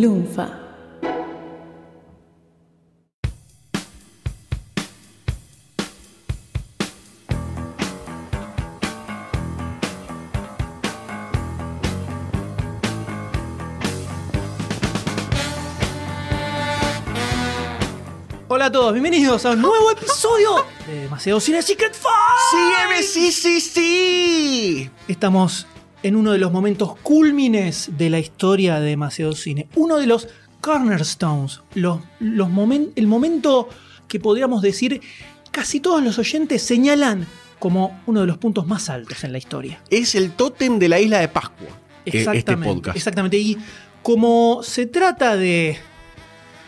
Lunfa. Hola a todos, bienvenidos a un nuevo episodio de Demasiado Cine Secret. ¡Sígueme, sí, sí, sí! Estamos en uno de los momentos cúlmines de la historia de Demasiado Cine. Uno de los cornerstones, los, los momen- el momento que podríamos decir casi todos los oyentes señalan como uno de los puntos más altos en la historia. Es el tótem de la isla de Pascua. eh, Este Exactamente. podcast. Exactamente. Y como se trata de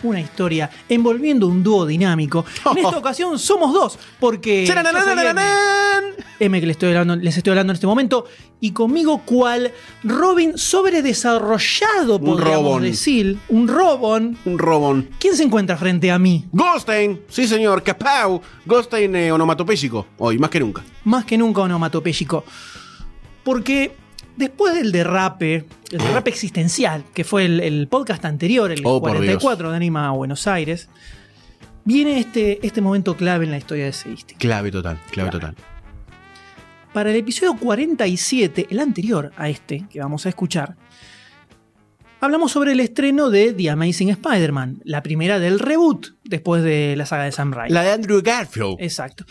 una historia envolviendo un dúo dinámico, en esta ocasión somos dos, porque M, que les estoy, hablando, les estoy hablando en este momento, y conmigo cual Robin sobredesarrollado, podríamos Robon. decir, un Robon. Un robón. ¿Quién se encuentra frente a mí? Goldstein, sí señor, Capau. Goldstein eh, onomatopéyico, hoy más que nunca. más que nunca onomatopéyico. Porque después del derrape, el derrape existencial, que fue el, el podcast anterior, el Oh, por 44 de Anima a Buenos Aires, viene este, este momento clave en la historia de Seística. Clave total, clave total. Para el episodio 47, el anterior a este que vamos a escuchar, hablamos sobre el estreno de The Amazing Spider-Man, la primera del reboot después de la saga de Sam Raimi. La de Andrew Garfield. Exacto.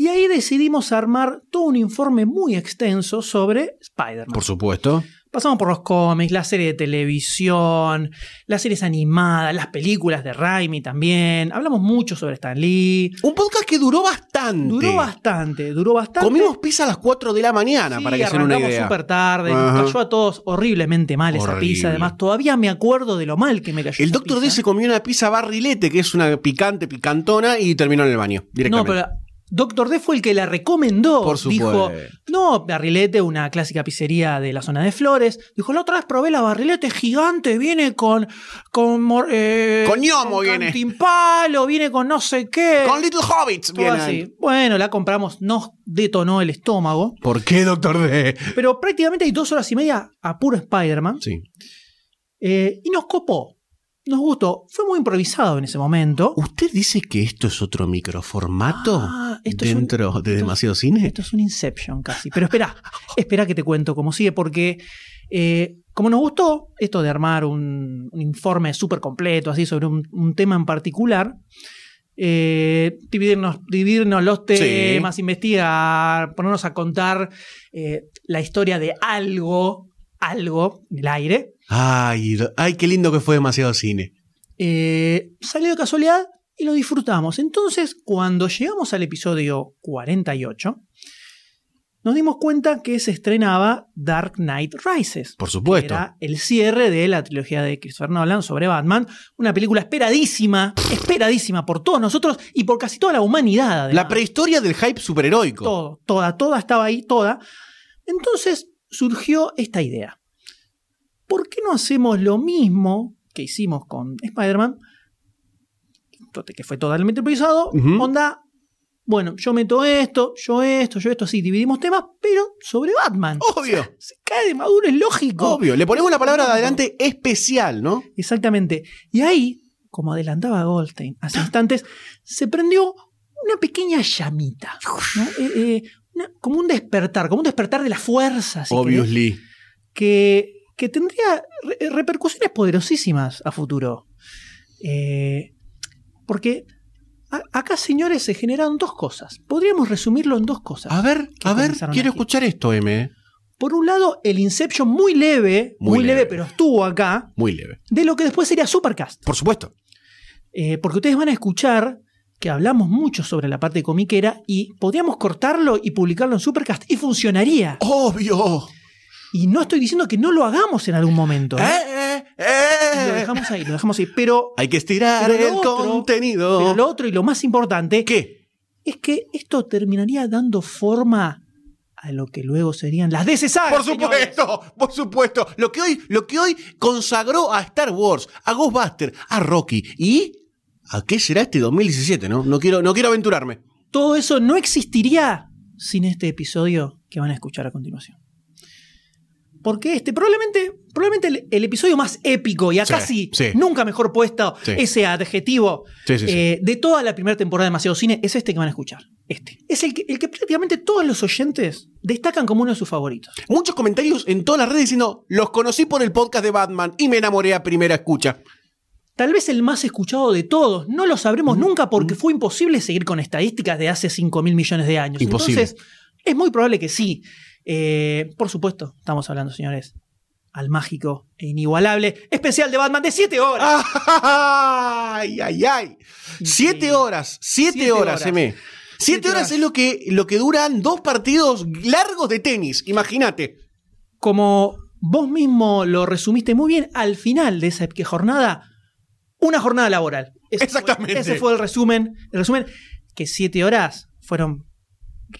Y ahí decidimos armar todo un informe muy extenso sobre Spider-Man. Por supuesto. Pasamos por los cómics, la serie de televisión, las series animadas, las películas de Raimi también. Hablamos mucho sobre Stan Lee. Un podcast que duró bastante. Duró bastante, duró bastante. Comimos pizza a las 4 de la mañana, Sí, para que se una idea. súper tarde, Ajá. nos cayó a todos horriblemente mal esa pizza. Además, todavía me acuerdo de lo mal que me cayó. El esa doctor D se comió una pizza barrilete, que es una picante, picantona, y terminó en el baño. No, Directamente. pero Doctor D fue el que la recomendó. Por Dijo, no, Barrilete, una clásica pizzería de la zona de Flores. Dijo, la otra vez probé la Barrilete gigante, viene con... Con, mor- eh, Con ñomo viene. cantimpalo, viene con no sé qué. Con Little Hobbits, todo así. Bueno, la compramos, nos detonó el estómago. ¿Por qué, doctor D? Pero prácticamente hay dos horas y media a puro Spider-Man. Sí. eh, y nos copó. Nos gustó. Fue muy improvisado en ese momento. ¿Usted dice que esto es otro microformato Ah, esto es un- dentro de esto es- demasiado cine? Esto es un Inception casi. Pero espera, espera que te cuento cómo sigue, porque eh, como nos gustó esto de armar un, un informe súper completo, así sobre un, un tema en particular, eh, dividirnos, dividirnos los temas, investigar, ponernos a contar eh, la historia de algo, algo del aire, Ay, ay, qué lindo que fue demasiado cine. eh, salió de casualidad y lo disfrutamos. Entonces, cuando llegamos al episodio 48, nos dimos cuenta que se estrenaba Dark Knight Rises. Por supuesto. Era el cierre de la trilogía de Christopher Nolan sobre Batman. Una película esperadísima, esperadísima por todos nosotros y por casi toda la humanidad. además. La prehistoria del hype superheroico. Todo, toda, toda estaba ahí, toda. Entonces surgió esta idea. ¿Por qué no hacemos lo mismo que hicimos con Spider-Man? Que fue totalmente improvisado. Ujú. Onda, bueno, yo meto esto, yo esto, yo esto, así, dividimos temas, pero sobre Batman. Obvio. Se cae de maduro, es lógico. Obvio. Le ponemos la palabra de adelante especial, ¿no? Exactamente. Y ahí, como adelantaba Goldstein hace instantes, se prendió una pequeña llamita. ¿no? Eh, eh, una- como un despertar, como un despertar de la fuerza. si querés, Obviously. que, que tendría re- repercusiones poderosísimas a futuro. Eh, porque a- acá, señores, se generaron dos cosas. Podríamos resumirlo en dos cosas. A ver, a ver, quiero aquí. escuchar esto, M. Por un lado, el Inception muy leve, muy, Muy leve, leve. pero estuvo acá, Muy leve. de lo que después sería Supercast. Por supuesto. Eh, porque ustedes van a escuchar que hablamos mucho sobre la parte comiquera y podríamos cortarlo y publicarlo en Supercast y funcionaría. Obvio. Y no estoy diciendo que no lo hagamos en algún momento. ¿eh? Eh, eh, Lo eh. dejamos ahí, lo dejamos ahí. Pero, Hay que estirar lo el otro- contenido. pero lo otro y lo más importante ¿Qué? es que esto terminaría dando forma a lo que luego serían las DC sagas, Por señores. supuesto, por supuesto. Lo que, hoy, lo que hoy consagró a Star Wars, a Ghostbusters, a Rocky y. ¿A qué será este 2017? No, no, quiero, no quiero aventurarme. Todo eso no existiría sin este episodio que van a escuchar a continuación. Porque este, probablemente, probablemente el, el episodio más épico y acá Sí, sí, sí. nunca mejor puesto ese adjetivo eh, de toda la primera temporada de Demasiado Cine es este que van a escuchar. Este. Es el que, el que prácticamente todos los oyentes destacan como uno de sus favoritos. Muchos comentarios en todas las redes diciendo, los conocí por el podcast de Batman y me enamoré a primera escucha. Tal vez el más escuchado de todos. No lo sabremos nunca porque fue imposible seguir con estadísticas de hace 5 mil millones de años. Imposible. Entonces, es muy probable que sí. Eh, por supuesto, estamos hablando, señores, al mágico e inigualable especial de Batman de 7 horas. ¡Ay, ay, ay! Siete horas, siete, Siete horas, horas. M. Siete, Siete horas horas. es lo que, lo que duran dos partidos largos de tenis, imagínate. Como vos mismo lo resumiste muy bien, al final de esa jornada, una jornada laboral. Ese fue- Exactamente. ese fue el resumen. El resumen que 7 horas fueron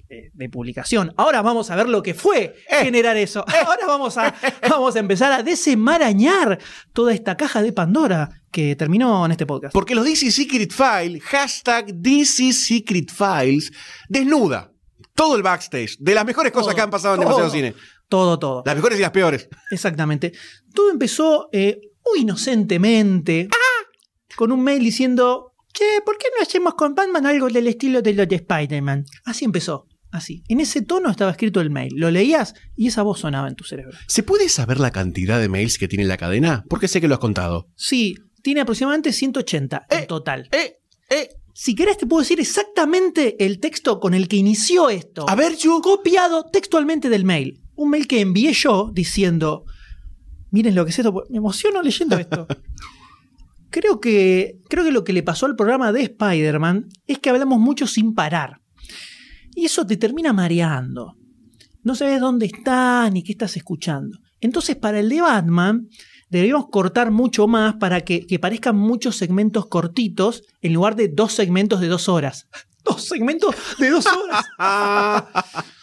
de publicación. Ahora vamos a ver lo que fue Eh. generar eso. Ahora vamos a, vamos a empezar a desenmarañar toda esta caja de Pandora que terminó en este podcast. Porque los DC Secret Files, hashtag DC Secret Files, desnuda todo el backstage de las mejores cosas Todo, que han pasado en todo. Demasiado Cine. Todo, todo. Las mejores y las peores. Exactamente. Todo empezó eh, muy inocentemente con un mail diciendo, che, ¿por qué no hacemos con Batman algo del estilo de lo de Spider-Man? Así empezó. Así. En ese tono estaba escrito el mail. Lo leías y esa voz sonaba en tu cerebro. ¿Se puede saber la cantidad de mails que tiene la cadena? Porque sé que lo has contado. Sí, tiene aproximadamente 180 Eh. en total. Eh, eh. Si querés te puedo decir exactamente el texto con el que inició esto. A ver, Yu. copiado textualmente del mail. Un mail que envié yo diciendo, miren lo que es esto, me emociono leyendo esto. creo, que, creo que lo que le pasó al programa de Spider-Man es que hablamos mucho sin parar. Y eso te termina mareando. No sabes dónde estás ni qué estás escuchando. Entonces, para el de Batman, deberíamos cortar mucho más para que, que parezcan muchos segmentos cortitos en lugar de dos segmentos de dos horas. Dos segmentos de dos horas.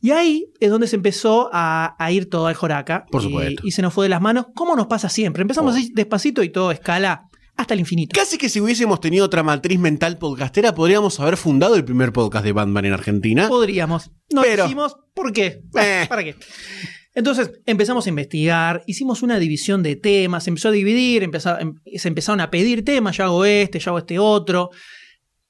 Y ahí es donde se empezó a, a ir todo al joraca. Por supuesto. Y, se nos fue de las manos, como nos pasa siempre. Empezamos Oh. así despacito y todo escala hasta el infinito. Casi que si hubiésemos tenido otra matriz mental podcastera, podríamos haber fundado el primer podcast de Batman en Argentina. Podríamos. No Pero- lo hicimos. ¿Por qué? Eh. ¿Para qué? Entonces empezamos a investigar, hicimos una división de temas, se empezó a dividir, empezó- em- se empezaron a pedir temas, yo hago este, yo hago este otro.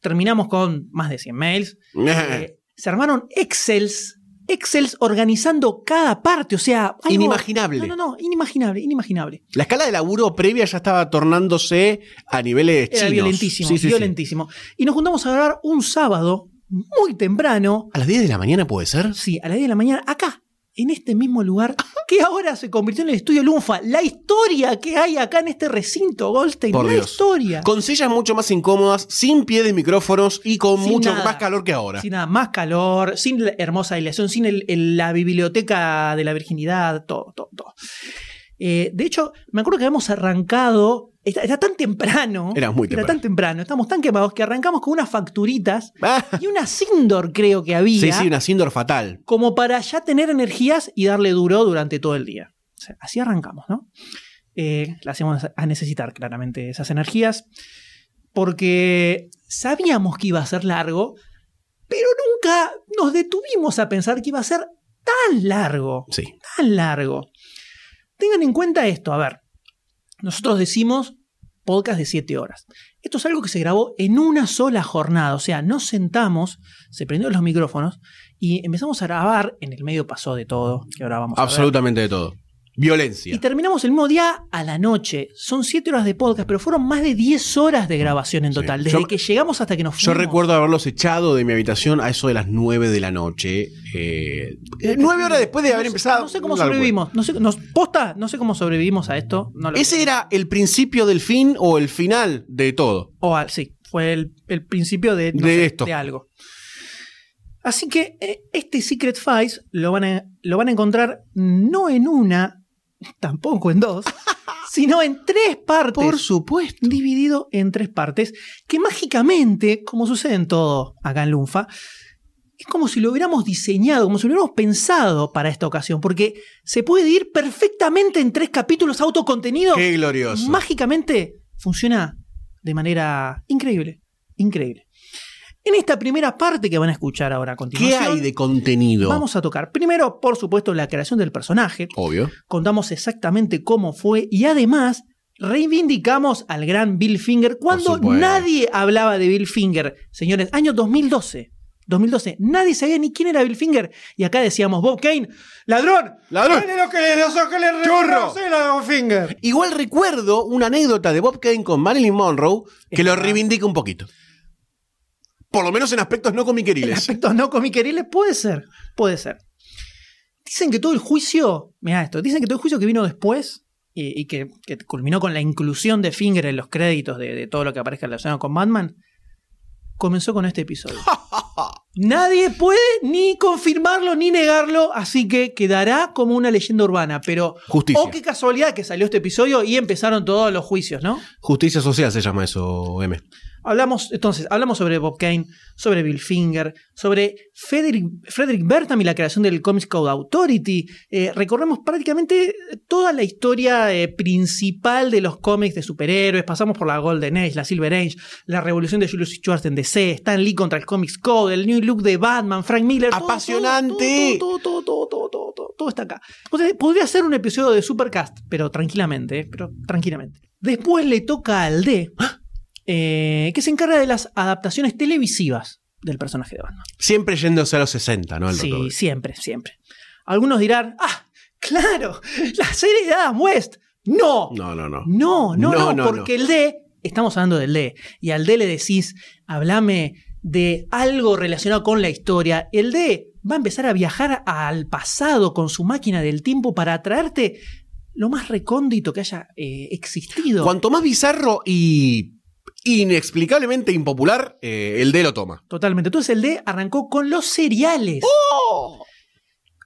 Terminamos con más de 100 mails. Eh, se armaron Excels, Excels organizando cada parte, o sea, algo- Inimaginable. No, no, no, inimaginable, inimaginable. La escala de laburo previa ya estaba tornándose a niveles Era chinos. violentísimo, Sí, sí, sí. violentísimo. Y nos juntamos a grabar un sábado muy temprano, ¿A las 10 de la mañana puede ser? sí, a las 10 de la mañana, acá, en este mismo lugar, que ahora se convirtió en el estudio Lunfa. La historia que hay acá en este recinto, Goldstein, Por la Dios. historia. Con sillas mucho más incómodas, sin pie de micrófonos y con Sin mucho nada. más calor que ahora. Sin nada, más calor, sin la hermosa aislación, sin el- el- la biblioteca de la virginidad, todo, todo, todo. Eh, de hecho, me acuerdo que habíamos arrancado, era, era tan temprano, Era muy era temprano. tan temprano, estábamos tan quemados que arrancamos con unas facturitas Ah, y una Sindor creo que había, sí, sí, una Sindor fatal. como para ya tener energías y darle duro durante todo el día. O sea, así arrancamos, ¿no? Eh, las íbamos a necesitar claramente esas energías, porque sabíamos que iba a ser largo, pero nunca nos detuvimos a pensar que iba a ser tan largo, Sí. tan largo. Tengan en cuenta esto, a ver, nosotros decimos podcast de 7 horas. Esto es algo que se grabó en una sola jornada, o sea, nos sentamos, se prendieron los micrófonos y empezamos a grabar, en el medio pasó de todo, que ahora vamos a ver. Absolutamente de todo. Violencia. Y terminamos el mismo día a la noche. Son 7 horas de podcast, pero fueron más de 10 horas de grabación en Sí. total, desde Yo- que llegamos hasta que nos Yo fuimos. recuerdo haberlos echado de mi habitación a eso de las 9 de la noche. Eh, eh, nueve horas después de No haber sé- empezado. No sé cómo sobrevivimos. No sé, nos, posta, no sé cómo sobrevivimos a esto. No ¿Ese era el principio del fin o el final de todo? O al- sí, fue el, el principio de, no De sé, esto. de algo. Así que eh, este Secret Files lo van, a, lo van a encontrar no en una, tampoco en dos, sino en tres partes. Por supuesto. dividido en tres partes, que mágicamente, como sucede en todo acá en Lunfa, es como si lo hubiéramos diseñado, como si lo hubiéramos pensado para esta ocasión, porque se puede ir perfectamente en tres capítulos autocontenidos. Qué glorioso. Mágicamente funciona de manera increíble, increíble. En esta primera parte que van a escuchar ahora a ¿Qué continuación, hay de contenido? vamos a tocar primero, por supuesto, la creación del personaje. Obvio. Contamos exactamente cómo fue y además reivindicamos al gran Bill Finger cuando nadie hablaba de Bill Finger. Señores, año 2012. 2012, nadie sabía ni quién era Bill Finger. Y acá decíamos, Bob Kane, ladrón, ¡Ladrón! Lo que le, lo que le reconoce a Bob Finger. Igual recuerdo una anécdota de Bob Kane con Marilyn Monroe que lo reivindica un poquito. Por lo menos en aspectos no En comiqueriles. aspectos no comiqueriles puede ser, puede ser. Dicen que todo el juicio, mira esto, dicen que todo el juicio que vino después y, y que, que culminó con la inclusión de Finger en los créditos de, de todo lo que aparezca relacionado con Batman, comenzó con este episodio. Nadie puede ni confirmarlo ni negarlo, así que quedará como una leyenda urbana. Pero, Justicia. oh, qué casualidad que salió este episodio y empezaron todos los juicios, ¿no? Justicia social se llama eso, M. Hablamos, entonces, hablamos sobre Bob Kane, sobre Bill Finger, sobre Frederick, Frederick Bertham y la creación del Comics Code Authority. Eh, recorremos prácticamente toda la historia eh, principal de los cómics de superhéroes. Pasamos por la Golden Age, la Silver Age, la revolución de Julius Schwartz en DC, Stan Lee contra el Comics Code, el New Look de Batman, Frank Miller. todo, ¡Apasionante! Todo, todo, todo, todo, todo, todo, todo está acá. Podría- Podría ser un episodio de Supercast, pero tranquilamente, pero tranquilamente. Después le toca al D, eh, que se encarga de las adaptaciones televisivas del personaje de Batman. Siempre yéndose a los 60, ¿no? El Sí, siempre, siempre. Algunos dirán, ah, claro, la serie de Adam West. No, No, no, no. no, no, No, no, no, porque el D, estamos hablando del D, y al D le decís, hablame de algo relacionado con la historia. El D va a empezar a viajar al pasado con su máquina del tiempo para traerte lo más recóndito que haya eh, existido. Cuanto más bizarro y inexplicablemente impopular, eh, el D lo toma. Totalmente. Entonces el D arrancó con los cereales. ¡Oh!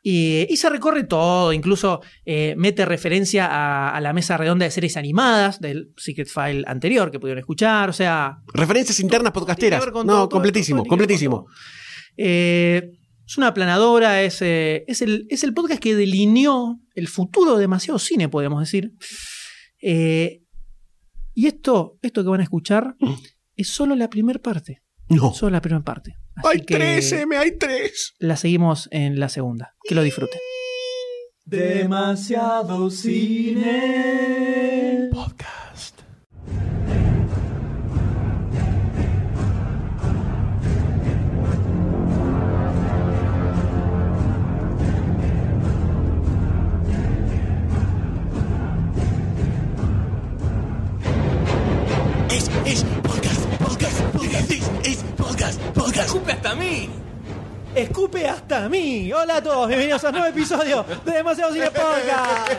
Y, y se recorre todo, incluso eh, mete referencia a, a la mesa redonda de series animadas del Secret File anterior que pudieron escuchar. O sea, Referencias internas podcasteras. No, todo, completísimo, todo, todo, completísimo. Eh, es una aplanadora, es, es, el, es el podcast que delineó el futuro de demasiado cine, podemos decir. Eh, y esto, esto que van a escuchar Mm. es solo la primera parte. No. Solo la primera parte. Así Hay que tres, M, hay tres. la seguimos en la segunda. Que lo disfruten. Demasiado cine. Podcast. Hasta mí. Hola a todos, bienvenidos a un nuevo episodio de Demasiado Cine Podcast.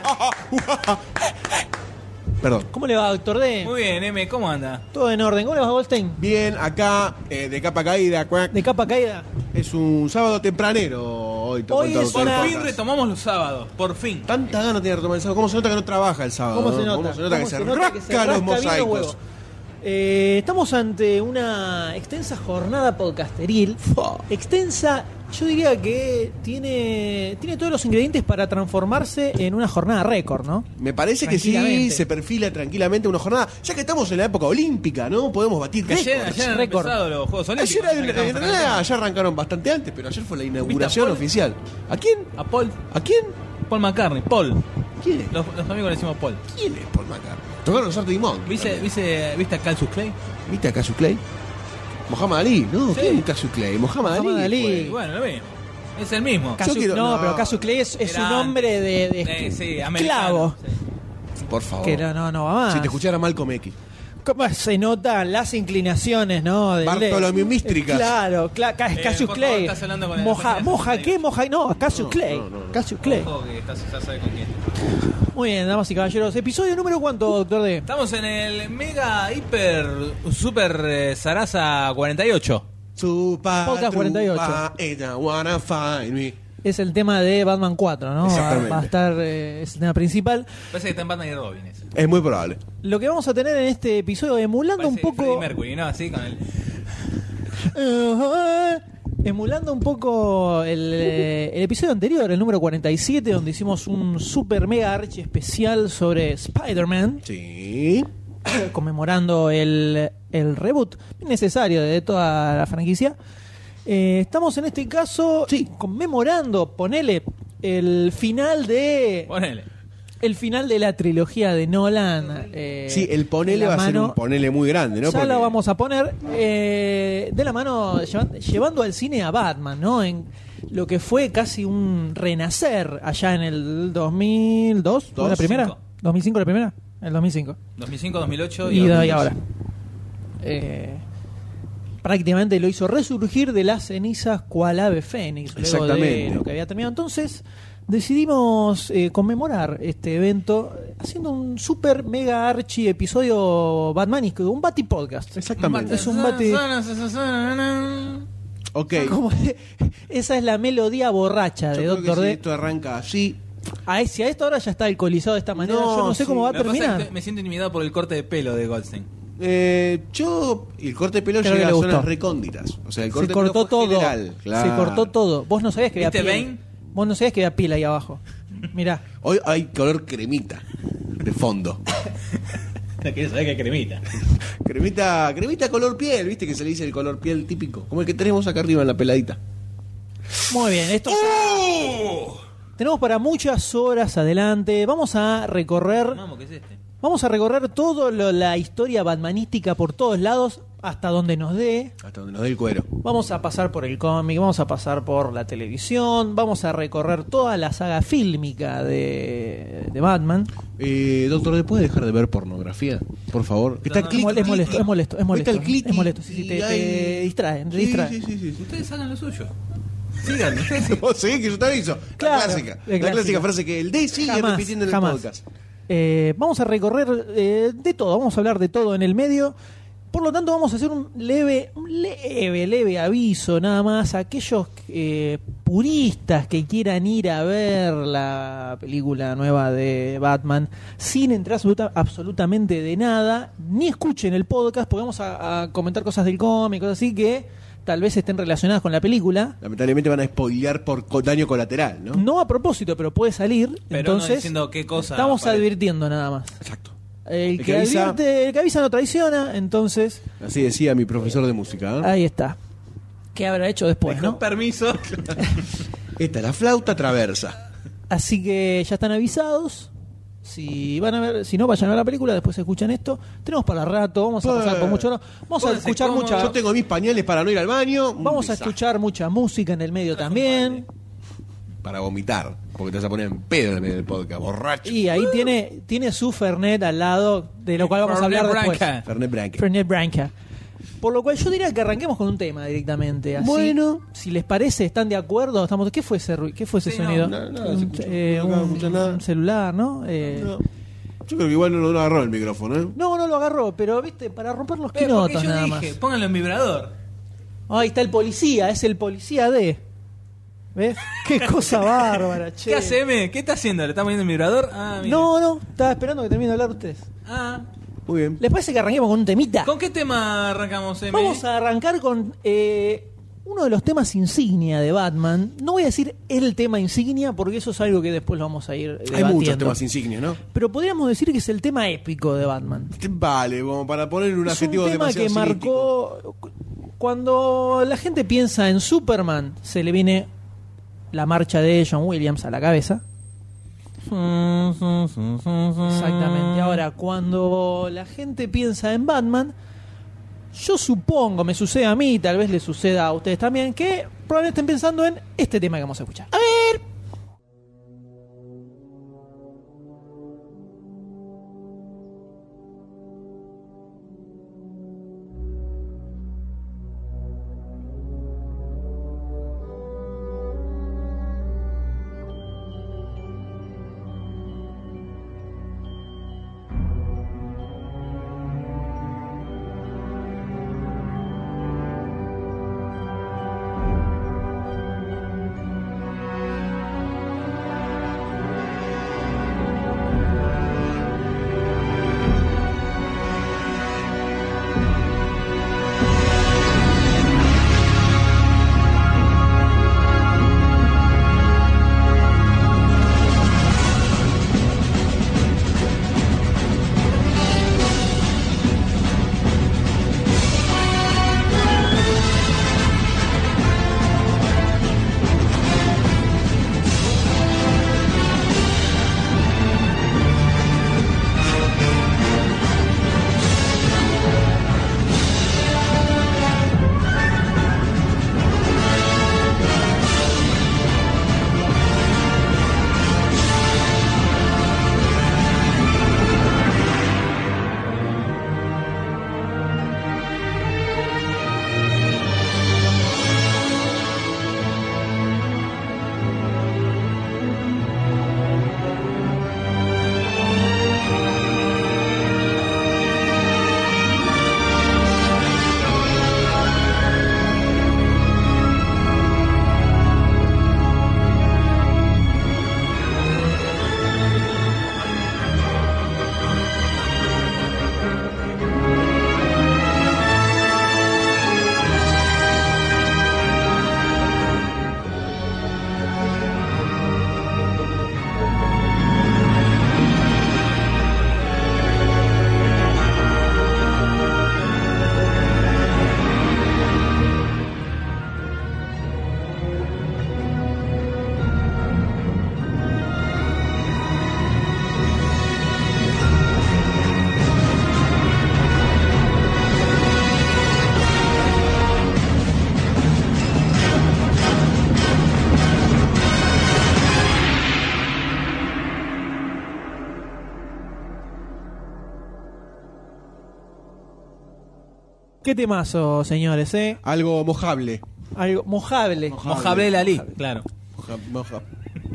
Perdón. ¿Cómo le va, doctor D? Muy bien, M, ¿cómo anda? Todo en orden. ¿Cómo le va, Goldstein? Bien, acá eh, de capa caída. cuac. De capa caída. Es un sábado tempranero hoy. Hoy es Por una- fin retomamos los sábados, por fin. Tanta gana tiene de retomar el sábado. ¿Cómo se nota que no trabaja el sábado? ¿Cómo se no? nota? ¿Cómo se nota ¿Cómo que se, se nota que se rasca los mosaicos? Eh, estamos ante una extensa jornada podcasteril. Extensa, yo diría que tiene, tiene todos los ingredientes para transformarse en una jornada récord, ¿no? Me parece que sí, se perfila tranquilamente una jornada. Ya que estamos en la época olímpica, ¿no? Podemos batir Que ayer, récords. ayer han récord. empezado los Juegos Olímpicos. Ayer, en, en realidad, arrancaron bastante antes, pero ayer fue la inauguración oficial. ¿A quién? A Paul, ¿A quién? Paul McCartney, Paul. ¿Quién es? Los, los amigos le decimos Paul. ¿Quién es Paul McCartney? Tocaron los Arctic Monkeys. ¿Viste, viste, ¿Viste a Calcius Clay? ¿Viste a Cassius Clay? Mohamed Ali, ¿no? Sí. ¿Quién es Cassius Clay? Mohamed Ali. Mohamed Ali. fue. Y bueno, lo mismo. Es el mismo. Casu- quiero- no, no. pero Casu Clay es, es Era un hombre de, de Eh, sí, esclavo. sí. Por favor. Que no, no, no va más. Si te escuchara Malcolm X. ¿Cómo se notan las inclinaciones, no? Del- Bartolomé Místricas. Claro, cla- Ca- Eh, Cassius por favor, Clay. estás hablando con el Moja, moja, ¿qué? Moja, no, Cassius Clay. no, no. Cassius Clay. Ojo que estás, ya sabes con quién. Muy bien, damas y caballeros. ¿Episodio número cuánto, doctor D? Estamos en el mega, hiper, super eh, Sarasa 48. Su Podcast 48. Ella wanna find me. Es el tema de Batman 4, ¿no? Va, Exactamente. va a estar, eh, es el tema principal. Parece que está en Batman y Robin ese. Es muy probable. Lo que vamos a tener en este episodio, emulando un poco. Freddie Mercury, ¿no? Así con el... Emulando un poco el, eh, el episodio anterior, el número 47, donde hicimos un super mega archi especial sobre Spider-Man. Sí. conmemorando el, el reboot necesario de toda la franquicia. Eh, estamos en este caso conmemorando, ponele, el final de Ponele. El final de la trilogía de Nolan. eh, Sí, el ponele de va a ser un ponele muy grande, ¿no? ya Porque- lo vamos a poner eh, de la mano, llevan- llevando al cine a Batman, ¿no? En lo que fue casi un renacer allá en el 2002, ¿fue la Dos, primera? cinco. ¿2005 la primera? El 2005. 2005, 2008 y, Y, de ahí 2010. ahora. Eh, prácticamente lo hizo resurgir de las cenizas cual ave fénix, luego de Exactamente. lo que había terminado. Entonces decidimos eh, conmemorar este evento haciendo un super mega archi episodio batmanístico, un Bati podcast. Exactamente. Es un bate- Ok. Como- esa es la melodía borracha Yo de creo que Doctor si D. esto arranca así. A, si a esta hora ya está alcoholizado de esta manera, No, yo no sé sí. cómo va a Me pasa que terminar. me siento intimidado por el corte de pelo de Goldstein. Eh, yo. Y el corte de pelo Creo llega a le zonas gustó. recónditas. O sea, el Se corte de pelo cortó fue todo. general, claro. Se cortó todo. Vos no sabías que había ¿Viste piel. Bane? Vos no sabías que había piel ahí abajo. Mirá. Hoy hay color cremita. De fondo. No quiero saber qué cremita. Cremita, cremita color piel, viste que se le dice el color piel típico. Como el que tenemos acá arriba en la peladita. Muy bien, esto tenemos para muchas horas adelante. Vamos a recorrer, Vamos, ¿qué es este? vamos a recorrer toda la historia batmanística por todos lados hasta donde nos dé. Hasta donde nos dé el cuero. Vamos a pasar por el cómic, vamos a pasar por la televisión, vamos a recorrer toda la saga fílmica de, de Batman. Eh, doctor, ¿le puede dejar de ver pornografía? Por favor. No, el clic, es, clic, molesto, clic. es molesto, es molesto, Está el clic es molesto, sí, sí, te, te distraen, te Sí, distraen. sí, sí, sí, sí. Ustedes hagan lo suyo. Sigan. Vos seguís que yo te aviso. Claro, la clásica. es La clásica. clásica frase que el D sigue Jamás, repitiendo en el jamás. podcast. Eh, vamos a recorrer eh, de todo, vamos a hablar de todo en el medio. Por lo tanto, vamos a hacer un leve, un leve, leve aviso nada más a aquellos eh, puristas que quieran ir a ver la película nueva de Batman sin entrar absoluta- absolutamente de nada, ni escuchen el podcast, porque vamos a, a comentar cosas del cómic, cosas así que tal vez estén relacionadas con la película. Lamentablemente van a spoilear por co- daño colateral, ¿no? No a propósito, pero puede salir. Pero no entonces, diciendo qué cosa estamos aparece. advirtiendo nada más. Exacto. El, que que, avisa- advierte- el que avisa no traiciona, entonces Así decía mi profesor de música. ¿eh? ahí está. ¿Qué habrá hecho después, Con no? permiso. Esta es la flauta traversa. Así que ya están avisados. Si van a ver, si no vayan a ver la película, después escuchan esto. Tenemos para rato, vamos a pasar por mucho. Vamos a Pónganse escuchar mucha. Yo tengo mis pañales para no ir al baño. Vamos a escuchar mucha música en el medio también. Para vomitar. Porque te vas a poner en pedo en el medio del podcast. Borracho. Y ahí tiene, tiene su Fernet al lado, de lo cual vamos a hablar Fernet después. Branca. Fernet Branca. Fernet Branca. Por lo cual yo diría que arranquemos con un tema directamente. Así, Bueno. Si les parece, ¿están de acuerdo? Estamos, ¿Qué fue ese, ruido? ¿Qué fue ese Sí, no, sonido? no, nada, un, se escuchó. eh, No un- nada. un celular, ¿no? Eh, No. Yo creo que igual no lo agarró el micrófono, ¿eh? no, no lo agarró, pero viste, para romper los Pero quinotos yo nada dije, más. pónganlo en vibrador. Ahí está el policía, es el policía de. ¿Ves? Qué cosa bárbara, che. ¿Qué hace M? ¿Qué está haciendo? ¿Le está poniendo en vibrador? Ah. No, no, estaba esperando que termine de hablar ustedes. Ah. Muy bien. ¿Les parece que arranquemos con un temita? ¿Con qué tema arrancamos, M? Vamos a arrancar con eh, uno de los temas insignia de Batman. No voy a decir el tema insignia porque eso es algo que después lo vamos a ir Hay debatiendo. muchos temas insignias, ¿no? Pero podríamos decir que es el tema épico de Batman. Vale, como para poner un es un adjetivo tema demasiado que marcó... Cuando la gente piensa en Superman, se le viene la marcha de John Williams a la cabeza. Exactamente. Ahora, cuando la gente piensa en Batman, yo supongo, me sucede a mí, tal vez le suceda a ustedes también, que probablemente estén pensando en este tema que vamos a escuchar. A ver. Qué temazo, señores, ¿eh? Algo mojable. Algo mojable. Mojable Lali, claro. Moja- moja-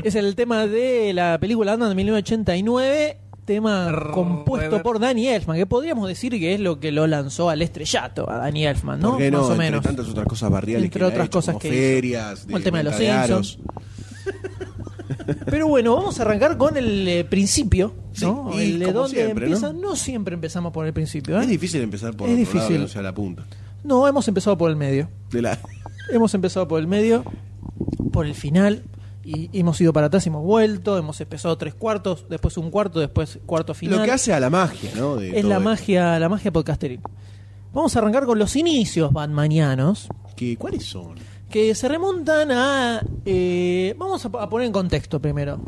Es el tema de la película Ant-Man de 1989, tema Rrr, compuesto por Danny Elfman, que podríamos decir que es lo que lo lanzó al estrellato, a Danny Elfman, ¿no? Más o Entre menos. tantas otras cosas barriales Entre que ha otras hecho, cosas como que ferias, Como el tema de los Simpsons. Pero bueno, vamos a arrancar con el eh, principio, ¿no? y el de dónde siempre, empieza. ¿no? ¿no? siempre empezamos por el principio, ¿eh? Es difícil empezar por Es otro difícil. no sea la punta. No, hemos empezado por el medio. De la... Hemos empezado por el medio, por el final, y hemos ido para atrás, hemos vuelto, hemos empezado tres cuartos, después un cuarto, después cuarto final. Lo que hace a la magia, ¿no? De es la esto. magia, la magia podcasteril. Vamos a arrancar con los inicios batmanianos, ¿Qué- ¿Cuáles son? Que se remontan a... eh, vamos a, a poner en contexto primero.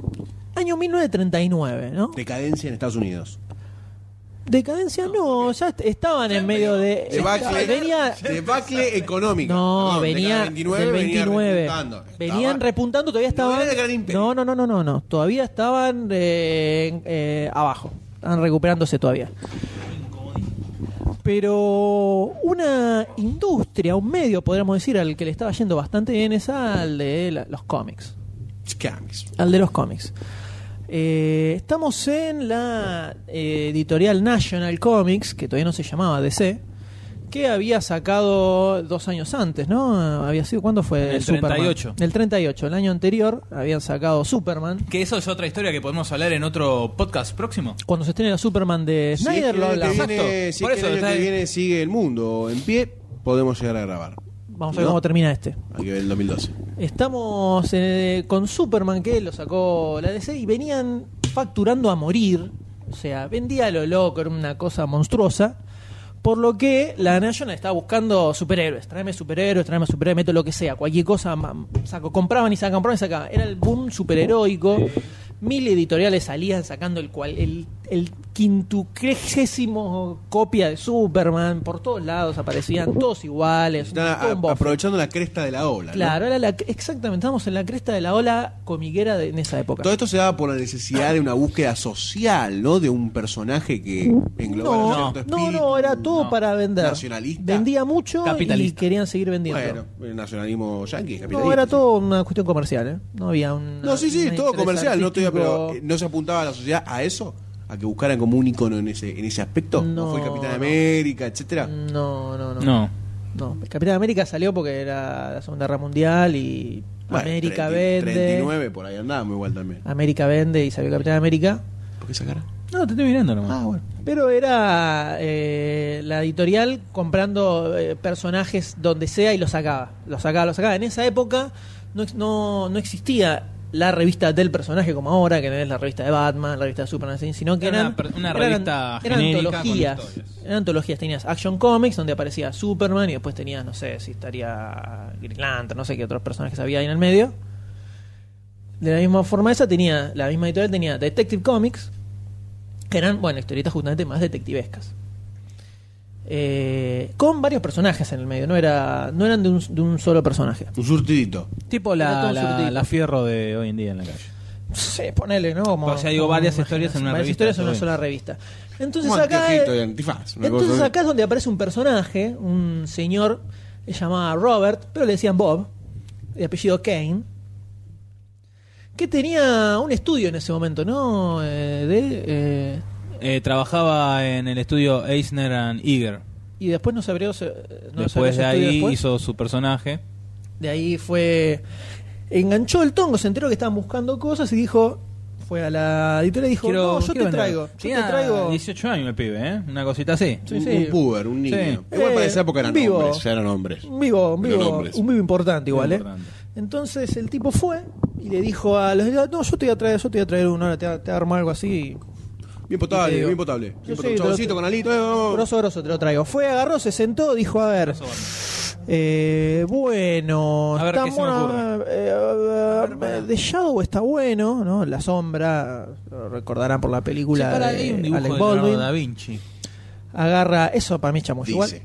Año 1939, ¿no? Decadencia en Estados Unidos. Decadencia no, ya est- estaban en medio de... Debacle, venía, debacle económica. No, Perdón, venía década 29, del venía 29. repuntando. Venían Estaba- repuntando, todavía No estaban. era el gran imperio. No, no, no, no, no, no. Todavía estaban eh, eh, abajo. Estaban recuperándose todavía. Pero una industria, un medio, podríamos decir, al que le estaba yendo bastante bien es al de la- los cómics. Al de los cómics. Eh, estamos en la eh, editorial National Comics, que todavía no se llamaba DC, que había sacado dos años antes, ¿no? Había sido, ¿cuándo fue? El Superman? 38. El 38, el año anterior habían sacado Superman. Que eso es otra historia que podemos hablar en otro podcast próximo. Cuando se estrene la Superman de Si es Snyder, que lo hablamos. Exacto. si Por es que eso, el año que viene sigue el mundo en pie, podemos llegar a grabar. Vamos a ver ¿No? cómo termina este. Hay que ver el 2012. Estamos eh, con Superman que lo sacó la DC y venían facturando a morir. O sea, vendía a lo loco, era una cosa monstruosa. Por lo que la National estaba buscando superhéroes. Tráeme superhéroes, tráeme superhéroes, meto lo que sea. Cualquier cosa, saco, compraban y sacaban, compraban y sacaban. Era el boom superheroico. Mil editoriales salían sacando el cual el, el quintucrésimo copia de Superman. Por todos lados aparecían todos iguales. Están a- aprovechando la cresta de la ola. ¿no? Claro, era la, exactamente, estamos en la cresta de la ola comiquera de, en esa época. Todo esto se daba por la necesidad de una búsqueda social, ¿no? De un personaje que engloba no, cierto no, espíritu. no, era todo no. para vender. Nacionalista. Vendía mucho y Capitalista. querían seguir vendiendo. Bueno, el nacionalismo yanqui, no, capitalista. era sí. todo una cuestión comercial, ¿eh? No había un. No, sí, sí, todo comercial, no pero eh, ¿no se apuntaba a la sociedad a eso? ¿A que buscaran como un icono en ese, en ese aspecto? No, ¿O fue Capitán no. América, etcétera? No, no, no. No. No, Capitán América salió porque era la Segunda Guerra Mundial y Bueno, América 30, vende. 39, por ahí andábamos igual también. América vende y salió Capitán América. ¿Por qué esa cara? No, te estoy mirando nomás. Ah, bueno. Pero era eh, la editorial comprando eh, personajes donde sea y los sacaba. Los sacaba, los sacaba. En esa época no, ex- no, no existía la revista del personaje como ahora, que no es la revista de Batman, la revista de Superman, sino que Era eran, una eran- revista eran con antologías. Eran antologías. Tenías Action Comics, donde aparecía Superman, y después tenías, no sé, si estaría Green Lantern, no sé qué otros personajes había ahí en el medio. De la misma forma esa tenía, la misma editorial tenía Detective Comics, que eran, bueno, historietas justamente más detectivescas. Eh, con varios personajes en el medio, no era no eran de un, de un solo personaje. Un surtidito. Tipo la, la, fierro de hoy en día en la calle. Sí, ponele, ¿no? Como, O sea, digo, varias historias en una varias revista, historias en una sola revista. Entonces Un acá, antifaz. entonces acá es donde aparece un personaje, un señor llamaba Robert, pero le decían Bob, de apellido Kane, que tenía un estudio en ese momento, ¿no? Eh, de, eh, Eh, trabajaba en el estudio Eisner and Eager. y después no se abrió, se- no se después de abrió ahí después. hizo su personaje. De ahí fue. Enganchó el tongo, se enteró que estaban buscando cosas y dijo. Fue a la editorial y dijo: Quiero- No, yo te vender. traigo. Yo Tenía te traigo. 18 años el pibe, ¿eh? Una cosita así. Sí, un, sí. un puber, un niño. Sí. Igual para Eh, esa época eran vivo. hombres, ya eran hombres. Un vivo, un vivo, un vivo importante igual, ¿eh? importante. Entonces el tipo fue y le dijo a los editores: No, yo te voy a traer, yo te voy a traer uno, ahora te, te armo algo así. Bien potable, digo, bien potable. Bien sí, potable. Chaboncito con alito. eh, oh. Grosso, grosso, te lo traigo. Fue, agarró, se sentó, dijo: A ver. Eh, bueno, A ver, eh, eh, The Shadow está bueno, ¿no? La sombra, lo recordarán por la película Sí, para de ahí un dibujo Alec de Baldwin. da Vinci. Agarra, eso para mí es chamuyo. Igual, Dice.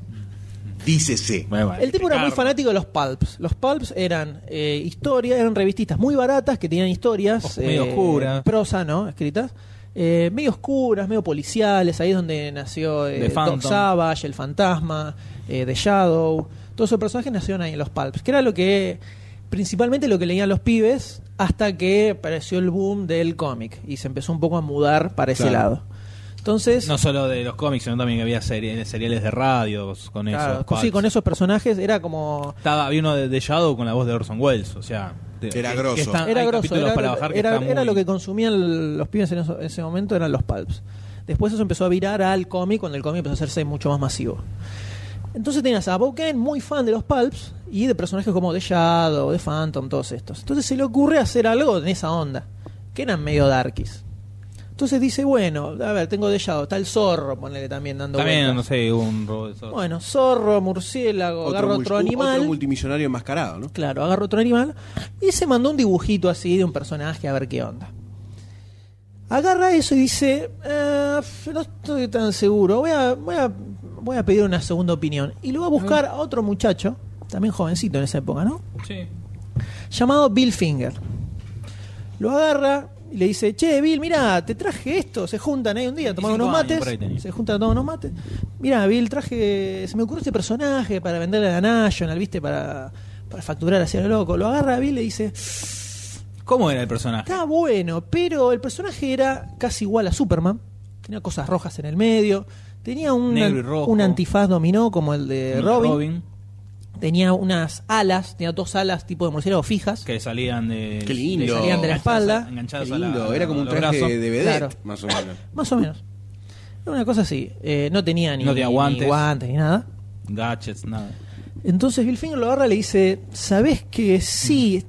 Dícese. Bueno, el tipo era muy fanático de los pulps. Los pulps eran eh, historias, eran revististas muy baratas que tenían historias medio oscuras. prosa, ¿no? Escritas. Eh, medio oscuras, medio policiales. Ahí es donde nació eh, Doc. Savage, el fantasma, eh, The Shadow. Todos esos personajes nacieron ahí en los Pulps, que era lo que principalmente lo que leían los pibes hasta que apareció el boom del cómic y se empezó un poco a mudar para ese lado. Entonces, No solo de los cómics, sino también que había series, seriales de radios con claro, esos. sí, pulps. con esos personajes era como Estaba, había uno de, de Shadow con la voz de Orson Welles, o sea. de- Era que- grosso. que están- era hay grosso, capítulos era, para bajar que era- están era muy- lo que consumían los pibes en eso- ese momento, eran los pulps. Después eso empezó a virar al cómic, cuando el cómic empezó a hacerse mucho más masivo. Entonces tenías a Bob Kane, muy fan de los pulps, y de personajes como The Shadow, The Phantom, todos estos. Entonces se le ocurre hacer algo en esa onda, que eran medio darkies. Entonces dice, bueno, a ver, tengo Shadow, está el zorro, ponele también dando También, vueltas. no sé, un robo de esos. Bueno, zorro, murciélago, agarro mul- otro animal. otro multimillonario enmascarado, ¿no? Claro, agarra otro animal y se mandó un dibujito así de un personaje a ver qué onda. Agarra eso y dice, "Eh, no estoy tan seguro, voy a, voy, a, voy a pedir una segunda opinión. Y lo va a buscar a otro muchacho, también jovencito en esa época, ¿no? Sí. Llamado Bill Finger. Lo agarra y le dice, che, Bill, mira, te traje esto. Se juntan ahí un día 25 unos mates. Se juntan tomar unos mates. Mira, Bill, traje. Se me ocurrió este personaje para venderle a la National, ¿viste? Para, para facturar hacia lo loco. Lo agarra a Bill y le dice, ¿Cómo era el personaje? está bueno, pero el personaje era casi igual a Superman. Tenía cosas rojas en el medio. Tenía un, Negro y rojo. un antifaz dominó como el de Robin. Tenía unas alas, tenía dos alas tipo de murciélago fijas. que salían de. Qué lindo. Le salían de la espalda. Qué Enganchadas a la- lindo, era como un a los traje brazos. de vedette, Claro. más o menos. Más o menos. Era una cosa así. Eh, no tenía ni, No tenía ni guantes. guantes ni nada. Gadgets, nada. Entonces Bill Finger lo agarra y le dice, ¿sabés que sí?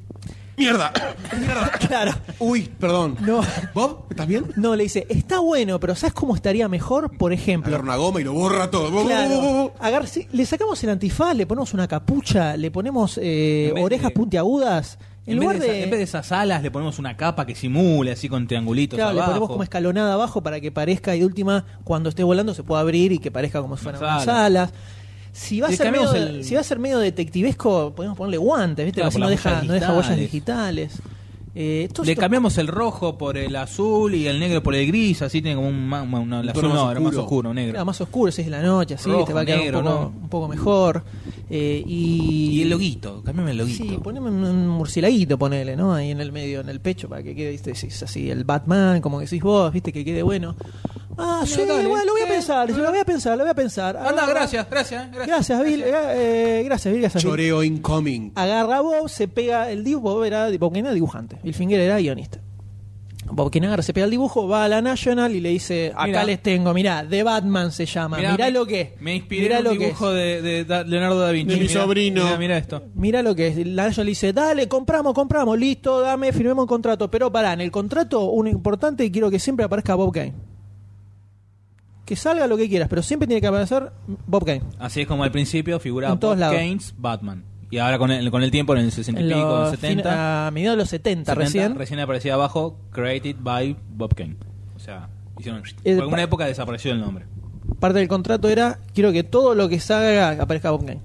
¡Mierda! claro. Uy, perdón. No. ¿Bob? ¿Estás bien? No, le dice, está bueno, pero ¿sabes cómo estaría mejor? Por ejemplo, Agarra una goma y lo borra todo. Claro. Agar- sí, le sacamos el antifaz, le ponemos una capucha, le ponemos eh, orejas de- puntiagudas. En, En, lugar vez de, de, esa- en vez de esas alas le ponemos una capa que simule así con triangulitos claro, le ponemos como escalonada abajo para que parezca y de última, cuando esté volando, se pueda abrir y que parezca como si fueran Unas unas alas. alas. Si va, a Le ser medio, el- si va a ser medio detectivesco, podemos ponerle guantes, ¿viste? Claro, Así por no deja, huellas no deja huellas digitales. Eh, todo Le esto- cambiamos el rojo por el azul y el negro por el gris, así tiene como un, Un tono azul no, más era más oscuro. oscuro, negro. Claro, más oscuro, si es la noche, así, Rojo, te va a quedar negro, un, poco, ¿no? un poco mejor. Eh, y, Y el loguito, cambiame el loguito. Sí, poneme un, un murcielaguito, ponele, ¿no? Ahí en el medio, en el pecho, para que quede, viste, es así, el Batman, como decís vos, viste, que quede bueno. Ah, sí, dale. bueno, lo voy a Eh, pensar, lo voy a pensar, lo voy a pensar. Anda, Agarra- gracias, gracias, gracias. Gracias, Bill, eh, gracias, Bill, gracias. Bill. Choreo incoming. Agarra a Bob, se pega el dibujo, Bob era, Bob Kane era dibujante, Bill Finger era guionista. Bob Kane agarra, se pega el dibujo, va a la National y le dice, acá Mirá. les tengo, mirá, The Batman se llama, mirá, me- lo que es. Me inspiré mirá en lo un que es. dibujo de, de Da- Leonardo da Vinci. De mi mirá, sobrino. Mirá, mirá esto. Mira lo que es. La National le dice, dale, compramos, compramos, listo, dame, firmemos un contrato. Pero pará, en el contrato, uno importante, quiero que siempre aparezca Bob Kane. Que salga lo que quieras, pero siempre tiene que aparecer Bob Kane. Así es como al principio figuraba En todos Bob. Keynes, Batman. Y ahora con el, con el tiempo, en el 60 y En pico, en los el 70, fin- a mediados de los 70, 70, recién. aparecía abajo, created by Bob Kane. O sea, hicieron... El por alguna época desapareció el nombre. Parte del contrato era, quiero que todo lo que salga aparezca Bob Kane.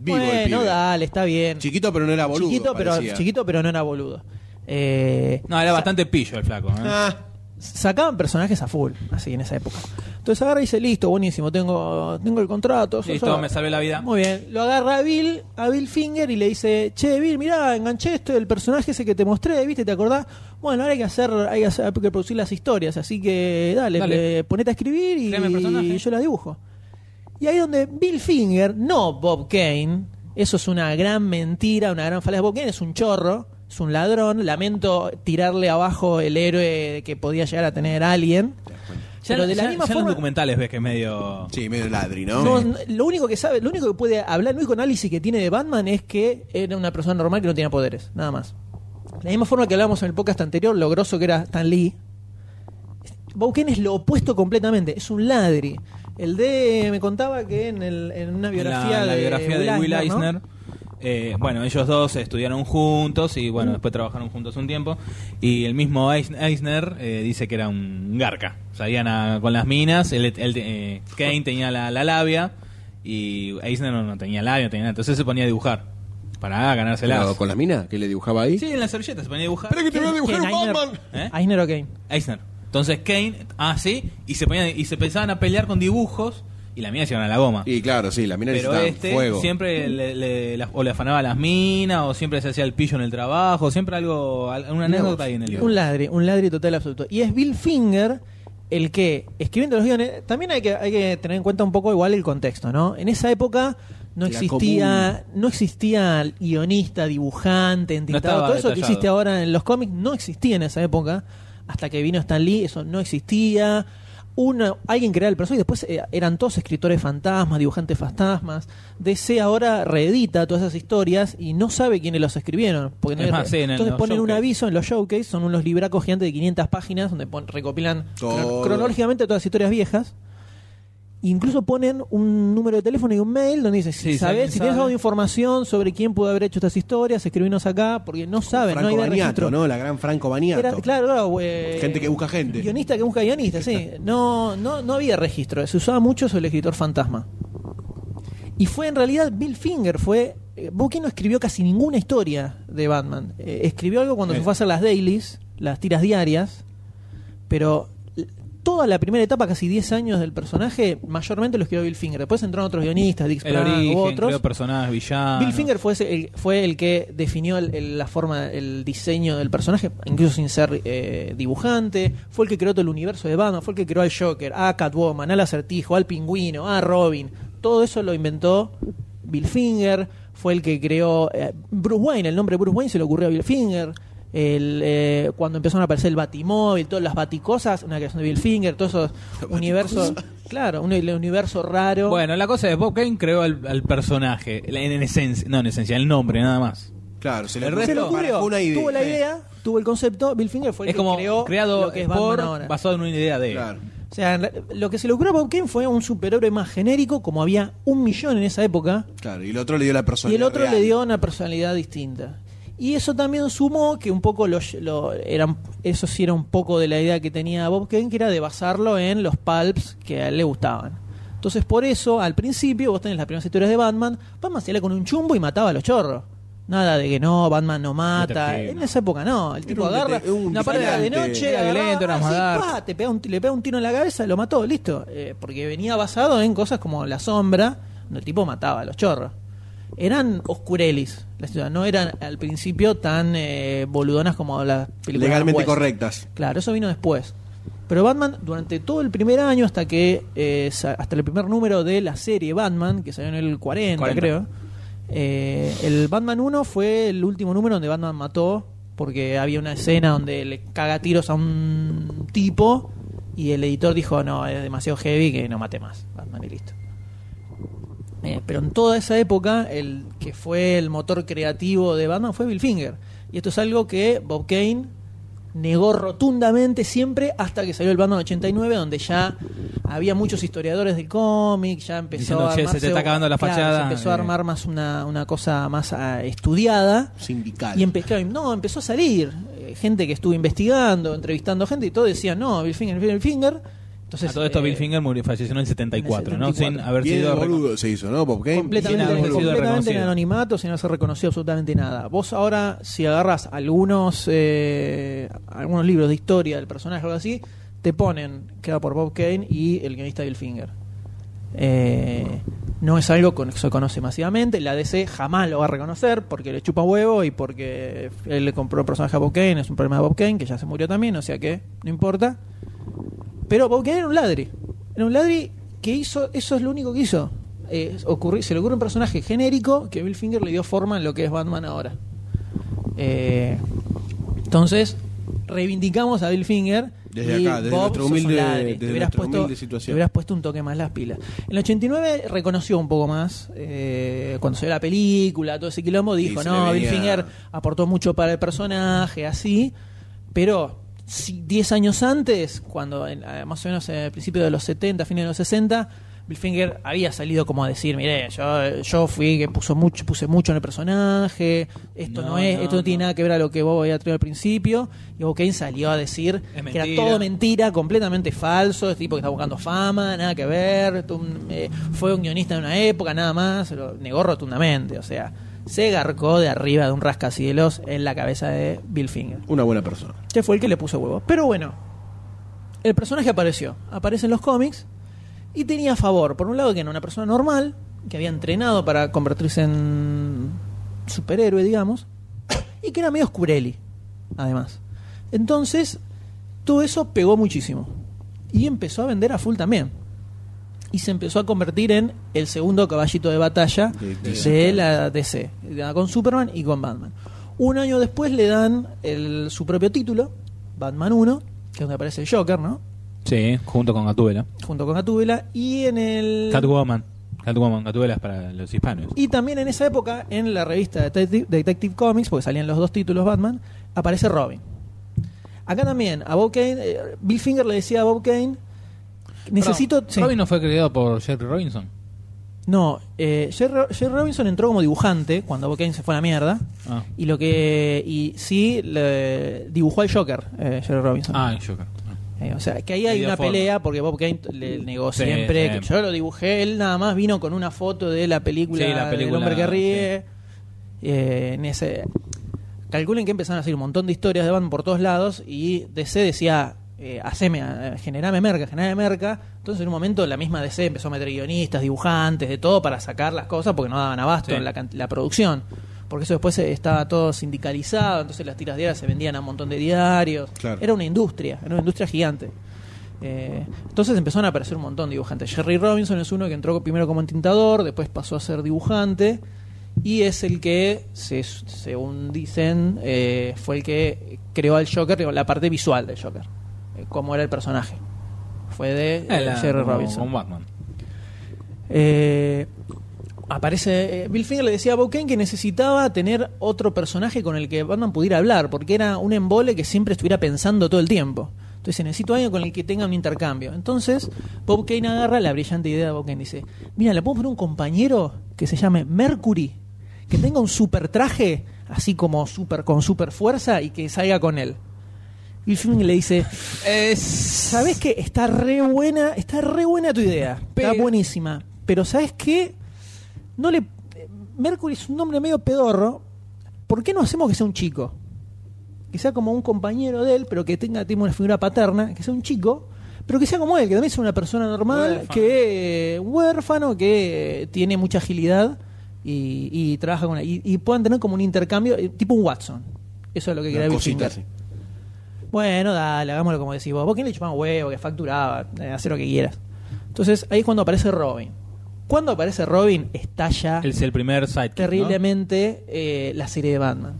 Vivo el bueno, pibe. dale, está bien. Chiquito, pero no era boludo. chiquito, pero, parecía. chiquito, pero no era boludo. Eh, No, era bastante pillo el flaco. ¿eh? Ah, sacaban personajes a full, así en esa época. Entonces agarra y dice, listo, buenísimo, tengo, tengo el contrato. Listo, eso". me salvé la vida. Muy bien, lo agarra a Bill, a Bill Finger y le dice, che, Bill, mirá, enganché esto, el personaje ese que te mostré, ¿viste? ¿Te acordás? Bueno, ahora hay que hacer, hay que, hacer- hay que producir las historias, así que dale, Dale. eh, ponete a escribir y, yo la dibujo. Y ahí donde Bill Finger, no Bob Kane, eso es una gran mentira, una gran falacia. Bob Kane es un chorro, es un ladrón, lamento tirarle abajo el héroe que podía llegar a tener alguien. Ya, Pero de la ya- misma ya en los forma- documentales ves que es medio... sí, medio ladri, ¿no? No, no, lo único que sabe, lo único que puede hablar, el único análisis que tiene de Batman es que era una persona normal que no tenía poderes, nada más. De la misma forma que hablamos en el podcast anterior, lo grosso que era Stan Lee. Kane es lo opuesto completamente, es un ladri. El de me contaba que en, el- en una biografía, la, la de, biografía de Will ¿no? Eisner. Eh, bueno, ellos dos estudiaron juntos y bueno, después trabajaron juntos un tiempo. Y el mismo Eis- Eisner eh, dice que era un garca. Salían a- con las minas, él, él, eh, Kane tenía la, la labia y Eisner no, no tenía labia, no tenía nada. Entonces se ponía a dibujar para ganárselas. Pero ¿Con la mina? que le dibujaba ahí? Sí, en la servilleta se ponía a dibujar. Espera que te voy a dibujar ¿Quién, un Eisner? Batman. ¿Eh? Eisner o Kane. Eisner. Entonces Kane, ah, sí, y se, ponían, y se empezaban a pelear con dibujos y la mina se iban a la goma. Y claro, sí, la mina Pero necesitaba este fuego. siempre le, le- la- o le afanaba las minas, o siempre se hacía el pillo en el trabajo, siempre algo, al- una anécdota ahí en el libro. Un ladri, un ladri total absoluto. Y es Bill Finger el que, escribiendo los guiones, también hay que, hay que tener en cuenta un poco igual el contexto, ¿no? En esa época no La existía, no existía guionista, dibujante, entintado, todo eso que existe ahora en los cómics no existía en esa época. Hasta que vino Stan Lee, eso no existía. Una, alguien creaba el personaje y después eh, eran todos escritores fantasmas, dibujantes fantasmas. DC ahora reedita todas esas historias y no sabe quiénes los escribieron. Porque no Es hay- más, sí, en el- entonces ponen un aviso en los showcase, son unos libracos gigantes de 500 páginas donde pon- recopilan cron- cronológicamente todas las historias viejas. Incluso ponen un número de teléfono y un mail donde dice, si Sí, sabes, si tienes algo de información sobre quién pudo haber hecho estas historias, escribinos acá, porque no saben, no Franco hay Baniato, registro. ¿no? La gran Franco Baniato. Era- claro, claro, eh, Gente que busca gente. Guionista que busca guionista, sí. No, no, no había registro. Se usaba mucho sobre el escritor fantasma. Y fue en realidad Bill Finger, fue. Eh, no escribió casi ninguna historia de Batman. Eh, escribió algo cuando Eh. se fue a hacer las dailies, las tiras diarias, pero toda la primera etapa, casi 10 años del personaje, mayormente lo escribió Bill Finger. Después entraron otros guionistas, Dick Sprang u otros. creó personajes villanos. Bill Finger fue, ese- el, fue el que definió el- el- la forma, el diseño del personaje, incluso sin ser eh, dibujante. Fue el que creó todo el universo de Batman, fue el que creó al Joker, a Catwoman, al Acertijo, al Pingüino, a Robin. Todo eso lo inventó Bill Finger. Fue el que creó eh, Bruce Wayne, el nombre Bruce Wayne se le ocurrió a Bill Finger. El, eh, cuando empezaron a aparecer el Batimóvil, todas las baticosas, una creación de Bill Finger, todos esos universos, claro, un el universo raro. Bueno, la cosa es Bob Kane creó al, al personaje, en, en esencia, no en esencia, el nombre nada más. Claro, se le, El resto- ocurrió, una idea. tuvo la idea, tuvo el concepto, Bill Finger fue el es que como creó creado lo que es por, ahora. basado en una idea de él. Claro. O sea, lo que se le ocurrió a Bob Kane fue un superhéroe más genérico, como había un millón en esa época, Claro, y el otro le dio la y personalidad. el otro real. le dio una personalidad distinta. Y eso también sumó que un poco lo, lo- eran, eso sí era un poco de la idea que tenía Bob Kane, que era de basarlo en los pulps que a él le gustaban. Entonces, por eso, al principio, vos tenés las primeras historias de Batman, Batman salía con un chumbo y mataba a los chorros. Nada de que no, Batman no mata. En no. esa época no. El tipo agarra un una parte de noche, violento, así, te pega un, le pega un tiro en la cabeza, lo mató, listo. Eh, porque venía basado en cosas como La Sombra, donde el tipo mataba a los chorros. Eran oscurelis, la ciudad, no eran al principio tan eh, boludonas como las películas Legalmente West. correctas. Claro, eso vino después. Pero Batman, durante todo el primer año, hasta que eh, hasta el primer número de la serie Batman, que salió en el 40, 40. creo, eh, el Batman 1 fue el último número donde Batman mató, porque había una escena donde le caga tiros a un tipo y el editor dijo, no, es demasiado heavy que no mate más. Batman y listo. Eh, pero en toda esa época, el que fue el motor creativo de Batman fue Bill Finger. Y esto es algo que Bob Kane negó rotundamente siempre hasta que salió el Batman 89, donde ya había muchos historiadores del cómic, ya empezó Diciendo, a "Che, se armarse, te está acabando la claro, fachada", se empezó a eh. armar más una, una cosa más ah, estudiada. Sindical. Y empe- claro, no, empezó a salir eh, gente que estuvo investigando, entrevistando gente y todo decía, no, Bill Finger, Bill Finger. Entonces, a todo esto eh, Bill Finger murió, falleció en el 74, en el ¿no? 74. Sin haber Bien sido... boludo se hizo, ¿no? Bob Kane. completamente, Sin haber sido completamente en anonimato, sin haberse reconocido absolutamente nada. Vos ahora, si agarras algunos eh, algunos libros de historia del personaje o algo así, te ponen creado por Bob Kane y el guionista Bill Finger. Eh, no es algo que se conoce masivamente. La DC jamás lo va a reconocer porque le chupa huevo y porque él le compró el personaje a Bob Kane. Es un problema de Bob Kane que ya se murió también, o sea que no importa. Pero Bob Kane era un ladri. Era un ladri que hizo, eso es lo único que hizo. Eh, ocurri- se le ocurre un personaje genérico que Bill Finger le dio forma en lo que es Batman ahora. Eh, entonces, reivindicamos a Bill Finger. Desde y acá, desde Bob, un humilde- desde Te hubieras puesto- humilde situación. te hubieras puesto un toque más las pilas. En el 89 reconoció un poco más, eh, cuando se vio la película, todo ese quilombo, dijo, no, Bill Finger aportó mucho para el personaje, así, pero 10 años antes, cuando eh, más o menos en el principio de los 70, fines de los 60, Bill Finger había salido como a decir, mire, yo, yo fui que puso mucho, puse mucho en el personaje, esto no, No, es, no, esto no tiene nada que ver a lo que vos había traído al principio, y Bob Kane salió a decir Es que era todo mentira, completamente falso, este tipo que está buscando fama, nada que ver, un- eh, fue un guionista de una época, nada más, lo negó rotundamente, o sea, se garcó de arriba de un rascacielos en la cabeza de Bill Finger Una buena persona. que fue el que le puso huevo. Pero bueno, el personaje apareció. Aparece en los cómics y tenía favor, por un lado, que era una persona normal, que había entrenado para convertirse en superhéroe, digamos, y que era medio oscureli, además. Entonces, todo eso pegó muchísimo. Y empezó a vender a full también. Y se empezó a convertir en el segundo caballito de batalla De- de, de- la DC, con Superman y con Batman. Un año después le dan el- su propio título, Batman 1, que es donde aparece el Joker, ¿no? Sí, junto con Gatúbela. Junto con Gatúbela. Y en el. Catwoman. Catwoman, Gatúbela es para los hispanos. Y también en esa época, en la revista Detective, Detective Comics, porque salían los dos títulos Batman, aparece Robin. Acá también, a Bob Kane, eh, Bill Finger le decía a Bob Kane, necesito... Perdón, sí. Robin no fue creado por Jerry Robinson. No, eh, Jerry, Jerry Robinson entró como dibujante cuando Bob Kane se fue a la mierda. Ah, Y lo que y sí le dibujó al Joker, eh, Jerry Robinson. ah el Joker. Ah. Eh, o sea, que ahí hay una forma. pelea porque Bob Kane le negó Sí, siempre sí. que yo lo dibujé, él nada más vino con una foto de la película, la del película, hombre que ríe. Eh, en ese calculen que empezaron a hacer un montón de historias de Batman por todos lados y DC decía eh, haceme, eh, generame merca, generame merca. Entonces en un momento la misma DC empezó a meter guionistas, dibujantes, de todo para sacar las cosas porque no daban abasto Sí. en la, la producción. Porque eso después eh, estaba todo sindicalizado, entonces las tiras diarias se vendían a un montón de diarios. Claro. Era una industria, era una industria gigante. Eh, entonces empezaron a aparecer un montón de dibujantes. Jerry Robinson es uno que entró primero como entintador, después pasó a ser dibujante y es el que, se- según dicen, eh, fue el que creó al Joker, la parte visual del Joker, eh, cómo era el personaje. Fue de eh, Ah, la- Jerry como- Robinson. como Batman. Eh, aparece. eh, Bill Finger le decía a Bob Kane que necesitaba tener otro personaje con el que Batman pudiera hablar, porque era un embole que siempre estuviera pensando todo el tiempo. Entonces necesito a alguien con el que tenga un intercambio. Entonces, Bob Kane agarra la brillante idea de Bob Kane. Dice: Mira, le puedo poner un compañero que se llame Mercury, que tenga un super traje, así como super, con super fuerza, y que salga con él. Bill Finger le dice: ¿Sabes qué? Está re buena, está re buena tu idea. Está Pero- buenísima. Pero ¿sabes qué? No le Mercury es un nombre medio pedorro. ¿Por qué no hacemos que sea un chico? Que sea como un compañero de él, pero que tenga, tenga una figura paterna, que sea un chico, pero que sea como él, que también sea una persona normal, Huérfano. que un huérfano, que tiene mucha agilidad y, y trabaja con y, y puedan tener como un intercambio, eh, tipo un Watson. Eso es lo que quería Una Bill cosita Finger. así. Bueno, dale, hagámoslo como decís vos. Vos quién le chupaba un huevo, que facturaba, eh, hacer lo que quieras. Entonces, ahí es cuando aparece Robin. Cuando aparece Robin, estalla Es el primer sidekick, ¿no? terriblemente eh, la serie de Batman.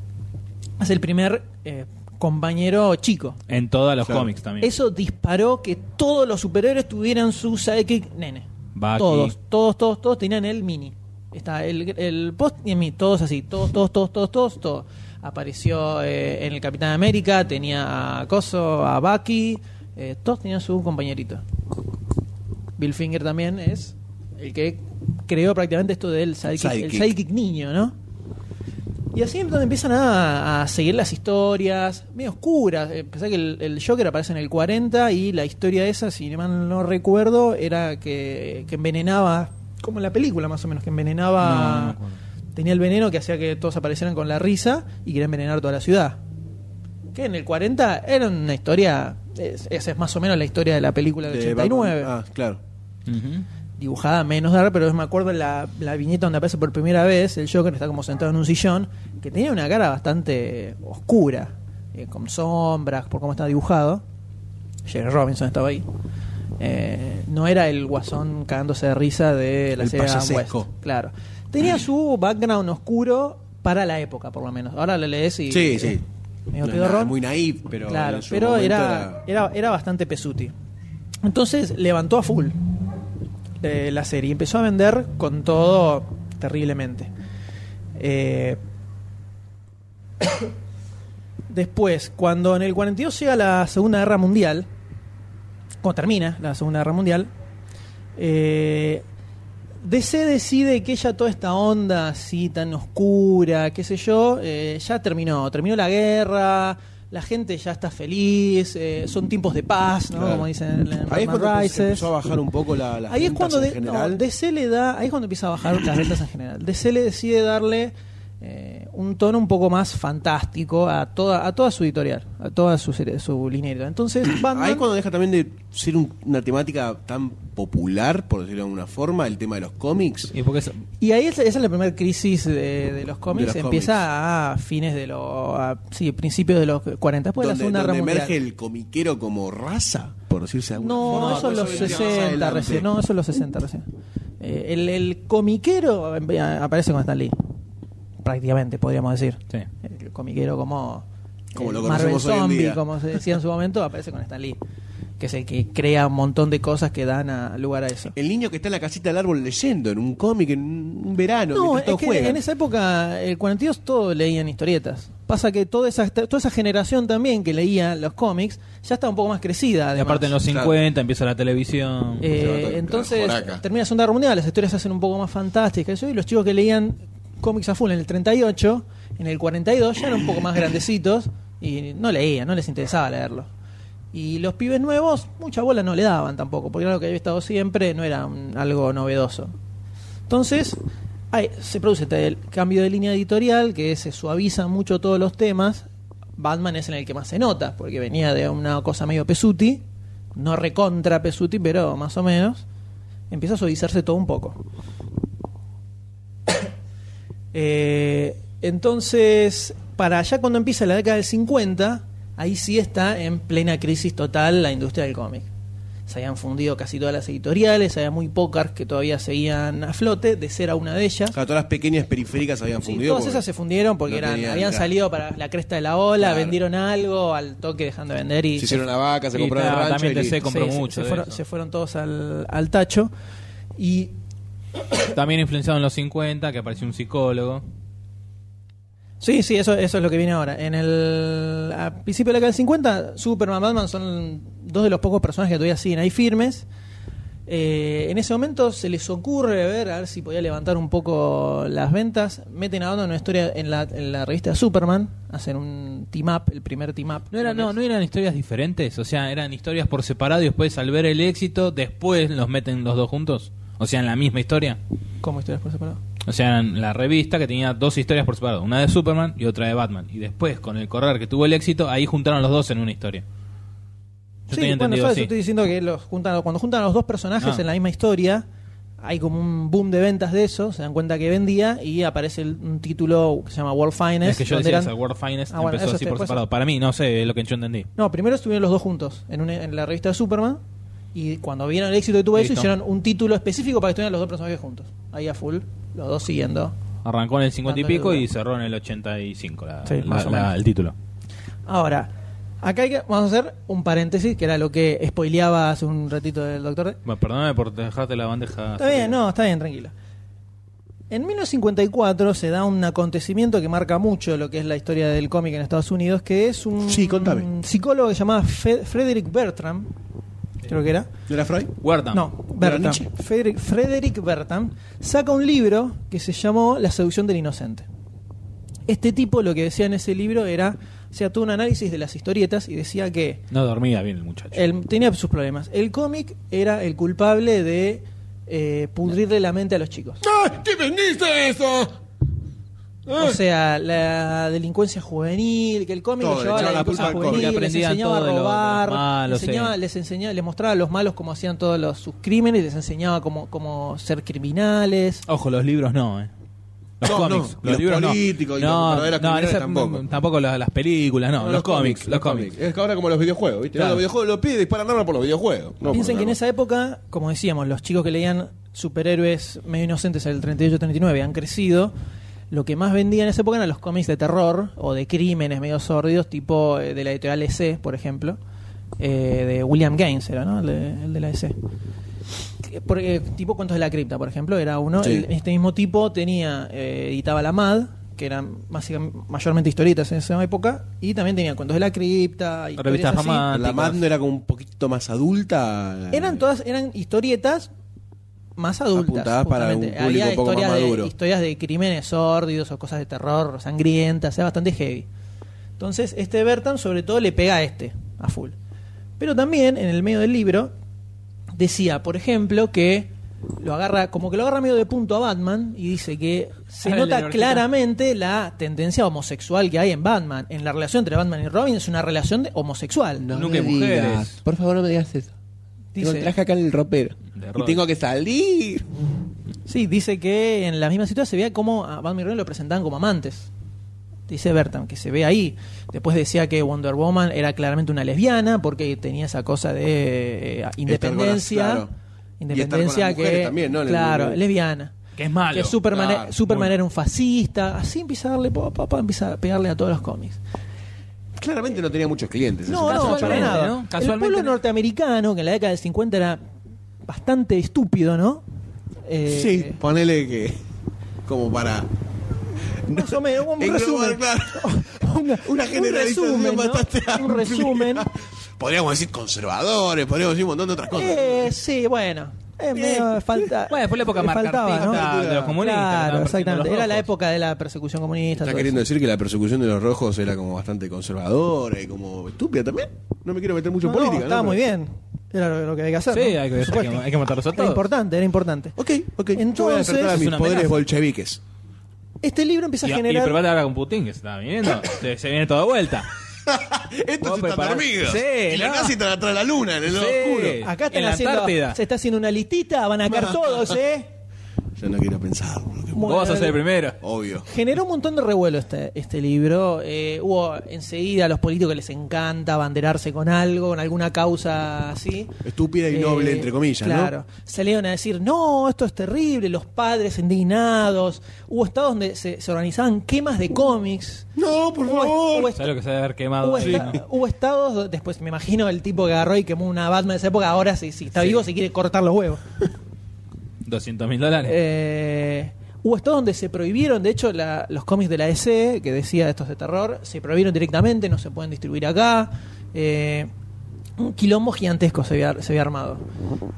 Es el primer eh, compañero chico. En todos los Claro. cómics también. Eso disparó que todos los superhéroes tuvieran su sidekick nene. Bucky. Todos, todos, todos, todos tenían el mini. Está el, el post y el mini, todos así, todos, todos, todos, todos, todos, todos. Apareció eh, en el Capitán América, tenía a Coso, a Bucky, eh, todos tenían su compañerito. Bill Finger también es el que creó prácticamente esto del sidekick, el Sidekick. niño, ¿no? Y así es donde empiezan a, a seguir las historias, medio oscuras. Eh, Pensá que el, el Joker aparece en el 40 y la historia esa, si mal no recuerdo, era que, que envenenaba, como en la película más o menos, que No, no me envenenaba. Tenía el veneno que hacía que todos aparecieran con la risa y quería envenenar toda la ciudad. Que en el 40 era una historia, es- esa es más o menos la historia de la película del De 89 Batman. Ah, claro. Ujú. dibujada menos rara, pero me acuerdo la, la viñeta donde aparece por primera vez el Joker, está como sentado en un sillón, que tenía una cara bastante oscura, eh, con sombras, por cómo está dibujado. Jerry Robinson estaba ahí. Eh, no era el guasón cagándose de risa de la El serie Adam West. payasesco. Claro. Tenía su background oscuro para la época, por lo menos. Ahora lo lees y. Sí, sí. Medio No es pedorrón. nada muy naif, pero. Claro, era, era, era bastante pesuti. Entonces levantó a full eh, la serie empezó a vender con todo terriblemente. Eh, después, cuando en el 42 llega la Segunda Guerra Mundial, cuando termina la Segunda Guerra Mundial, eh, DC decide que ya toda esta onda así tan oscura, qué sé yo, eh, ya terminó. Terminó la guerra, la gente ya está feliz, eh, son tiempos de paz, ¿no? Claro. Como dicen en Ahí es cuando Rises. empezó a bajar un poco la, las Ahí es cuando en de- no, general. DC le da, ahí es cuando empieza a bajar las ventas en general. DC le decide darle eh, un tono un poco más fantástico a toda, a toda su editorial, a toda su, serie- su línea editorial. Entonces, Batman... Ahí es cuando deja también de ser un- una temática tan popular, por decirlo de alguna forma, el tema de los cómics. Y porque es- Y ahí es- esa es la primera crisis de, de los cómics. De los Empieza a fines de los. a- sí, principios de los 40. Después de la donde Segunda Guerra Mundial. emerge el comiquero como raza, por decirse de alguna No, forma. eso es los Eso vendría más 60 adelante. recién. No, eso es los 60 recién. Eh, el, el comiquero eh, aparece con Stan Lee. Prácticamente, podríamos decir. sí. El comiquero como. Como el lo Marvel Zombie, como se decía en su momento, aparece con Stan Lee. Que es el que crea un montón de cosas que dan a, lugar a eso. El niño que está en la casita del árbol leyendo en un cómic en un verano, No, mientras es todos que juegan. en esa época, el 42 todos leían historietas. Pasa que toda esa, toda esa generación también que leía los cómics ya estaba un poco más crecida. Y aparte en los Claro. 50 empieza la televisión. Eh, entonces, termina la Segunda Guerra Mundial, las historias se hacen un poco más fantásticas. Y los chicos que leían cómics a full en el 38, en el 42 ya eran un poco más grandecitos y no leían, no les interesaba leerlo. Y los pibes nuevos, mucha bola no le daban tampoco, porque era lo que había estado siempre, no era un- algo novedoso. Entonces, hay- se produce este el cambio de línea editorial, que se suavizan mucho todos los temas. Batman es en el que más se nota, porque venía de una cosa medio pesuti, no recontra pesuti, pero más o menos. Empieza a suavizarse todo un poco. Eh, entonces, para allá cuando empieza la década del 50, ahí sí está en plena crisis total la industria del cómic. Se habían fundido casi todas las editoriales, había muy pocas que todavía seguían a flote, de ser a una de ellas. Claro, todas las pequeñas periféricas habían Sí, fundido. todas esas se fundieron porque no eran, tenían, habían claro. salido para la cresta de la ola, Claro. vendieron algo, al toque dejando de vender y Se hicieron una vaca, se compraron el rancho. también y compró Sí, se- mucho se, de fueron, eso. se fueron todos al, al tacho. Y También influenciado en los 50, que apareció un psicólogo. Sí, sí, eso, eso es lo que viene ahora. En el a principio de la década del 50, Superman, Batman son dos de los pocos personajes que todavía siguen ahí firmes. Eh, en ese momento se les ocurre ver a ver si podía levantar un poco las ventas. Meten a una historia en la, en la revista Superman, hacen un team up, el primer team up. No, era, no, no eran historias diferentes, o sea, eran historias por separado y después al ver el éxito, después los meten los dos juntos. O sea, en la misma historia. ¿Cómo historias por separado? O sea, en la revista que tenía dos historias por separado, una de Superman y otra de Batman. Y después, con el correr que tuvo el éxito, ahí juntaron los dos en una historia. Yo Sí, tenía bueno, entendido ¿sabes? así. Yo estoy diciendo que los juntan, cuando juntan a los dos personajes Ah. en la misma historia, hay como un boom de ventas de eso, se dan cuenta que vendía y aparece el- un título que se llama World Finest. Es que yo decía eran- World Finest Ah, bueno, empezó así por separado. Para mí, no sé, es lo que yo entendí. No, primero estuvieron los dos juntos en, una- en la revista de Superman y cuando vieron el éxito que tuvo eso, Listo. hicieron un título específico para que estuvieran los dos personajes juntos. Ahí a full, los dos siguiendo. Arrancó en el 50 y Dándole pico duro. y cerró en el 85 la- Sí, la- más o la- menos. el título. Ahora, acá hay que, vamos a hacer un paréntesis, que era lo que spoileaba hace un ratito el doctor. D. Bueno, perdóname por dejarte la bandeja. Está bien, no, está bien, tranquilo. En 1954 se da un acontecimiento que marca mucho lo que es la historia del cómic en Estados Unidos, que es un, Sí, contame. psicólogo que se llamaba Fe- Frederick Bertram, creo que era. ¿No era Freud? Guarda. No, ¿No era Bertram. Nietzsche? Frederick, Frederick Bertram saca un libro que se llamó La seducción del inocente. Este tipo lo que decía en ese libro era, hacía todo un análisis de las historietas y decía que No dormía bien el muchacho. él tenía sus problemas. El cómic era el culpable de eh, pudrirle la mente a los chicos. ¡Ah! ¿Qué vendiste eso? O sea, la delincuencia juvenil, que el cómic Todo, lo le llevaba la delincuencia al juvenil, les enseñaba a robar, malo, les, enseñaba, sí. les enseñaba, les mostraba a los malos cómo hacían todos los, sus crímenes, les enseñaba cómo, cómo ser criminales. Ojo, los libros no, eh. Los No, cómics, no. los, libros políticos y no. los no, esa- tampoco. tampoco las, las películas, no, No, los, cómics, los cómics. Es que ahora como los videojuegos, ¿viste? Claro. Los videojuegos lo pide y disparan armas por los videojuegos. No Piensen que en esa época, como decíamos, los chicos que leían superhéroes medio inocentes en el 38-39 han crecido. Lo que más vendía en esa época eran los cómics de terror o de crímenes medio sórdidos, tipo eh, de la editorial EC, por ejemplo, eh, de William Gaines, era, ¿no? El de, el de la EC. Que- Porque, tipo Cuentos de la Cripta, por ejemplo, era uno. Sí. El- este mismo tipo tenía, eh, editaba la MAD, que eran básicamente, mayormente historietas en esa época, y también tenía Cuentos de la Cripta, Revistas. La Mad no era como un poquito más adulta. Eran todas, eran historietas más adultas. Apuntadas para un público Había un poco más historias de, historias de crímenes sórdidos o cosas de terror, sangrientas, era bastante heavy. Entonces, este Bertam sobre todo le pega a este, a full. Pero también, en el medio del libro, decía, por ejemplo, que lo agarra, como que lo agarra medio de punto a Batman y dice que se nota claramente la tendencia homosexual que hay en Batman. En la relación entre Batman y Robin es una relación de- homosexual. No Nunca me mujeres. digas. Por favor, no me digas eso. Tengo Dice- el traje acá en el ropero. Y tengo que salir. Sí, dice que en la misma situación se veía como a Batman y Robin lo presentaban como amantes. Dice Bertam, que se ve ahí. Después decía que Wonder Woman era claramente una lesbiana porque tenía esa cosa de eh, independencia. Estar con las- claro. Y estar con Independencia que. claro, el- lesbiana. Que es malo. Que Superman, claro, Superman muy- era un fascista. Así empieza a darle, pa, pa, pa, empieza a pegarle a todos los cómics. Claramente no tenía muchos clientes. No, no, para nada. ¿no? El pueblo no. norteamericano, que en la década del 50 era bastante estúpido, ¿no? Eh, Sí, ponele que. Como para. Más o menos, un resumen. claro. Una, Una bastante Un resumen. Podríamos decir conservadores, podríamos decir un montón de otras cosas. Eh, sí, bueno. Eh, medio falta, Bueno, fue la época faltaba, ¿no? de los comunistas. Claro, exactamente. los Era la época de la persecución comunista. ¿Está queriendo eso. decir que la persecución de los rojos era como bastante conservadora y como estúpida también? No me quiero meter mucho en No, no, política. estaba ¿no? muy bien. Era lo, lo que había que hacer. Sí, ¿no? hay que, hay que- hay que matarlos a Era todos. importante, era importante. Ok, ok. Yo voy a Entonces- a mis poderes bolcheviques. Este libro empieza Y, a y generar. prepárate ahora con Putin, que se está viniendo. se, se viene toda de vuelta. Estos Vos están prepará- dormidos. Sí, y los no. nazis están atrás de la luna, en el Sí. oscuro. Acá están en la haciendo. Antártida. Se está haciendo una listita, van a caer todos, ¿eh? Yo no quiero pensar. boludo, que- Bueno, Vos vas a ser el primero. Obvio. Generó un montón de revuelo este, este libro. Eh, hubo enseguida a los políticos que les encanta abanderarse con algo, con alguna causa así. Estúpida y noble, Eh, entre comillas, claro. ¿no? Salieron a decir, no, esto es terrible, los padres indignados. Hubo estados donde se, se organizaban quemas de cómics. No, por Hubo- favor. hubo ¿Sabes lo que se debe haber quemado? Hubo, ahí, esta- no? hubo estados, do- después me imagino el tipo que agarró y quemó una Batman de esa época, ahora si, si está vivo se quiere cortar los huevos. 200 mil dólares. Eh, hubo estados donde se prohibieron, de hecho la- los cómics de la DC, que decía estos de terror, se prohibieron directamente, no se pueden distribuir acá. Eh, un quilombo gigantesco se había, se había armado.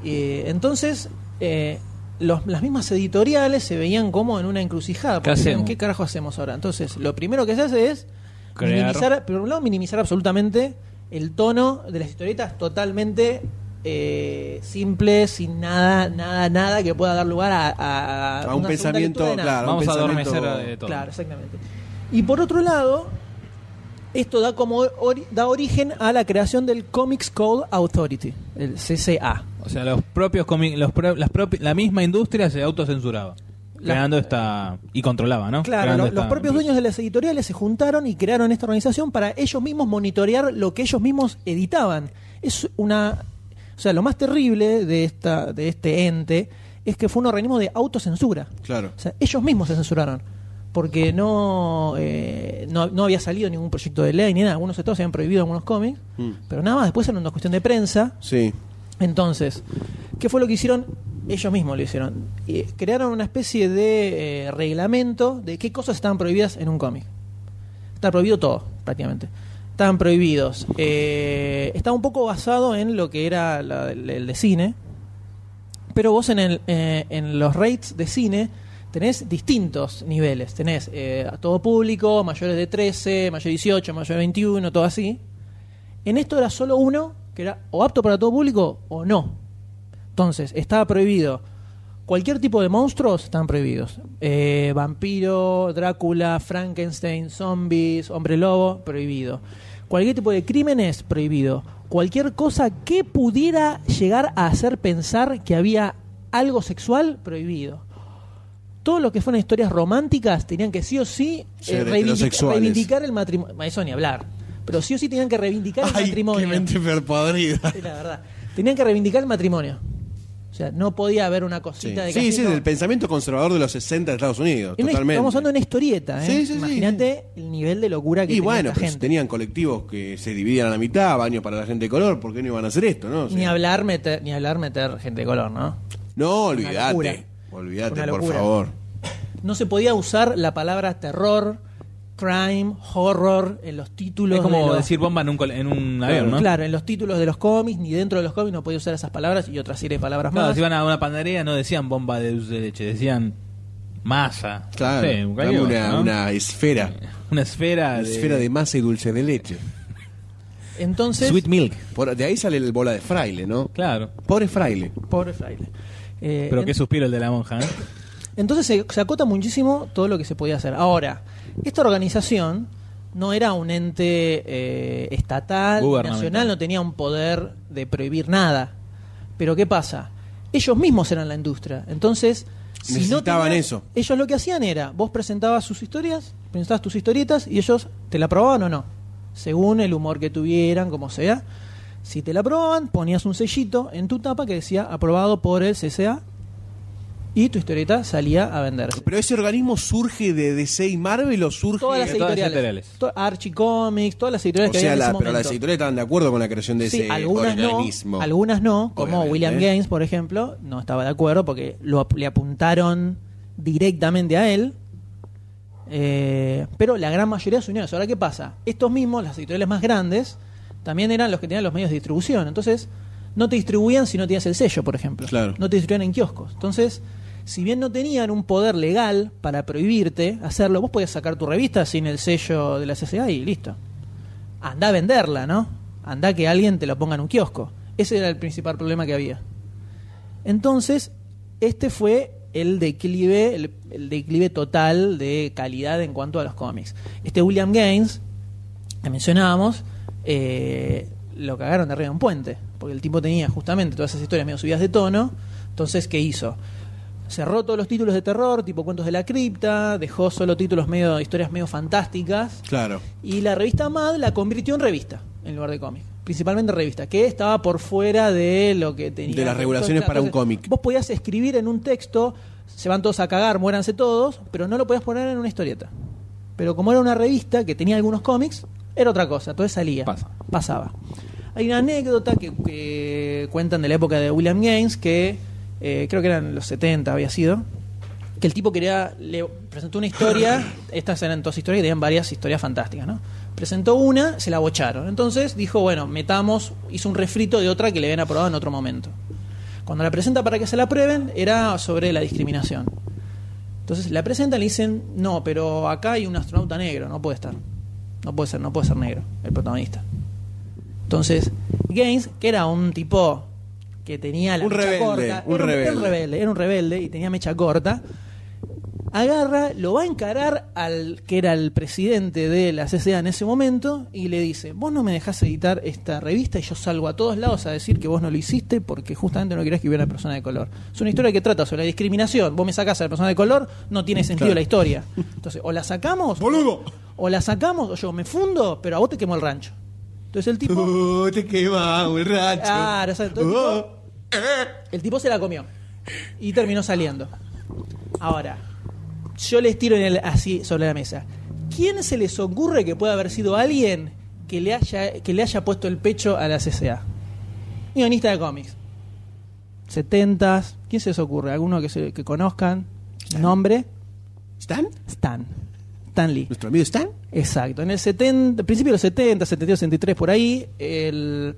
Eh, entonces, eh, los- las mismas editoriales se veían como en una encrucijada. ¿Qué decían? ¿Qué carajo hacemos ahora? Entonces, lo primero que se hace es Crear. minimizar, por un lado, minimizar absolutamente el tono de las historietas totalmente eh, simple, sin nada, nada, nada que pueda dar lugar a, a, A un pensamiento, claro. Vamos a pensamiento- adormecer de todo. Claro, exactamente. Y por otro lado, esto da como ori- da origen a la creación del Comics Code Authority, el CCA. O sea, los propios los pro- las propi- la misma industria se autocensuraba. La- creando esta. y controlaba, ¿no? Claro, lo- los propios dueños de las editoriales se juntaron y crearon esta organización para ellos mismos monitorear lo que ellos mismos editaban. Es una, o sea, lo más terrible de esta, de este ente es que fue un organismo de autocensura. Claro. O sea, ellos mismos se censuraron. Porque no, eh, no, no había salido ningún proyecto de ley ni nada. Algunos estados se habían prohibido algunos cómics. Mm. Pero nada más, después era una cuestión de prensa. Sí. Entonces, ¿qué fue lo que hicieron? Ellos mismos lo hicieron. Y crearon una especie de eh, reglamento de qué cosas estaban prohibidas en un cómic. Está prohibido todo, prácticamente. Estaban prohibidos. Eh, estaba un poco basado en lo que era la- el, de cine. Pero vos en, el, eh, en los rates de cine tenés distintos niveles. Tenés eh, a todo público, mayores de 13, mayor de 18, mayor de 21, todo así. En esto era solo uno que era o apto para todo público o no. Entonces, estaba prohibido. Cualquier tipo de monstruos estaban prohibidos. Eh, vampiro, Drácula, Frankenstein, zombies, hombre lobo, prohibido. Cualquier tipo de crímenes, prohibido. Cualquier cosa que pudiera llegar a hacer pensar que había algo sexual, prohibido. Todo lo que fueron historias románticas tenían que sí o sí eh, reivindicar el matrimonio. Eso ni hablar. Pero sí o sí tenían que reivindicar el Ay, matrimonio. qué mente. Sí, la verdad. Tenían que reivindicar el matrimonio. O sea, no podía haber una Sí, cosita de sí, sí, casino. del pensamiento conservador de los 60 de Estados Unidos, En totalmente. Estamos hablando de una historieta, ¿eh? Sí, sí, sí, Imagínate el nivel de locura que y tenía bueno, esta pero si gente. tenían colectivos que se dividían a la mitad, baños para la gente de color, ¿por qué no iban a hacer esto, no? O sea, Ni hablar meter, ni hablar meter gente de color, ¿no? no, olvídate. Olvídate, por favor. No se podía usar la palabra terror, crime, horror en los títulos. Es como de los- decir bomba en un, col- en un avión, ¿no? Claro, en los títulos de los cómics, ni dentro de los cómics no podía usar esas palabras y otra serie de palabras Claro, más. si iban a una panadería no decían bomba de dulce de leche, decían masa. Claro, una, una esfera. Una esfera Una de... esfera de masa y dulce de leche. Entonces, Sweet milk. Por- de ahí sale el bola de fraile, ¿no? Claro. Pobre fraile. Pobre fraile. Eh, Pero en- qué suspiro el de la monja, ¿eh? entonces se, se acota muchísimo todo lo que se podía hacer. Ahora, esta organización no era un ente eh, estatal, nacional, no tenía un poder de prohibir nada. Pero ¿qué pasa? Ellos mismos eran la industria. Entonces, si no tenías- eso. Ellos lo que hacían era, vos presentabas sus historias, presentabas tus historietas y ellos te la aprobaban o no. Según el humor que tuvieran, como sea. Si te la aprobaban, ponías un sellito en tu tapa que decía aprobado por el CCA y tu historieta salía a venderse. Pero ese organismo surge de DC y Marvel o surge. Todas las de todas las editoriales. editoriales. To- Archie Comics, todas las editoriales o que sea, había en la- ese pero las editoriales estaban de acuerdo con la creación de Sí, ese algunas no, organismo. algunas no, como Obviamente. William Gaines, por ejemplo, no estaba de acuerdo porque lo, le apuntaron directamente a él. Eh, pero la gran mayoría se unieron. Ahora, ¿qué pasa? Estos mismos, las editoriales más grandes, también eran los que tenían los medios de distribución. Entonces, no te distribuían si no tenías el sello, por ejemplo. Claro. No te distribuían en kioscos. Entonces, si bien no tenían un poder legal para prohibirte hacerlo, vos podías sacar tu revista sin el sello de la CCA y listo. Anda a venderla, ¿no? Anda que alguien te lo ponga en un kiosco. Ese era el principal problema que había. Entonces, este fue el declive, el, el declive total de calidad en cuanto a los cómics. Este William Gaines, que mencionábamos, eh, lo cagaron de arriba de un puente, porque el tipo tenía justamente todas esas historias medio subidas de tono. Entonces, ¿qué hizo? Cerró todos los títulos de terror, tipo cuentos de la cripta, dejó solo títulos medio, historias medio fantásticas, Claro. y la revista Mad la convirtió en revista, en lugar de cómic. Principalmente revista, que estaba por fuera de lo que tenía. De las regulaciones para un cómic. Vos podías escribir en un texto, se van todos a cagar, muéranse todos, pero no lo podías poner en una historieta. Pero como era una revista que tenía algunos cómics, era otra cosa, entonces salía. Pasa. Pasaba. Hay una anécdota que, que cuentan de la época de William Gaines, que eh, creo que eran los 70, había sido, que el tipo quería, le presentó una historia, estas eran todas historias, y tenían varias historias fantásticas, ¿no? Presentó una, se la bocharon. Entonces dijo, bueno, metamos, hizo un refrito de otra que le habían aprobado en otro momento. Cuando la presenta para que se la aprueben, era sobre la discriminación. Entonces la presentan y le dicen, no, pero acá hay un astronauta negro, no puede estar. No puede ser, no puede ser negro, el protagonista. Entonces, Gaines, que era un tipo que tenía la Un mecha rebelde, corta, un era rebelde. era un rebelde, era un rebelde y tenía mecha corta. Agarra, lo va a encarar al que era el presidente de la CCA en ese momento y le dice, vos no me dejás editar esta revista y yo salgo a todos lados a decir que vos no lo hiciste porque justamente no querés que hubiera una persona de color. Es una historia que trata sobre la discriminación. Vos me sacás a la persona de color, no tiene sentido Claro. la historia. Entonces, o la sacamos, ¡Boludo! o la sacamos, o yo me fundo, pero a vos te quemo el rancho. Entonces el tipo... Oh, te quema el rancho. Claro, o sea, el Oh. tipo- el tipo se la comió y terminó saliendo. Ahora, yo les tiro en el- así sobre la mesa. ¿Quién se les ocurre que pueda haber sido alguien que le haya, que le haya puesto el pecho a la CCA? Guionista de cómics. 70 ¿Quién se les ocurre? ¿Alguno que, se, que conozcan? ¿Nombre? ¿Stan? Stan. Stan Lee. ¿Nuestro amigo Stan? Exacto. En el 70, principio de los 70, 72, 73, por ahí, el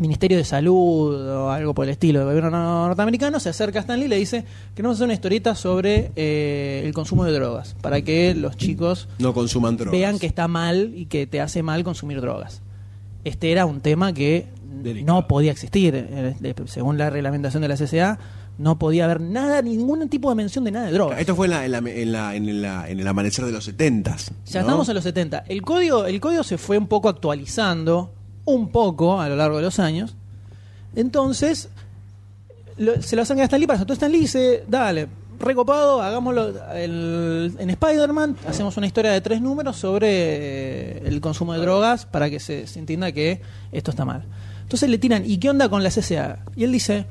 Ministerio de Salud o algo por el estilo del gobierno norteamericano se acerca a Stan Lee y le dice queremos hacer una historieta sobre eh, el consumo de drogas para que los chicos No consuman drogas. vean que está mal y que te hace mal consumir drogas. Este era un tema que Delicado. no podía existir. eh, Según la reglamentación de la CCA, no podía haber nada, ningún tipo de mención de nada de drogas. Esto fue en, la- en, la- en, la- en la- en el amanecer de los setentas. Ya ¿no? estamos en los 70. El código, el código se fue un poco actualizando, un poco a lo largo de los años. Entonces, se lo hacen a Stan Lee para eso. Entonces Stan dice, dale, recopado, hagámoslo en Spider-Man, hacemos una historia de tres números sobre eh, el consumo de drogas para que se, se entienda que esto está mal. Entonces le tiran, ¿y qué onda con la CCA? Y él dice,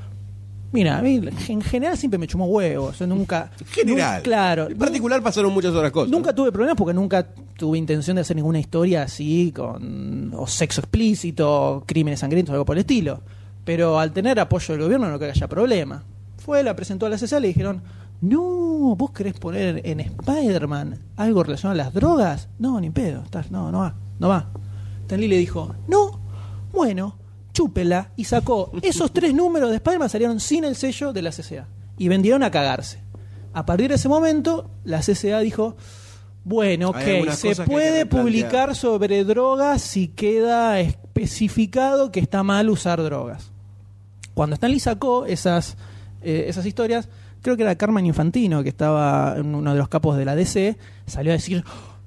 mira, a mí en general siempre me chumó huevos. Yo nunca... En general. claro. En particular pasaron muchas otras cosas. Nunca tuve problemas porque nunca tuve intención de hacer ninguna historia así con o sexo explícito, o crímenes sangrientos o algo por el estilo. Pero al tener apoyo del gobierno no creo que haya problema. Fue, la presentó a la CSA y le dijeron, no, vos querés poner en Spider-Man algo relacionado a las drogas. No, ni pedo, estás, no, no va, no va. Stan Lee le dijo, no, bueno, chúpela. Y sacó esos tres números de Spider-Man salieron sin el sello de la CCA. Y vendieron a cagarse. A partir de ese momento, la CCA dijo, bueno, ok, se puede replantear". publicar sobre drogas si queda especificado que está mal usar drogas. Cuando Stanley sacó esas eh, esas historias, creo que era Carmen Infantino, que estaba en uno de los capos de la DC, salió a decir,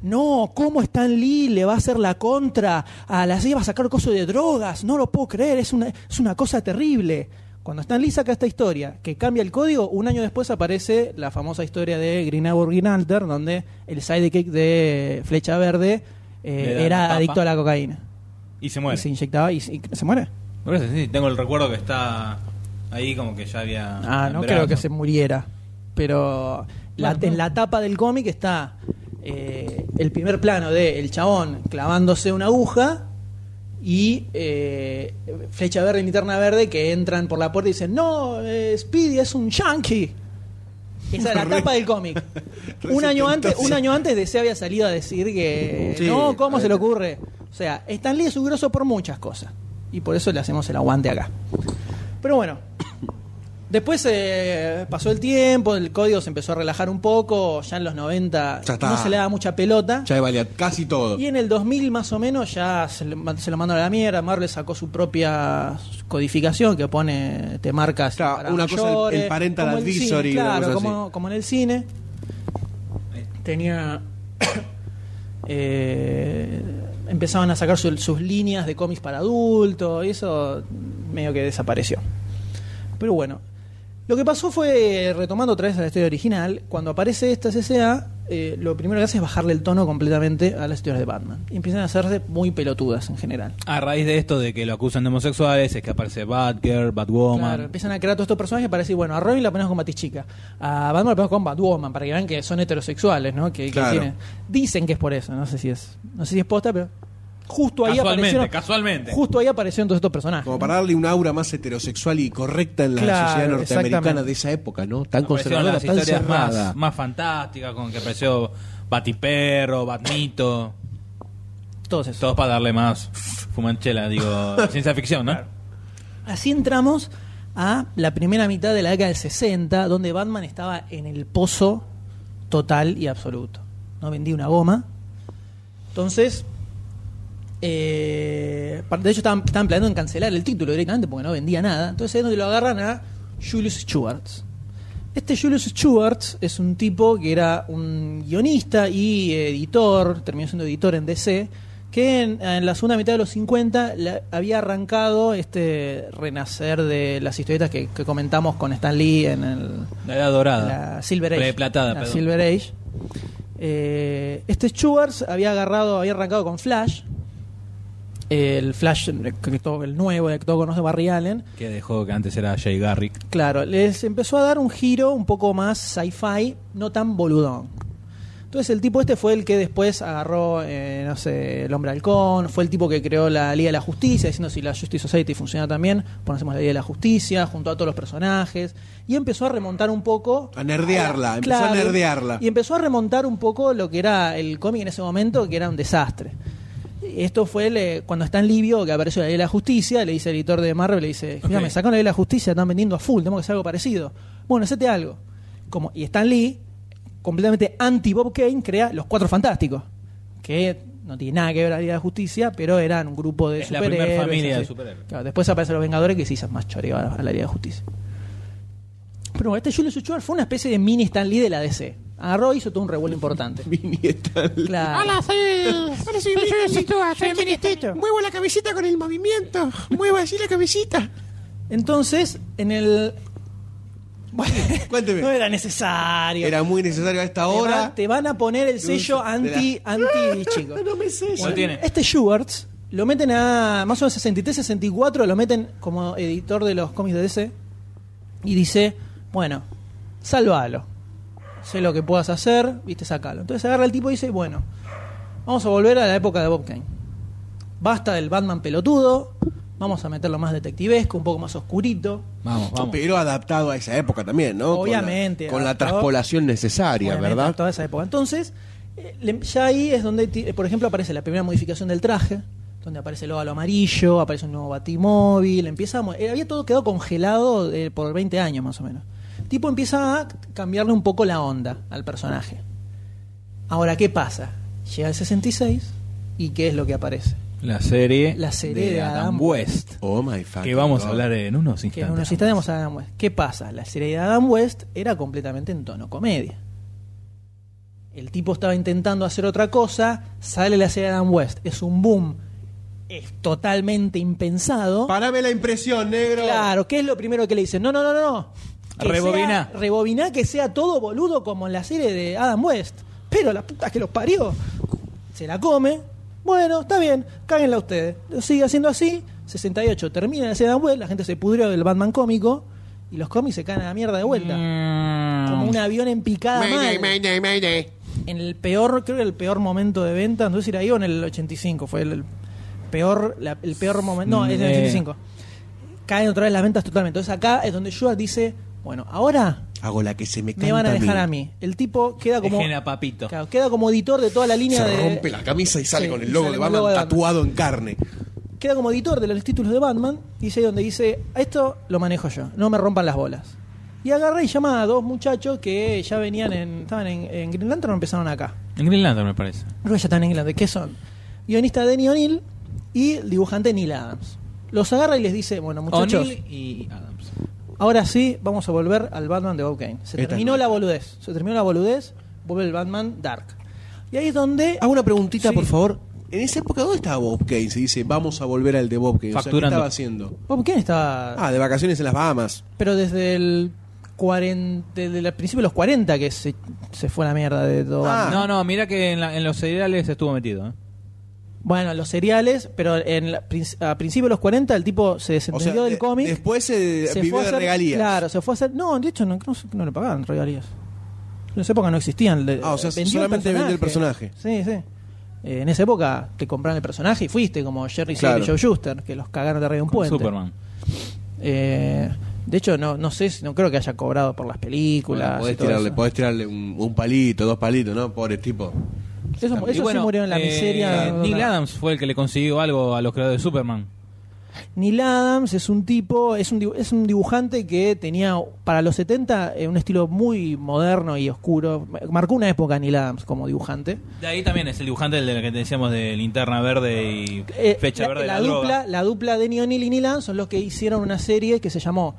no, ¿cómo Stan Lee le va a hacer la contra a la serie? Va a sacar cosas de drogas, no lo puedo creer, es una, es una cosa terrible. Cuando Stan Lee saca esta historia, que cambia el código, un año después aparece la famosa historia de Green Arrow Green Lantern, donde el sidekick de Flecha Verde eh, era adicto a la cocaína. Y se Y muere. se inyectaba y, y se muere. Sí, tengo el recuerdo que está ahí como que ya había. Ah, no creo que se muriera. Pero la- en la tapa del cómic está eh, el primer plano de el chabón clavándose una aguja y eh, Flecha Verde y Linterna Verde que entran por la puerta y dicen, no, eh, Speedy es un yankee. Esa es la tapa del cómic. un año antes, un año antes DC había salido a decir que Sí, no, ¿cómo se le ocurre? O sea, Stan Lee es un grosso por muchas cosas. Y por eso le hacemos el aguante acá. Pero bueno, después eh, pasó el tiempo, el código se empezó a relajar un poco, ya en los 90 Ya está. no se le daba mucha pelota. Ya valía casi todo. Y en el 2000 más o menos ya se, le- se lo mandó a la mierda. Marvel sacó su propia codificación que pone, te marcas Claro, para una cosa, el- el parental como el cine, advisory, una claro, como en el cine. Tenía. eh, empezaban a sacar su- sus líneas de cómics para adultos y eso medio que desapareció. Pero bueno, lo que pasó fue, retomando otra vez a la historia original, cuando aparece esta CCA, eh, lo primero que hace es bajarle el tono completamente a las historias de Batman. Y empiezan a hacerse muy pelotudas en general. A raíz de esto de que lo acusan de homosexuales, es que aparece Batgirl, Batwoman. Claro, empiezan a crear todos estos personajes para decir, bueno, a Robin la ponemos con Batichica, a Batman la ponemos con Batwoman, para que vean que son heterosexuales, ¿no? Que, que Claro. tienen- Dicen que es por eso, no sé si es, no sé si es posta, pero justo ahí Casualmente, aparecieron, casualmente. justo ahí aparecieron todos estos personajes. Como para darle un aura más heterosexual y correcta en la Claro, sociedad norteamericana de esa época, ¿no? Tan Aparecieron conservadora, las tan historias cerrada. más, más fantásticas, con que apareció Batiperro, Batmito. Todos esos. Todos para darle más fumanchela, digo, ciencia ficción, ¿no? Así entramos a la primera mitad de la década del 60, donde Batman estaba en el pozo total y absoluto. No vendía una goma. Entonces, eh, de hecho estaban, estaban planeando en cancelar el título directamente porque no vendía nada. Entonces es donde lo agarran a Julius Schwartz. Este Julius Schwartz es un tipo que era un guionista y editor, terminó siendo editor en DC, que en, en la segunda mitad de los 50 la- había arrancado este renacer de las historietas que, que comentamos con Stan Lee en el, La edad dorada. la Silver Age. La perdón. Silver Age. Eh, este Schwartz había agarrado, había arrancado con Flash. El Flash, que todo- el nuevo, que todo conoce Barry Allen. Que dejó que antes era Jay Garrick. Claro, les empezó a dar un giro un poco más sci-fi, no tan boludón. Entonces el tipo este fue el que después agarró, eh, no sé, el hombre halcón, fue el tipo que creó la Liga de la Justicia, diciendo si la Justice Society funciona también, pues hacemos la Liga de la Justicia, junto a todos los personajes, y empezó a remontar un poco... A nerdearla, empezó a nerdearla. Y empezó a remontar un poco lo que era el cómic en ese momento, que era un desastre. Esto fue cuando está en Livio, que apareció la Ley de la Justicia, le dice el editor de Marvel, le dice, mira, me sacaron la Ley de la Justicia, están vendiendo a full, tenemos que hacer algo parecido. Bueno, hacete algo. Como, y Stan Lee, completamente anti-Bob Kane, crea Los Cuatro Fantásticos, que no tiene nada que ver con la Liga de la Justicia, pero eran un grupo de Es la superhéroes. primer familia de así. superhéroes. Claro, después aparecen los Vengadores que se hizo más choreo a la, la Liga de Justicia. Pero este Julius Schwartz fue una especie de mini Stan Lee de la DC. Agarró hizo todo un revuelo importante. Lee. Claro. Hola, soy, hola, soy, soy, soy. Muevo la cabecita con el movimiento. Muevo así la cabecita. Entonces, en el. Bueno, Cuénteme. no era necesario. Era muy necesario a esta te, hora. te van a poner el sello de la- anti, anti chicos. No me sé. ¿Cuál tiene? Este Schwartz lo meten a más o menos 63, 64, lo meten como editor de los cómics de DC y dice, bueno, sálvalo. Sé lo que puedas hacer, viste, sacalo. Entonces agarra el tipo y dice, bueno, vamos a volver a la época de Bob Kane. Basta del Batman pelotudo, vamos a meterlo más detectivesco, un poco más oscurito. Vamos, vamos. Pero adaptado a esa época también, ¿no? Con la- Obviamente, Con la, adaptado. traspolación necesaria, ¿verdad? Toda esa época. Entonces, eh, ya ahí es donde, ti- eh, por ejemplo, aparece la primera modificación del traje, donde aparece el óvalo amarillo, aparece un nuevo batimóvil, empieza a eh, había todo quedado congelado eh, por 20 años más o menos. El tipo empieza a cambiarle un poco la onda al personaje. Ahora, ¿qué pasa? Llega el 66 y ¿qué es lo que aparece? La serie, La serie de Adam Adam West. Oh my fucking Que vamos a hablar en unos Que instantes. en unos instantes vamos a Adam West. ¿Qué pasa? La serie de Adam West era completamente en tono comedia. El tipo estaba intentando hacer otra cosa, sale la serie de Adam West. Es un boom. Es totalmente impensado. Parame la impresión, negro. Claro, ¿qué es lo primero que le dicen? No, no, no, no, Rebobiná. sea- rebobiná que sea todo boludo como en la serie de Adam West. Pero la puta que los parió. Se la come. Bueno, está bien, cáguenla ustedes. Sigue haciendo así. 68, termina la serie de Adam West, la gente se pudrió del Batman cómico y los cómics se caen a la mierda de vuelta. Mm. Como un avión en picada Mayday, mal. mayday, mayday. En el peor, creo que el peor momento de venta, no sé si era ahí o en el 85, fue el, el peor la- el peor momento, no, es en el Eh. 85. Caen otra vez las ventas totalmente. Entonces acá es donde Schwartz dice, bueno, ahora Hago la que se me canta me van a dejar mí. a mí. El tipo queda como Dejen a Papito. claro, queda como editor de toda la línea Se de rompe la camisa y sale Sí, con el logo sale de con el Batman logo de Batman. tatuado en carne. queda como editor de los títulos de Batman, dice donde dice, a esto lo manejo yo, no me rompan las bolas. Y agarra y llama a dos muchachos que ya venían en, estaban en, en Green Lantern o empezaron acá. En Green Lantern, me parece. Creo que ya están en Green Lantern. ¿Qué son? Guionista Denny O'Neill y dibujante Neil Adams. Los agarra y les dice, bueno muchachos, O'Neill y Adams. Ahora sí vamos a volver al Batman de Bob Kane. Se Esta terminó es la boludez. Se terminó la boludez, vuelve el Batman Dark. Y ahí es donde... Hago una preguntita, Sí. por favor. En esa época, ¿dónde estaba Bob Kane? Se dice, vamos a volver al de Bob Kane. O sea, ¿qué estaba haciendo? Bob Kane estaba... Ah, de vacaciones en las Bahamas. Pero desde el 40, desde el principio de los 40 que se, se fue a la mierda de todo. Ah. No, no, mira que en, la- en los seriales estuvo metido. ¿eh? Bueno, los seriales, pero en la- prin- a principios de los 40 el tipo se O desentendió sea, del de- cómic. después se, se vivió fue a de hacer- regalías. Claro, se fue a hacer. No, de hecho no, no, sé- no le pagaban regalías. En esa época no existían. le- Ah, o sea, vendió solamente vendió el personaje. Sí, sí. Eh, en esa época te compraron el personaje y fuiste como Jerry Siegel Claro. y Joe Schuster, que los cagaron de arriba de un puente. Superman. Eh, de hecho, no, no sé, si- no creo que haya cobrado por las películas. Bueno, podés, y todo tirarle, eso. podés tirarle un, un palito, dos palitos, ¿no? Pobre tipo. Eso, Y eso bueno, sí murió en la eh, miseria. Neil Adams fue el que le consiguió algo a los creadores de Superman. Neil Adams es un tipo, es un, es un dibujante que tenía para los 70 eh, un estilo muy moderno y oscuro. Marcó una época Neil Adams como dibujante. De ahí también es el dibujante del que te decíamos de Linterna Verde y Eh, Fecha la, Verde de la la, dupla, droga. la dupla de Neil O'Neill y Neil Adams son los que hicieron una serie que se llamó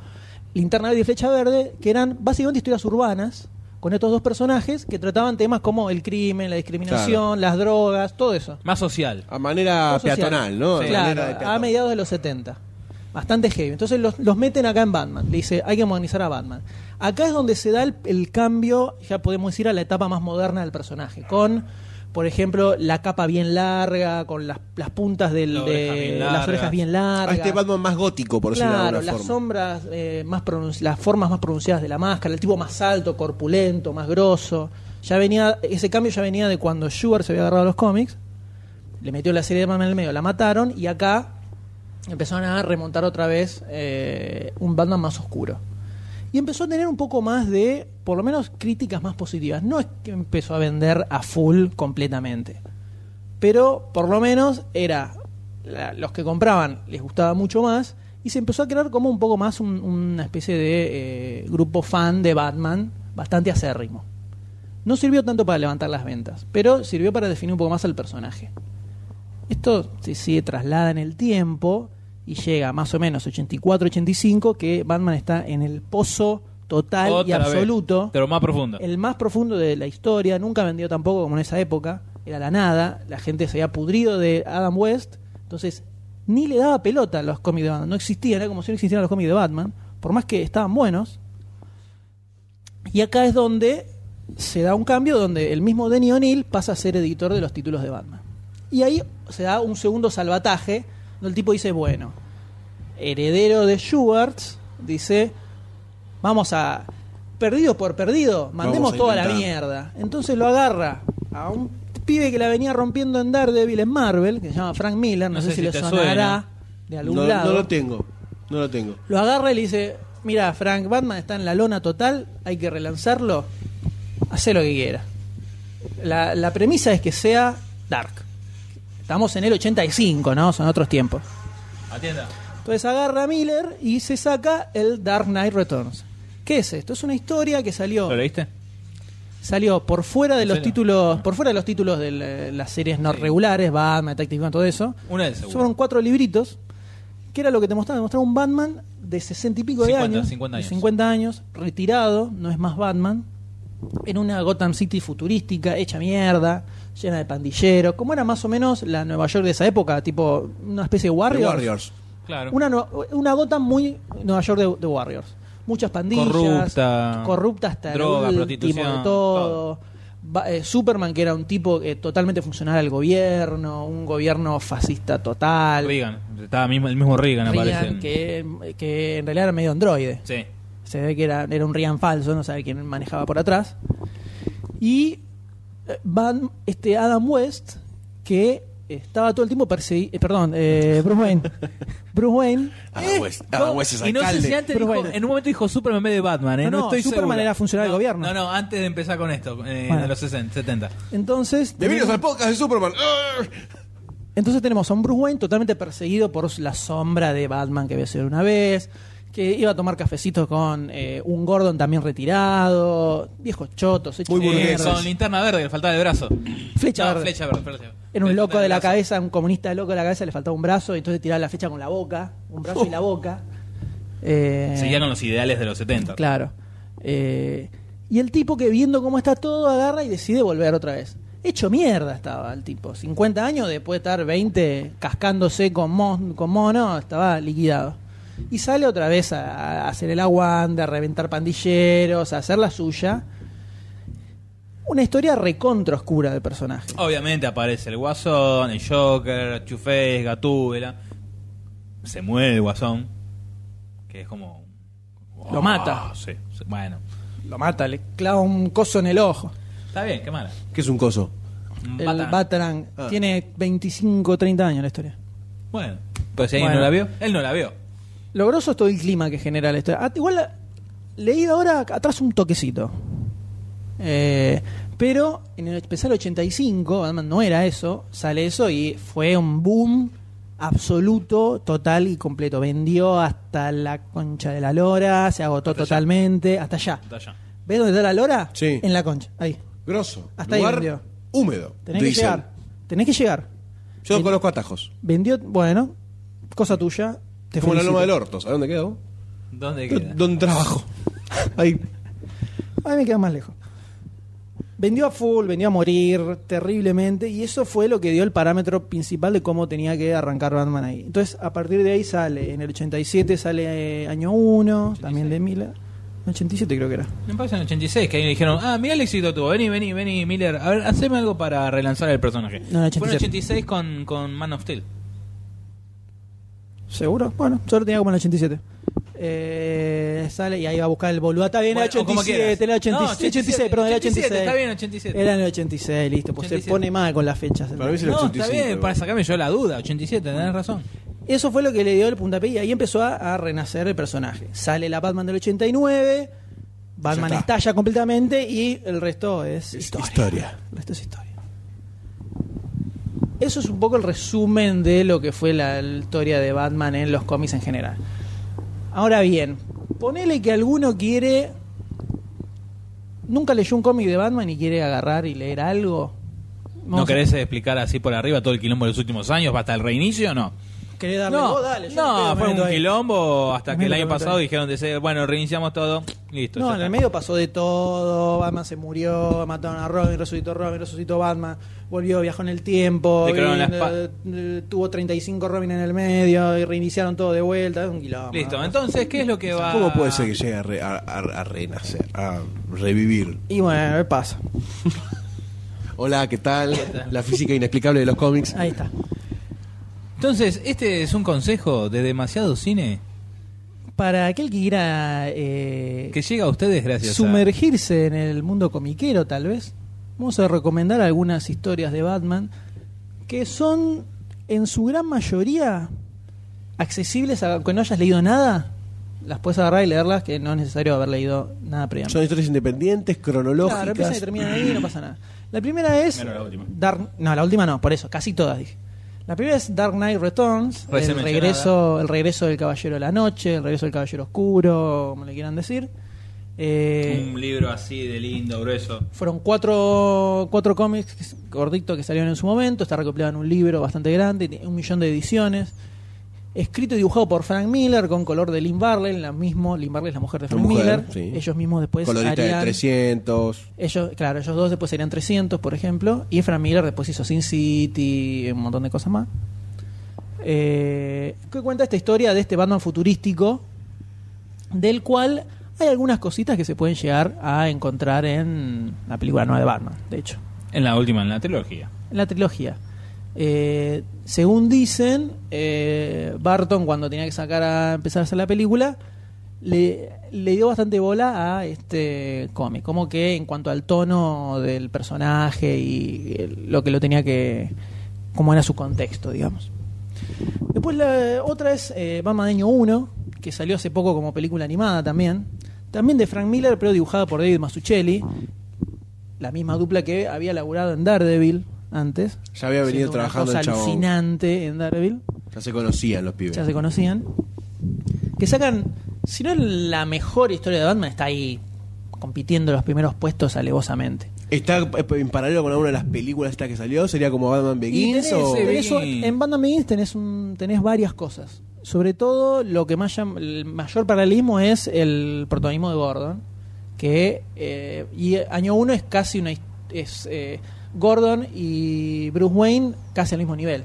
Linterna Verde y Flecha Verde, que eran básicamente historias urbanas con estos dos personajes que trataban temas como el crimen, la discriminación, las drogas, todo eso. Más social. A manera social. peatonal, ¿no? Sí. Claro, a peatón. mediados de los 70. Bastante heavy. Entonces los, los meten acá en Batman. Le dice, hay que modernizar a Batman. Acá es donde se da el, el cambio, ya podemos decir, a la etapa más moderna del personaje. Con, por ejemplo, la capa bien larga, con las, las puntas del, La de oreja las orejas bien A largas. este Batman más gótico, por decirlo de Claro, alguna las forma. sombras, eh, más pronun- las formas más pronunciadas de la máscara, el tipo más alto, corpulento, más grosso. Ya venía, ese cambio ya venía de cuando Schubert se había agarrado a los cómics, le metió la serie de Batman en el medio, la mataron y acá empezaron a remontar otra vez eh, un Batman más oscuro. Y empezó a tener un poco más de, por lo menos, críticas más positivas. No es que empezó a vender a full completamente. Pero por lo menos era los que compraban les gustaba mucho más y se empezó a crear como un poco más un- una especie de eh, grupo fan de Batman bastante acérrimo. No sirvió tanto para levantar las ventas, pero sirvió para definir un poco más al personaje. Esto se sigue traslada en el tiempo y llega más o menos 84-85 que Batman está en el pozo total y vez. absoluto Pero más profundo. el más profundo de la historia, nunca vendió tampoco como en esa época, era la nada, la gente se había pudrido de Adam West, entonces ni le daba pelota a los cómics de Batman, no existían, era como si no existieran los cómics de Batman, por más que estaban buenos. Y acá es donde se da un cambio, donde el mismo Denny O'Neill pasa a ser editor de los títulos de Batman. Y ahí se da un segundo salvataje, el tipo dice, bueno, heredero de Schwartz, dice, vamos a, perdido por perdido, mandemos toda la mierda. Entonces lo agarra a un pibe que la venía rompiendo en Daredevil en Marvel, que se llama Frank Miller, no, No sé, sé si si le sonará suena. de algún No, lado. no lo tengo. No lo tengo. Lo agarra y le dice, mira, Frank, Batman está en la lona total, hay que relanzarlo, hace lo que quiera. La, la premisa es que sea Dark. Estamos en el 85, ¿no? Son otros tiempos. Atienda. Entonces agarra a Miller y se saca el Dark Knight Returns. ¿Qué es esto? Es una historia que salió... ¿Lo leíste? Salió por fuera de ¿En los serio? títulos, por fuera de los títulos de la- las series no Sí. regulares, Batman, Detective Comics, todo eso. Una del seguro. Fueron cuatro libritos, que era lo que te mostraba, te mostraba un Batman de 60 y pico 50, de años, 50 de años. 50 años, retirado, no es más Batman, en una Gotham City futurística, hecha mierda, llena de pandilleros, como era más o menos la Nueva York de esa época, tipo una especie de Warriors. Warriors. Claro. Una, Gotham muy Nueva York de, de Warriors. Muchas pandillas. Corrupta. Corrupta hasta el Droga, último prostitución, de todo. Eh, Superman, que era un tipo eh, totalmente funcional al gobierno, un gobierno fascista total. Reagan. Estaba mismo, el mismo Reagan, Reagan, aparece. en- que, que en realidad era medio androide. Sí. Se ve que era, era un Reagan falso, no sabe quién manejaba por atrás. Y van este Adam West, que estaba todo el tiempo perseguido. perdón, eh, Bruce Wayne. Bruce Wayne. Adam eh, West. Adam West es Y no sé alcalde. si antes dijo- en un momento dijo Superman en vez de Batman, ¿eh? No, No, no, estoy Superman era funcionario No, del gobierno. No, no, antes de empezar con esto, eh, Bueno. de los 60, 70. Entonces. Bienvenidos al podcast de Superman. Entonces tenemos a un Bruce Wayne totalmente perseguido por la sombra de Batman que había sido una vez, que iba a tomar cafecitos con eh, un Gordon también retirado, viejos chotos, hechos Muy burgueses. con linterna verde, que le faltaba el brazo. Flecha No, verde. flecha verde, flecha verde. Era un Flecha loco de la brazo. cabeza, un comunista loco de la cabeza, le faltaba un brazo, y entonces tiraba la flecha con la boca, un brazo y la boca. Eh, Seguía con los ideales de los 70. Claro. Eh, y el tipo que viendo cómo está todo agarra y decide volver otra vez. Hecho mierda estaba el tipo. 50 años después de estar 20 cascándose con, mon- con mono, estaba liquidado. Y sale otra vez a, a hacer el aguante, a reventar pandilleros, a hacer la suya. Una historia recontra oscura del personaje. Obviamente aparece el Guasón, el Joker, Two-Face, Gatúbela. Se muere el Guasón. Que es como. Lo mata. Ah, sí, sí, Bueno. Lo mata, le clava un coso en el ojo. Está bien, qué mala. ¿Qué es un coso? El. Batarang Ah. tiene 25 30 años la historia. Bueno. Pues si alguien Bueno. no la vio, él no la vio. Lo grosso es todo el clima que genera la historia. Ah, igual la- leí ahora atrás un toquecito. Eh, pero en el especial 85, Batman no era eso, sale eso y fue un boom absoluto, total y completo. Vendió hasta la concha de la lora, se agotó Hasta allá. totalmente, hasta allá. ¿Ves dónde está la lora? Sí. En la concha, ahí. Grosso. Hasta ahí Lugar vendió. húmedo. Tenés que llegar. Tenés que llegar. Yo Ven- conozco atajos. Vendió, bueno, cosa tuya. Te Como la felicito. loma del orto. ¿Sabes dónde queda? vos? ¿Dónde queda? ¿Dónde trabajo? Ahí. A mí me queda más lejos. Vendió a full, vendió a morir terriblemente y eso fue lo que dio el parámetro principal de cómo tenía que arrancar Batman ahí. Entonces, a partir de ahí sale, en el 87 sale eh, año 1, también de Miller. 87 creo que era. Me parece en el 86 que ahí le dijeron, ah, mira el éxito tuvo, vení, vení, vení, Miller, a ver, haceme algo para relanzar el personaje. No, en el Fue en el 87. 86 con, con Man of Steel. ¿Seguro? Bueno, yo lo tenía como en el 87. Eh, sale y ahí va a buscar el boludo. Está bien, Bueno, era o como 87, era quieras. 87, No, 86, perdón, era 86. Está bien, 87. Era en el 86, listo, pues se 87. pone mal con las fechas. Para mí es el No, 85. está bien, para sacarme yo la duda, 87, tenés razón. Eso fue lo que le dio el puntapié y ahí empezó a, a renacer el personaje. Sale la Batman del 89, Batman Ya está. estalla completamente y el resto es, Es historia. historia. El resto es historia. Eso es un poco el resumen de lo que fue la, historia de Batman en los cómics en general. Ahora bien, ponele que alguno quiere... Nunca leyó un cómic de Batman y quiere agarrar y leer algo. ¿No a- querés explicar así por arriba todo el quilombo de los últimos años, hasta el reinicio o no? ¿Querés darle No, vos? Dale, yo no, fue un ahí. quilombo hasta que el año pasado dijeron de ser, bueno, reiniciamos todo, listo. No, en el medio pasó de todo. Batman se murió, mataron a Robin, resucitó Robin, resucitó Batman, volvió, viajó en el tiempo, y, espa- eh, eh, tuvo 35 Robin en el medio y reiniciaron todo de vuelta. Es un quilombo. Listo, entonces, ¿qué es lo que va ¿Cómo puede ser que llegue a, re- a- a- a renacer, a revivir? Y bueno, pasa. Hola, ¿qué tal? La física inexplicable de los cómics. Ahí está. Entonces, ¿este es un consejo de demasiado cine Para aquel que quiera eh, que llega a ustedes gracias sumergirse en el mundo comiquero, tal vez, vamos a recomendar algunas historias de Batman que son, en su gran mayoría, accesibles a que no hayas leído nada. Las puedes agarrar y leerlas, que no es necesario haber leído nada previamente. Son historias independientes, Claro, empiezan y cronológicas. terminan ahí y no pasa nada. La primera es. Menos la última. Dark, no, la última no, por eso, casi todas dije. La primera es Dark Knight Returns, el mencionada. regreso, el regreso del Caballero de la Noche, el regreso del Caballero Oscuro, como le quieran decir. Eh, Un libro así de lindo, grueso. fueron cuatro, cuatro cómics gorditos que salieron en su momento. Está recopilado en un libro bastante grande, un millón de ediciones. Escrito y dibujado por Frank Miller con color de Lynn Barley, la mismo, Lynn Barley es la mujer de Frank mujer, Miller. sí. Ellos mismos después Colorista de harían- 300. ellos, claro, ellos dos después serían 300, por ejemplo. Y Frank Miller después hizo Sin City, un montón de cosas más. Eh, que cuenta esta historia de este Batman futurístico, del cual hay algunas cositas que se pueden llegar a encontrar en la película nueva de Batman, de hecho, En la última, en la trilogía. en la trilogía. Eh, según dicen, eh, Barton cuando tenía que sacar a empezar a hacer la película, le, dio bastante bola a este cómic, como que en cuanto al tono del personaje y lo que lo tenía que, como era su contexto, digamos. Después la otra es eh, Batman Año 1, que salió hace poco como película animada también, también de Frank Miller, pero dibujada por David Mazzucchelli, la misma dupla que había laburado en Daredevil antes. Ya había venido Haciendo una trabajando cosa el chabón. alucinante en Daredevil, Ya se conocían los pibes. ya se conocían. Que sacan, si no la mejor historia de Batman, está ahí compitiendo los primeros puestos alevosamente. ¿Está eh, en paralelo con alguna de las películas esta que salió? ¿Sería como Batman Begins? tenés, o... eh, tenés- en Batman Begins tenés, un, tenés varias cosas. Sobre todo, lo que más llama- el mayor paralelismo es el protagonismo de Gordon. Que eh, y año 1 es casi una. Es, eh, Gordon y Bruce Wayne casi al mismo nivel,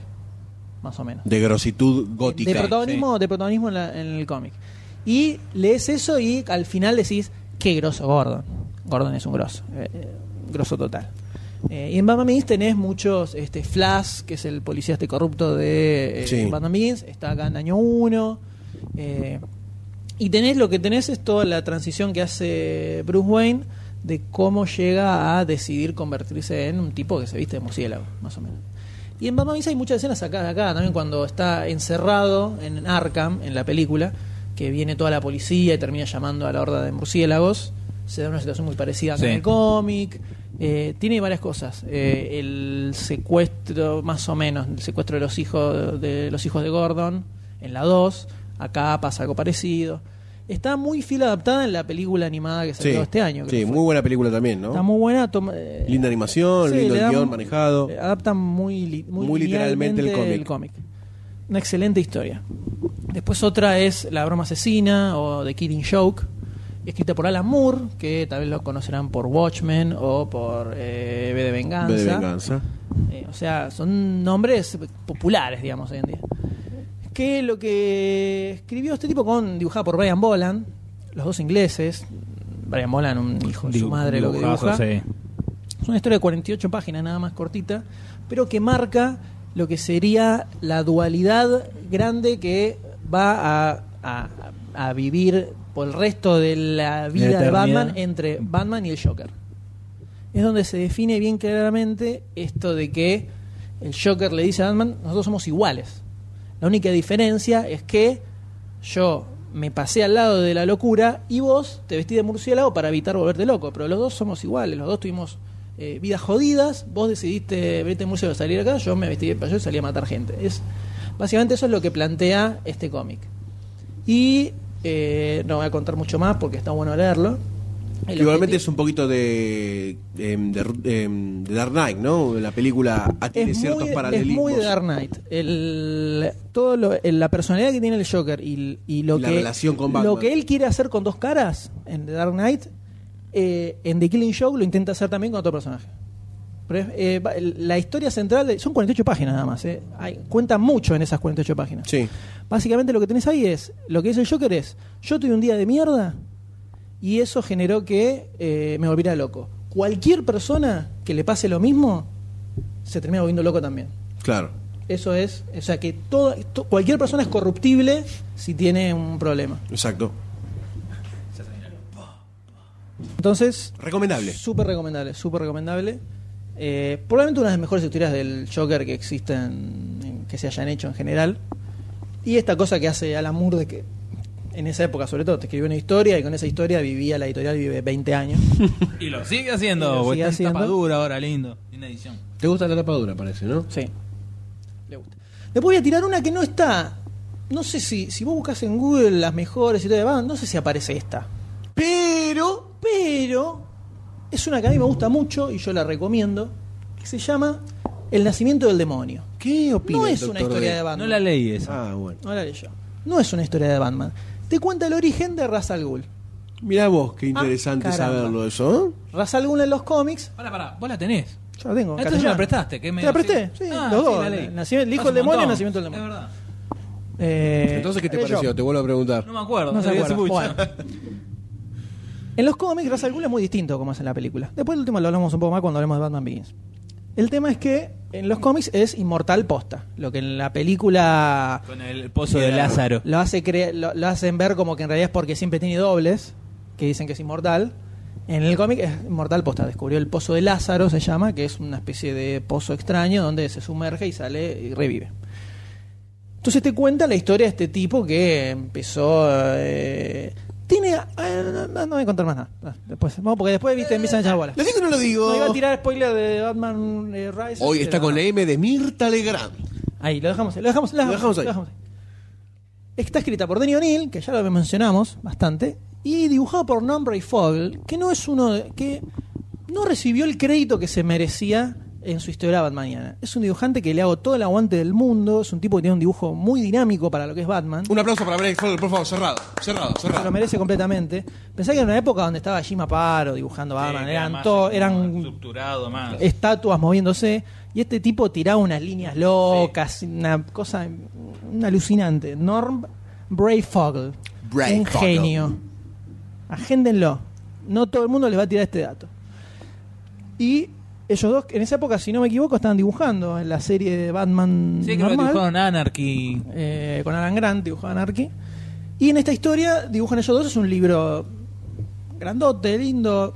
más o menos. De grositud gótica. de protagonismo, de protagonismo en, la- en el cómic. Y lees eso y al final decís, qué grosso Gordon. Gordon es un grosso, eh, eh, grosso total. Eh, y en Batman Begins tenés muchos, este Flash, que es el policía este corrupto de eh, Sí. Batman Begins, está acá en año 1. y tenés lo que tenés es toda la transición que hace Bruce Wayne de cómo llega a decidir convertirse en un tipo que se viste de murciélago, más o menos. Y en Batman hay muchas escenas acá, acá también cuando está encerrado en Arkham, en la película, que viene toda la policía y termina llamando a la horda de murciélagos. Se da una situación muy parecida Sí. en el cómic. Eh, tiene varias cosas. Eh, el secuestro, más o menos, el secuestro de los hijos de los hijos de Gordon en la 2. Acá pasa algo parecido. Está muy fiel adaptada en la película animada que Sí, salió este año. sí muy buena película también, ¿no? Está muy buena. toma- eh, Linda animación, Sí, lindo guion manejado. Adaptan muy, li- muy, Muy literalmente el linealmente cómic. Una excelente historia. Después otra es La broma asesina o The Killing Joke, escrita por Alan Moore, que tal vez lo conocerán por Watchmen o por eh, V de Venganza. V de venganza. Eh, o sea, son nombres populares, digamos, hoy en día. Que lo que escribió este tipo con dibujada por Brian Boland, los dos ingleses. Brian Boland, un hijo de su madre, lo que dibuja. sí. Es una historia de 48 páginas, nada más cortita, pero que marca lo que sería la dualidad grande que va a, a- a vivir por el resto de la vida de. Batman entre Batman y el Joker. Es donde se define bien claramente esto de que el Joker le dice a Batman, nosotros somos iguales. La única diferencia es que yo me pasé al lado de la locura y vos te vestí de murciélago para evitar volverte loco. Pero los dos somos iguales, los dos tuvimos eh, vidas jodidas. Vos decidiste verte de murciélago salir acá, yo me vestí de payaso y salí a matar gente. Es, básicamente eso es lo que plantea este cómic. Y eh, no voy a contar mucho más porque está bueno leerlo. Igualmente es un poquito de, em, de, em, de Dark Knight, ¿no? La película tiene es ciertos muy, es paralelismos. muy de Dark Knight. El, todo lo- el- la personalidad que tiene el Joker y, y lo La que relación con lo que él quiere hacer con dos caras en The Dark Knight, eh, en The Killing Joke lo intenta hacer también con otro personaje. Pero es, eh, la historia central de- son 48 páginas nada más. eh. Hay, cuenta mucho en esas 48 páginas. Sí. Básicamente lo que tenés ahí es, lo que dice el Joker es, yo tuve un día de mierda y eso generó que eh, me volviera loco. Cualquier persona que le pase lo mismo, se termina volviendo loco también. Claro. Eso es, o sea que todo, to- cualquier persona es corruptible si tiene un problema. Exacto. Entonces, Recomendable. súper recomendable, súper recomendable. Eh, probablemente una de las mejores historias del Joker que existen, en- que se hayan hecho en general. Y esta cosa que hace Alan Moore de que en esa época sobre todo te escribió una historia y con esa historia vivía la editorial vive 20 años. Y lo sigue haciendo, lo sigue haciendo. tapa dura ahora, lindo. Linda edición. ¿Te gusta la tapadura, parece, no? Sí. Le gusta. Después voy a tirar una que no está. No sé si, si vos buscas en Google las mejores y todo, va, no sé si aparece esta. Pero es una que a mí me gusta mucho y yo la recomiendo, que se llama El nacimiento del demonio. ¿Qué opina No el es una historia D? de Batman. No la leí esa. Ah, bueno. No la leí yo. No es una historia de Batman. Te cuenta el origen de Ra's al Ghul. Mirá vos, qué interesante Ah, caramba. saberlo eso. ¿eh? Ra's al Ghul en los cómics, Pará, pará, vos la tenés. yo la tengo. en Entonces me la prestaste. Que me ¿Te la presté? Sí, Ah, los dos. El nacimiento- el hijo del demonio y nacimiento del demonio. Es verdad. Eh, Entonces, ¿qué te yo. pareció? Te vuelvo a preguntar. No me acuerdo. No se acuerda. mucho. Bueno. En los cómics, Ra's al Ghul es muy distinto como es en la película. Después el último lo hablamos un poco más cuando hablemos de Batman Begins. El tema es que en los cómics es inmortal posta. Lo que en la película Con el pozo de Lázaro. lo, hace cre- lo, lo hacen ver como que en realidad es porque siempre tiene dobles, que dicen que es inmortal. En el cómic es inmortal posta. Descubrió el pozo de Lázaro, se llama, que es una especie de pozo extraño donde se sumerge y sale y revive. Entonces te cuenta la historia de este tipo que empezó. eh, tiene. eh, no, no voy a contar más nada. Ah, Después, vamos, porque después viste, empiezan a echar bolas. ¿Lo digo o no lo digo? No iba a tirar spoiler de Batman eh, Rise. Hoy está con la M de Mirta Legrand. Ahí, lo dejamos, lo dejamos, lo dejamos, Lo dejamos ahí. Está escrita por Denny O'Neill, que ya lo mencionamos bastante, y dibujado por Ray Fogel, que no es uno de- que no recibió el crédito que se merecía en su historia batmaniana. Es un dibujante que le hago todo el aguante del mundo, es un tipo que tiene un dibujo muy dinámico para lo que es Batman. Un aplauso para Blake Fogel, por favor, cerrado. Cerrado, Se lo cerrado. merece completamente. Pensá que en una época donde estaba Jim Aparo dibujando Batman, Sí, eran, más, eran estructurado más. estatuas moviéndose y este tipo tiraba unas líneas locas, una cosa una alucinante. Norm Brayfogle, Brayfogle. un genio. Agéndenlo. No todo el mundo les va a tirar este dato. Y ellos dos, en esa época, si no me equivoco, estaban dibujando en la serie de Batman Sí, que lo normal, dibujaron Anarchy. eh, con Alan Grant, dibujaban Anarchy. Y en esta historia dibujan ellos dos, es un libro grandote, lindo,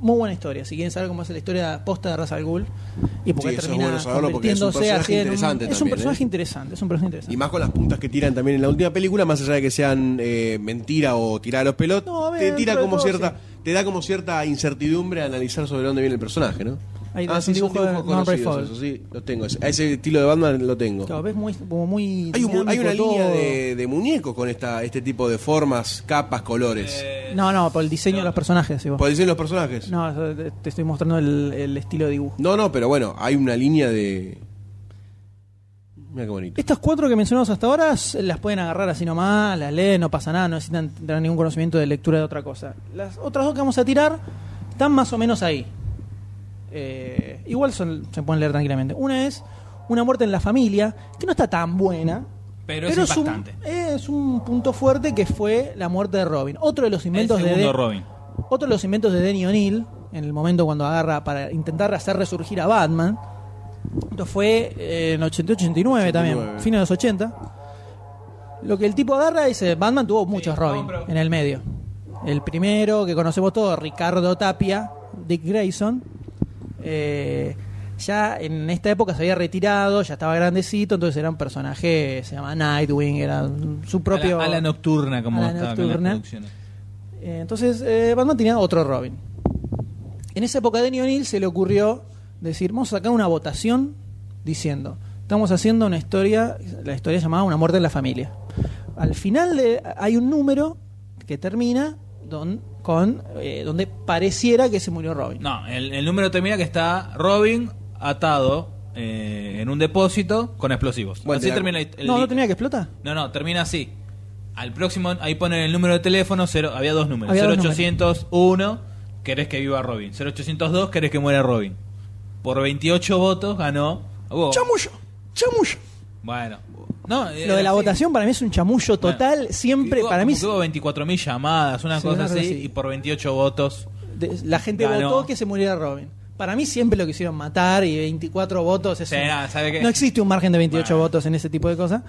muy buena historia. Si quieren saber cómo es la historia posta de Ra's al Ghul y por Sí, qué es termina bueno saberlo porque es un convirtiéndose personaje un- es un también, personaje ¿eh? interesante, es un personaje interesante. Y más con las puntas que tiran también en la última película, más allá de que sean eh, mentira o tirar a los No, ver, te tira como todo, cierta, sí. te da como cierta incertidumbre a analizar sobre dónde viene el personaje, ¿no? Ahí ah, sí, un dibujo de eso sí, los tengo. A ese estilo de Batman lo tengo. Claro, ves muy, como muy Hay, un- hay una línea de, de muñecos con esta, este tipo de formas, capas, colores. Eh, No, no, por el diseño de los personajes. sí, vos. ¿Pueden decir los personajes? No, te estoy mostrando el, el estilo de dibujo. No, no, pero bueno, hay una línea de. Mira qué bonito. Estas cuatro que mencionamos hasta ahora las pueden agarrar así nomás, las leen, no pasa nada, no necesitan tener ningún conocimiento de lectura de otra cosa. Las otras dos que vamos a tirar están más o menos ahí. Eh, igual son- se pueden leer tranquilamente. Una es Una muerte en la familia, que no está tan buena. Pero es un, impactante. es un punto fuerte que fue la muerte de Robin. Otro de los El inventos de, segundo de- Robin. otro de los inventos de Denny O'Neill, en el momento cuando agarra para intentar hacer resurgir a Batman. Esto fue eh, en 88-89 también, 89. fines de los 80. Lo que el tipo agarra dice, Batman tuvo muchos Robin no, en el medio. El primero que conocemos todos, Ricardo Tapia, Dick Grayson. Eh, ya en esta época se había retirado, ya estaba grandecito, entonces era un personaje, se llama Nightwing, era su propio... A la, a la nocturna, como a la estaba nocturna. Eh, entonces, eh, Batman tenía otro Robin. En esa época, a Denny O'Neill se le ocurrió decir: Vamos a sacar una votación diciendo: Estamos haciendo una historia, la historia llamada Una muerte en la familia. Al final de- hay un número que termina don- con eh, donde pareciera que se murió Robin. No, el, el número termina que está Robin atado eh, en un depósito con explosivos. Bueno, así termina el, el- no, no tenía que explotar. No, no, termina así. Al próximo, ahí ponen el número de teléfono, cero, había dos números. Había dos 0801, querés que viva Robin. 0802, querés que muera Robin. Por 28 votos ganó... Oh, ¡Chamullo! ¡Chamullo! Bueno. No, Lo de la así. votación para mí es un chamullo total. Bueno, siempre, hubo- para mí, Hubo 24.000 llamadas, una Sí, cosa así, y por 28 votos... de- la gente Ganó. votó que se muriera Robin. Para mí siempre lo quisieron matar y 24 votos es Sí, un- nada, ¿sabe qué? no existe un margen de 28 Bueno. votos en ese tipo de cosas.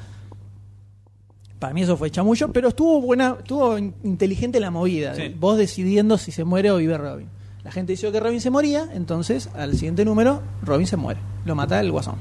Para mí eso fue chamullo, pero estuvo buena, estuvo in- inteligente la movida. Sí. Vos decidiendo si se muere o vive Robin. La gente decidió que Robin se moría, entonces al siguiente número Robin se muere. Lo mata el guasón.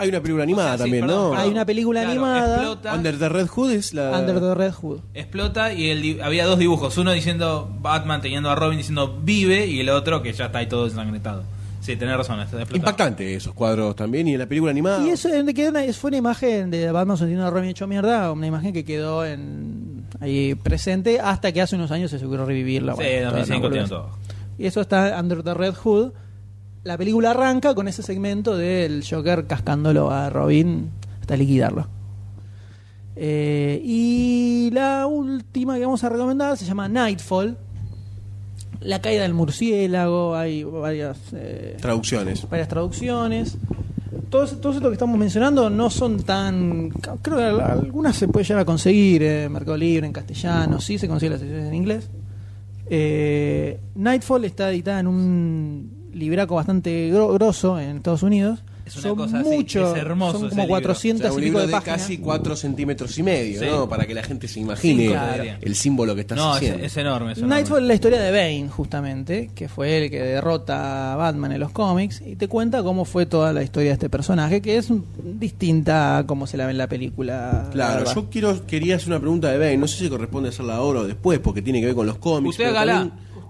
Hay una película animada O sea, sí, también, perdón, ¿no? perdón. Hay una película Claro, animada. Explota, Under the Red Hood es la. Under the Red Hood. explota y el di- había dos dibujos. Uno diciendo Batman teniendo a Robin diciendo vive y el otro que ya está ahí todo ensangrentado. Sí, tenés razón. Está explotado. Impactante esos cuadros también. Y en la película animada. Y eso quedó una- fue una imagen de Batman sosteniendo a Robin hecho mierda, una imagen que quedó en, ahí presente hasta que hace unos años se ocurrió revivirla. Sí, bueno, toda una 2005 tiene boludez. todo. Y eso está Under the Red Hood. La película arranca con ese segmento del Joker cascándolo a Robin hasta liquidarlo. Eh, y la última que vamos a recomendar se llama Nightfall. La caída del murciélago, hay varias, eh, Traducciones. varias traducciones. Todos, todo esto que estamos mencionando no son tan. Creo que al- algunas se puede llegar a conseguir en Mercado Libre, en castellano, sí se consigue las ediciones en inglés. Eh, Nightfall está editada en un libraco bastante gro- grosso en Estados Unidos. Es una son cosa así, es hermoso son como libro. 400 O sea, un y pico libro de de páginas. casi 4 centímetros y medio, Sí. ¿no? Para que la gente se imagine el- símbolo que estás No, es, haciendo. es enorme. es enorme. Nightfall es la historia de Bane, justamente, que fue el que derrota a Batman en los cómics, y te cuenta cómo fue toda la historia de este personaje, que es distinta a cómo se la ve en la película. la Claro, yo quiero, quería hacer una pregunta de Bane. No sé si corresponde hacerla ahora o después, porque tiene que ver con los cómics. Usted pero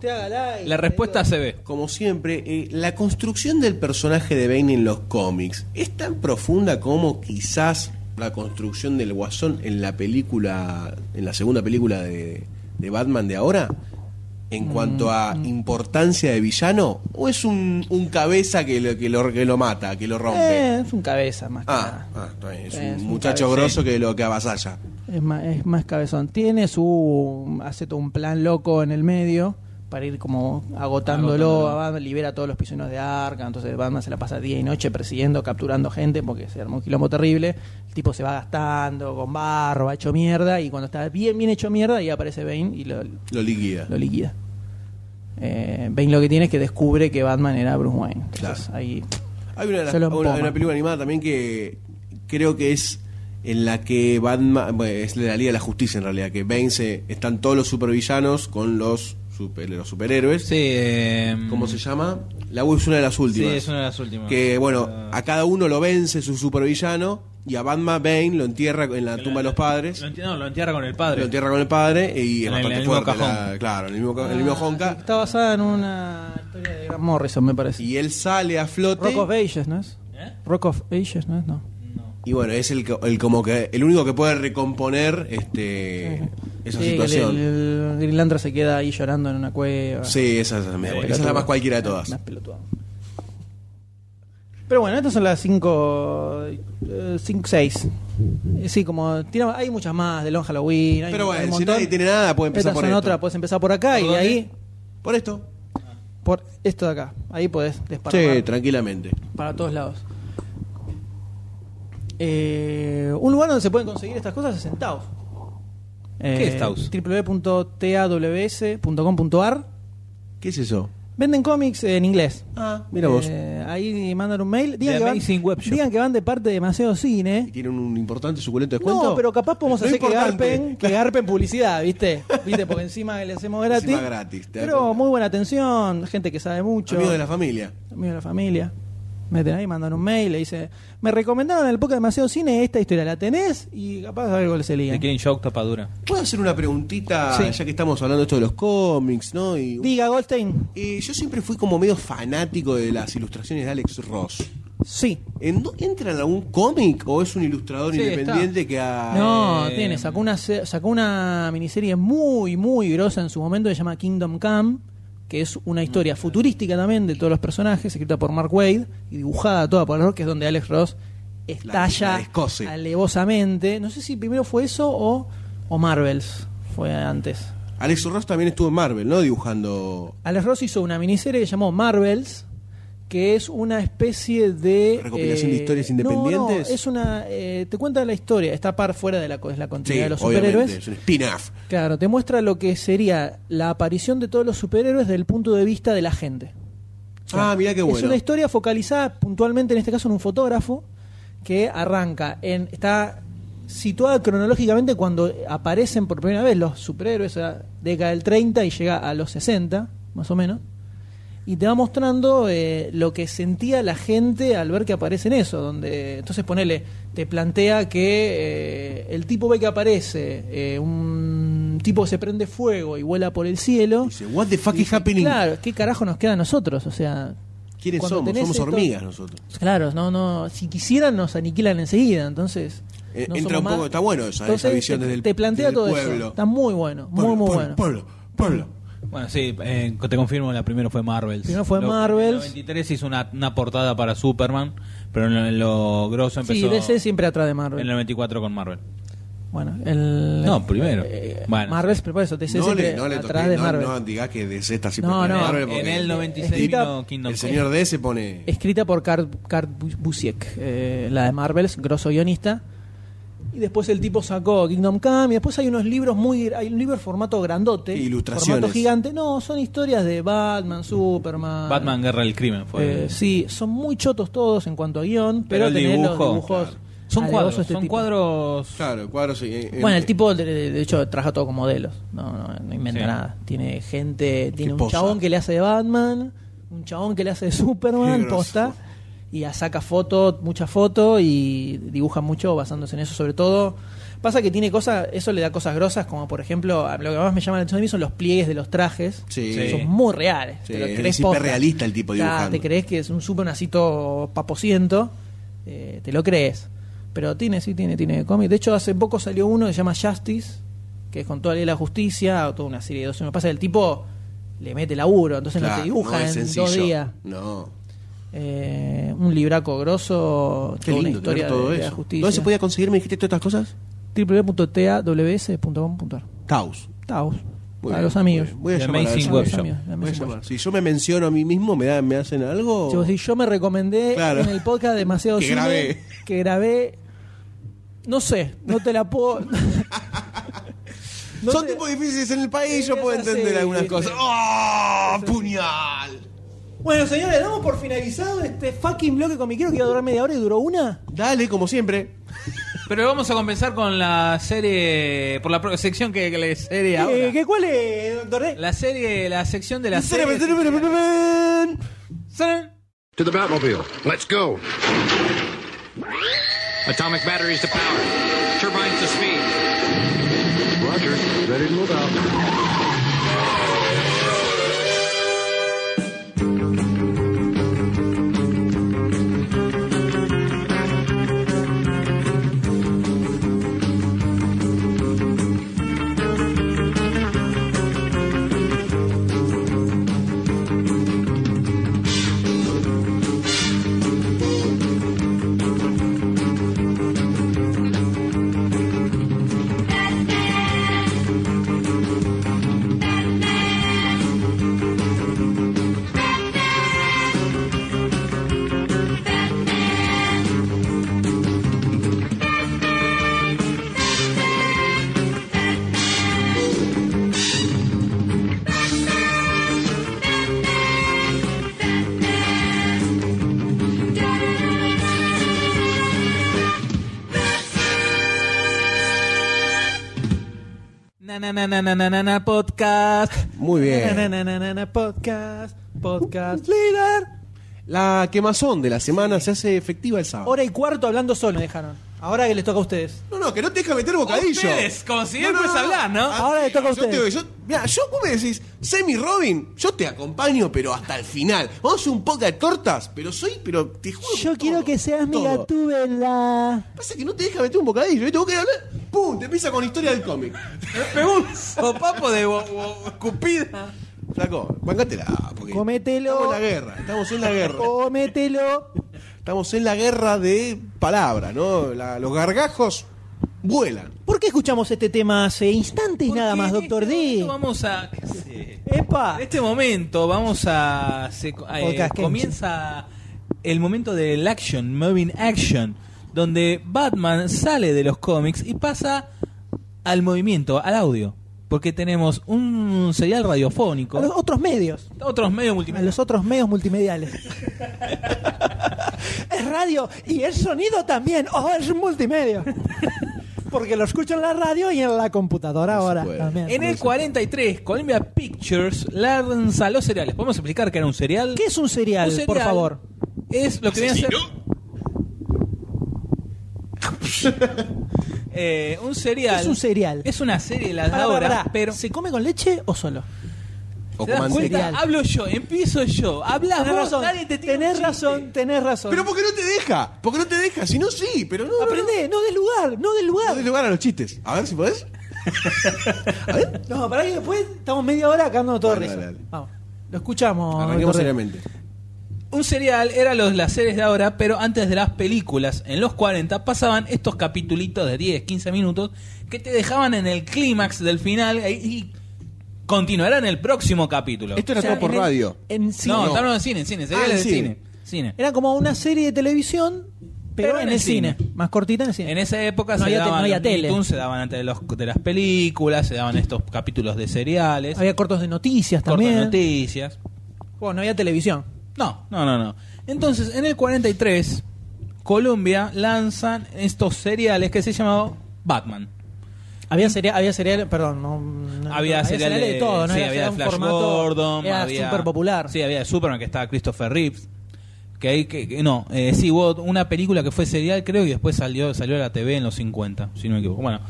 y La respuesta se ve. Como siempre, eh, la construcción del personaje de Bane en los cómics es tan profunda como quizás la construcción del Guasón en la película, en la segunda película de, de Batman de ahora. En cuanto a importancia de villano, o es un, un cabeza que lo, que, lo, que lo mata, que lo rompe. Eh, es un cabeza más que ah, nada. ah, es Es un un muchacho cabeza. grosso que lo que avasalla. Es más, es más cabezón. Tiene su. hace todo un plan loco en el medio para ir como agotándolo. A Batman, libera a todos los prisioneros de Arkham. Entonces Batman se la pasa día y noche persiguiendo, capturando gente porque se armó un quilombo terrible. El tipo se va gastando con barro, va hecho mierda. Y cuando está bien, bien hecho mierda, ahí aparece Bane y lo, Lo liquida. lo liquida. Eh, Bane lo que tiene es que descubre que Batman era Bruce Wayne. Entonces Claro. ahí. Hay una, una- una película animada también que creo que es en la que Batman, bueno, es de la Liga de la Justicia en realidad, que Bane se, están todos los supervillanos con los, super- los superhéroes. Sí, eh, ¿Cómo se llama? La U es una de las Sí, últimas. es una de las últimas. Que bueno, a cada uno lo vence su supervillano y a Batman Bane lo entierra en la tumba de los padres. Lo entierra, no, lo entierra con el padre. Lo entierra con el padre y es En el- bastante en el mismo fuerte. la- claro, en el mismo, el Ah, Honka. Está basada en una historia de Grant Morrison, me parece. Y él sale a flote. Rock of Ages, ¿no es? ¿Eh? Rock of Ages, ¿no es? No. Y bueno, es el, el como que el único que puede recomponer este esa Sí, situación. El, el se queda ahí llorando en una cueva. Sí, esa, esa- esa es la más cualquiera de todas. Más. Pero bueno, estas son las 5, 5, 6. Sí, como tiramos- hay muchas más de Long Halloween. hay- Pero bueno, si nadie tiene nada, puede empezar Estas por son esto. otras, puedes empezar por acá y de ahí Por esto. por esto de acá. Ahí podés desparramar Sí, tranquilamente. para todos lados. Eh, un lugar donde se pueden conseguir estas cosas es en Taos. ¿Qué es Taos? www.taws.com.ar ¿Qué es eso? Venden cómics en inglés. Ah, mira vos. Eh, ahí mandan un mail. Digan que, van, Amazing Web Shop. digan que van de parte de Demasiado ¿Y Cine. tienen un importante suculento descuento? No, pero capaz podemos hacer que garpen, que garpen publicidad, ¿viste? ¿Viste? Porque encima le hacemos gratis. Encima gratis, te das Pero muy buena atención, gente que sabe mucho. Amigos de la familia. amigos de la familia. Meten ahí, mandan un mail, le dice, me recomendaron en el podcast demasiado cine esta historia, ¿la tenés? Y capaz algo se De lían. Killing Joke tapadura. ¿Puedo hacer una preguntita, Sí. ya que estamos hablando de esto de los cómics, ¿no? Y, Diga, Goldstein. Eh, yo siempre fui como medio fanático de las ilustraciones de Alex Ross. Sí. ¿En- ¿Entra en algún cómic o es un ilustrador Sí, independiente que ha... No, Eh, tiene, sacó una, se- sacó una miniserie muy, muy grosa en su momento que se llama Kingdom Come, que es una historia futurística también de todos los personajes, escrita por Mark Wade y dibujada toda por Ross, que es donde Alex Ross La- estalla alevosamente. No sé si primero fue eso o, o Marvels fue antes. Alex Ross también estuvo en Marvel, ¿no? Dibujando... Alex Ross hizo una miniserie que llamó Marvels, que es una especie de... ¿Recopilación de historias no, independientes? No, es una... eh, te cuenta la historia, está par fuera de la, es la Sí, continuidad de los superhéroes. es un spin-off. Claro, te muestra lo que sería la aparición de todos los superhéroes desde el punto de vista de la gente. O sea, Ah, mirá qué Es bueno. una historia focalizada puntualmente, en este caso, en un fotógrafo que arranca en. está situada cronológicamente cuando aparecen por primera vez los superhéroes, o sea, década del 30 y llega a los 60, más o menos. Y te va mostrando eh, lo que sentía la gente al ver que aparece en eso. Donde, entonces, ponele, te plantea que eh, el tipo ve que aparece eh, un tipo que se prende fuego y vuela por el cielo. Dice, what the fuck Y is dice, happening? Claro, ¿qué carajo nos queda a nosotros? O sea, ¿Quiénes somos? Somos esto- hormigas nosotros. claro, no, no, si quisieran nos aniquilan enseguida, entonces. Eh, no entra un poco- más- está bueno esa- visión te, desde el- te plantea todo pueblo. eso. Está muy bueno, muy, muy pueblo, bueno. Pueblo, pueblo. Bueno, sí, eh, te confirmo, la primera fue Marvel. Primero fue Marvels. En el 93 hizo una, una portada para Superman, pero en lo, en lo grosso empezó Sí, DC siempre atrás de Marvel. en el 94 con Marvel. Bueno, el. No, primero. eh, Bueno, Marvel, sí. pero por eso, DC No siempre le, no le atrás toqué, de no, Marvel. no digas que DC está siempre No, no. Marvel En el 96 Escrita- vino Kingdom el señor D se pone. Escrita por Kurt, Kurt Bu- Busiek, eh, la de Marvels, grosso guionista. Y después el tipo sacó Kingdom Come. Y después hay unos libros muy. Hay un libro en formato grandote. Ilustraciones. Formato gigante. No, son historias de Batman, Superman. Batman Guerra del Crimen fue. Eh, sí, son muy chotos todos en cuanto a guion. Pero Pero, el tenés los dibujo, dibujos. claro. son cuadros, este son tipo. cuadros. Claro, cuadros. eh, eh, Bueno, el tipo, de, de hecho, trabaja todo con modelos. No, no, no inventa Sí. nada. Tiene gente, tiene un posa. chabón que le hace de Batman, un chabón que le hace de Superman, posta. Y saca fotos, muchas fotos y dibuja mucho basándose en eso, sobre todo. Pasa que tiene cosas, eso le da cosas grosas, como por ejemplo, a- lo que más me llama la atención a mí son los pliegues de los trajes. Sí. Son muy reales. Sí, te lo es crees hiperrealista posta. realista el tipo Claro, dibujando. te crees que es un super nacito paposiento, eh, te lo crees. Pero tiene, sí, tiene, tiene cómic. De hecho, hace poco salió uno que se llama Justice, que es con toda la ley de la justicia, o toda una serie de 12. Me pasa que el tipo le mete laburo, entonces no te dibuja no es en sencillo. dos días. No. Eh, un libraco grosso, Qué toda una lindo historia todo de, de la eso. justicia. ¿Dónde se podía conseguir, me dijiste, todas estas cosas? www.taws.com.ar Taos. Taos. Muy Para bien, los amigos. Voy a llamar a amigos, Voy a. Si yo me menciono a mí mismo, ¿me, da, me hacen algo? Yo, si yo me recomendé Claro. en el podcast demasiado Que cine grabé. que grabé no sé no te la puedo no Son te- tipos difíciles en el país, yo puedo entender algunas cosas. ¡Oh! ¡Puñal! Bueno señores damos por finalizado este fucking bloque comiquero que iba a durar media hora y duró una Dale, como siempre. Pero vamos a comenzar con la serie. Por la pro- sección que, que le serie ahora. Eh, ¿qué, ¿cuál es doctor D? La serie, la sección de la serie. To the Batmobile. Let's go. Atomic batteries to power. Turbines to speed. Roger. Ready to move out. Podcast. Muy bien. podcast podcast líder La quemazón de la semana se hace efectiva el sábado. hora y cuarto hablando solo me dejaron ahora que les toca a ustedes No, no, que no te deja meter bocadillo. Ustedes, como si él fuese a hablar, ¿no? Ah, Ahora le toca a yo te ustedes. digo, yo, mira, yo vos me decís, Semi Robin, yo te acompaño, pero hasta el final. Vamos a hacer un poco de tortas, pero soy, pero te juro. yo quiero que seas mi gatúbela Pasa que no te deja meter un bocadillo, ¿viste? Vos querés hablar, ¡pum! Te empieza con la historia del cómic. Me pegó un sopapo de bo- bo- escupida. Flaco, bancátela, porque Comételo. estamos en la guerra, estamos en la guerra. Comételo. Estamos en la guerra de palabras, ¿no? La- los gargajos vuelan. ¿Por qué escuchamos este tema hace instantes nada más, en doctor este D? Vamos a. qué sé. ¡Epa! En este momento vamos a. se- eh, comienza el momento del action, moving action, donde Batman sale de los cómics y pasa al movimiento, al audio. Porque tenemos un serial radiofónico, A los otros medios. otros medios A multimedia. los otros medios multimediales. es radio y es sonido también. ¡Oh, es multimedia! Porque lo escucho en la radio y en la computadora ahora también. En el 43, Columbia Pictures lanza los cereales. ¿Podemos explicar qué era un cereal? ¿Qué es un cereal por favor? Es lo que viene a ser. Eh, un cereal. Es un cereal. Es una serie de las de pará. pero. ¿Se come con leche o solo? O ¿Te das con cuenta? manteca. Hablo yo, empiezo yo. Hablas Tenés vos, razón, nadie te tira un tenés chiste. razón, tenés razón. Pero porque no te deja, porque no te deja, si no sí, pero no. no, Aprendé, no des lugar, no des No, no lugar. des lugar a los chistes. A ver si podés. No, para que después estamos media hora cagando todo risa. dale, dale. Vamos. Lo escuchamos. Arranquemos seriamente. Un serial era los, las series de ahora, pero antes de las películas, en los 40, pasaban estos capitulitos de 10, 15 minutos que te dejaban en el clímax del final y, y continuarán el próximo capítulo. Esto era O sea, todo por en el- radio. En cine. no, estamos de cine, cine, seriales Ah, de cine. cine. cine. Era como una serie de televisión, pero, en, el cine. Más cortita en el cine. En esa época No se había te- daban no había los tele. Tunes, se daban antes de, los, de las películas, se daban estos capítulos de seriales, Había cortos de noticias también. noticias. Bueno, no había televisión. No, no, no, no. Entonces, en el 43, Columbia lanzan estos seriales que se llamaban Batman. Había cereal, había cereal, perdón, no, no- había cereales de, todo, ¿no? sí, Era- había de Flash formato- Gordon, Era había súper popular. Sí, había de Superman que estaba Christopher Reeves. Que ahí que, que- no, eh, sí hubo una película que fue serial, creo, y después salió salió a la TV en los 50, si no me equivoco. Bueno,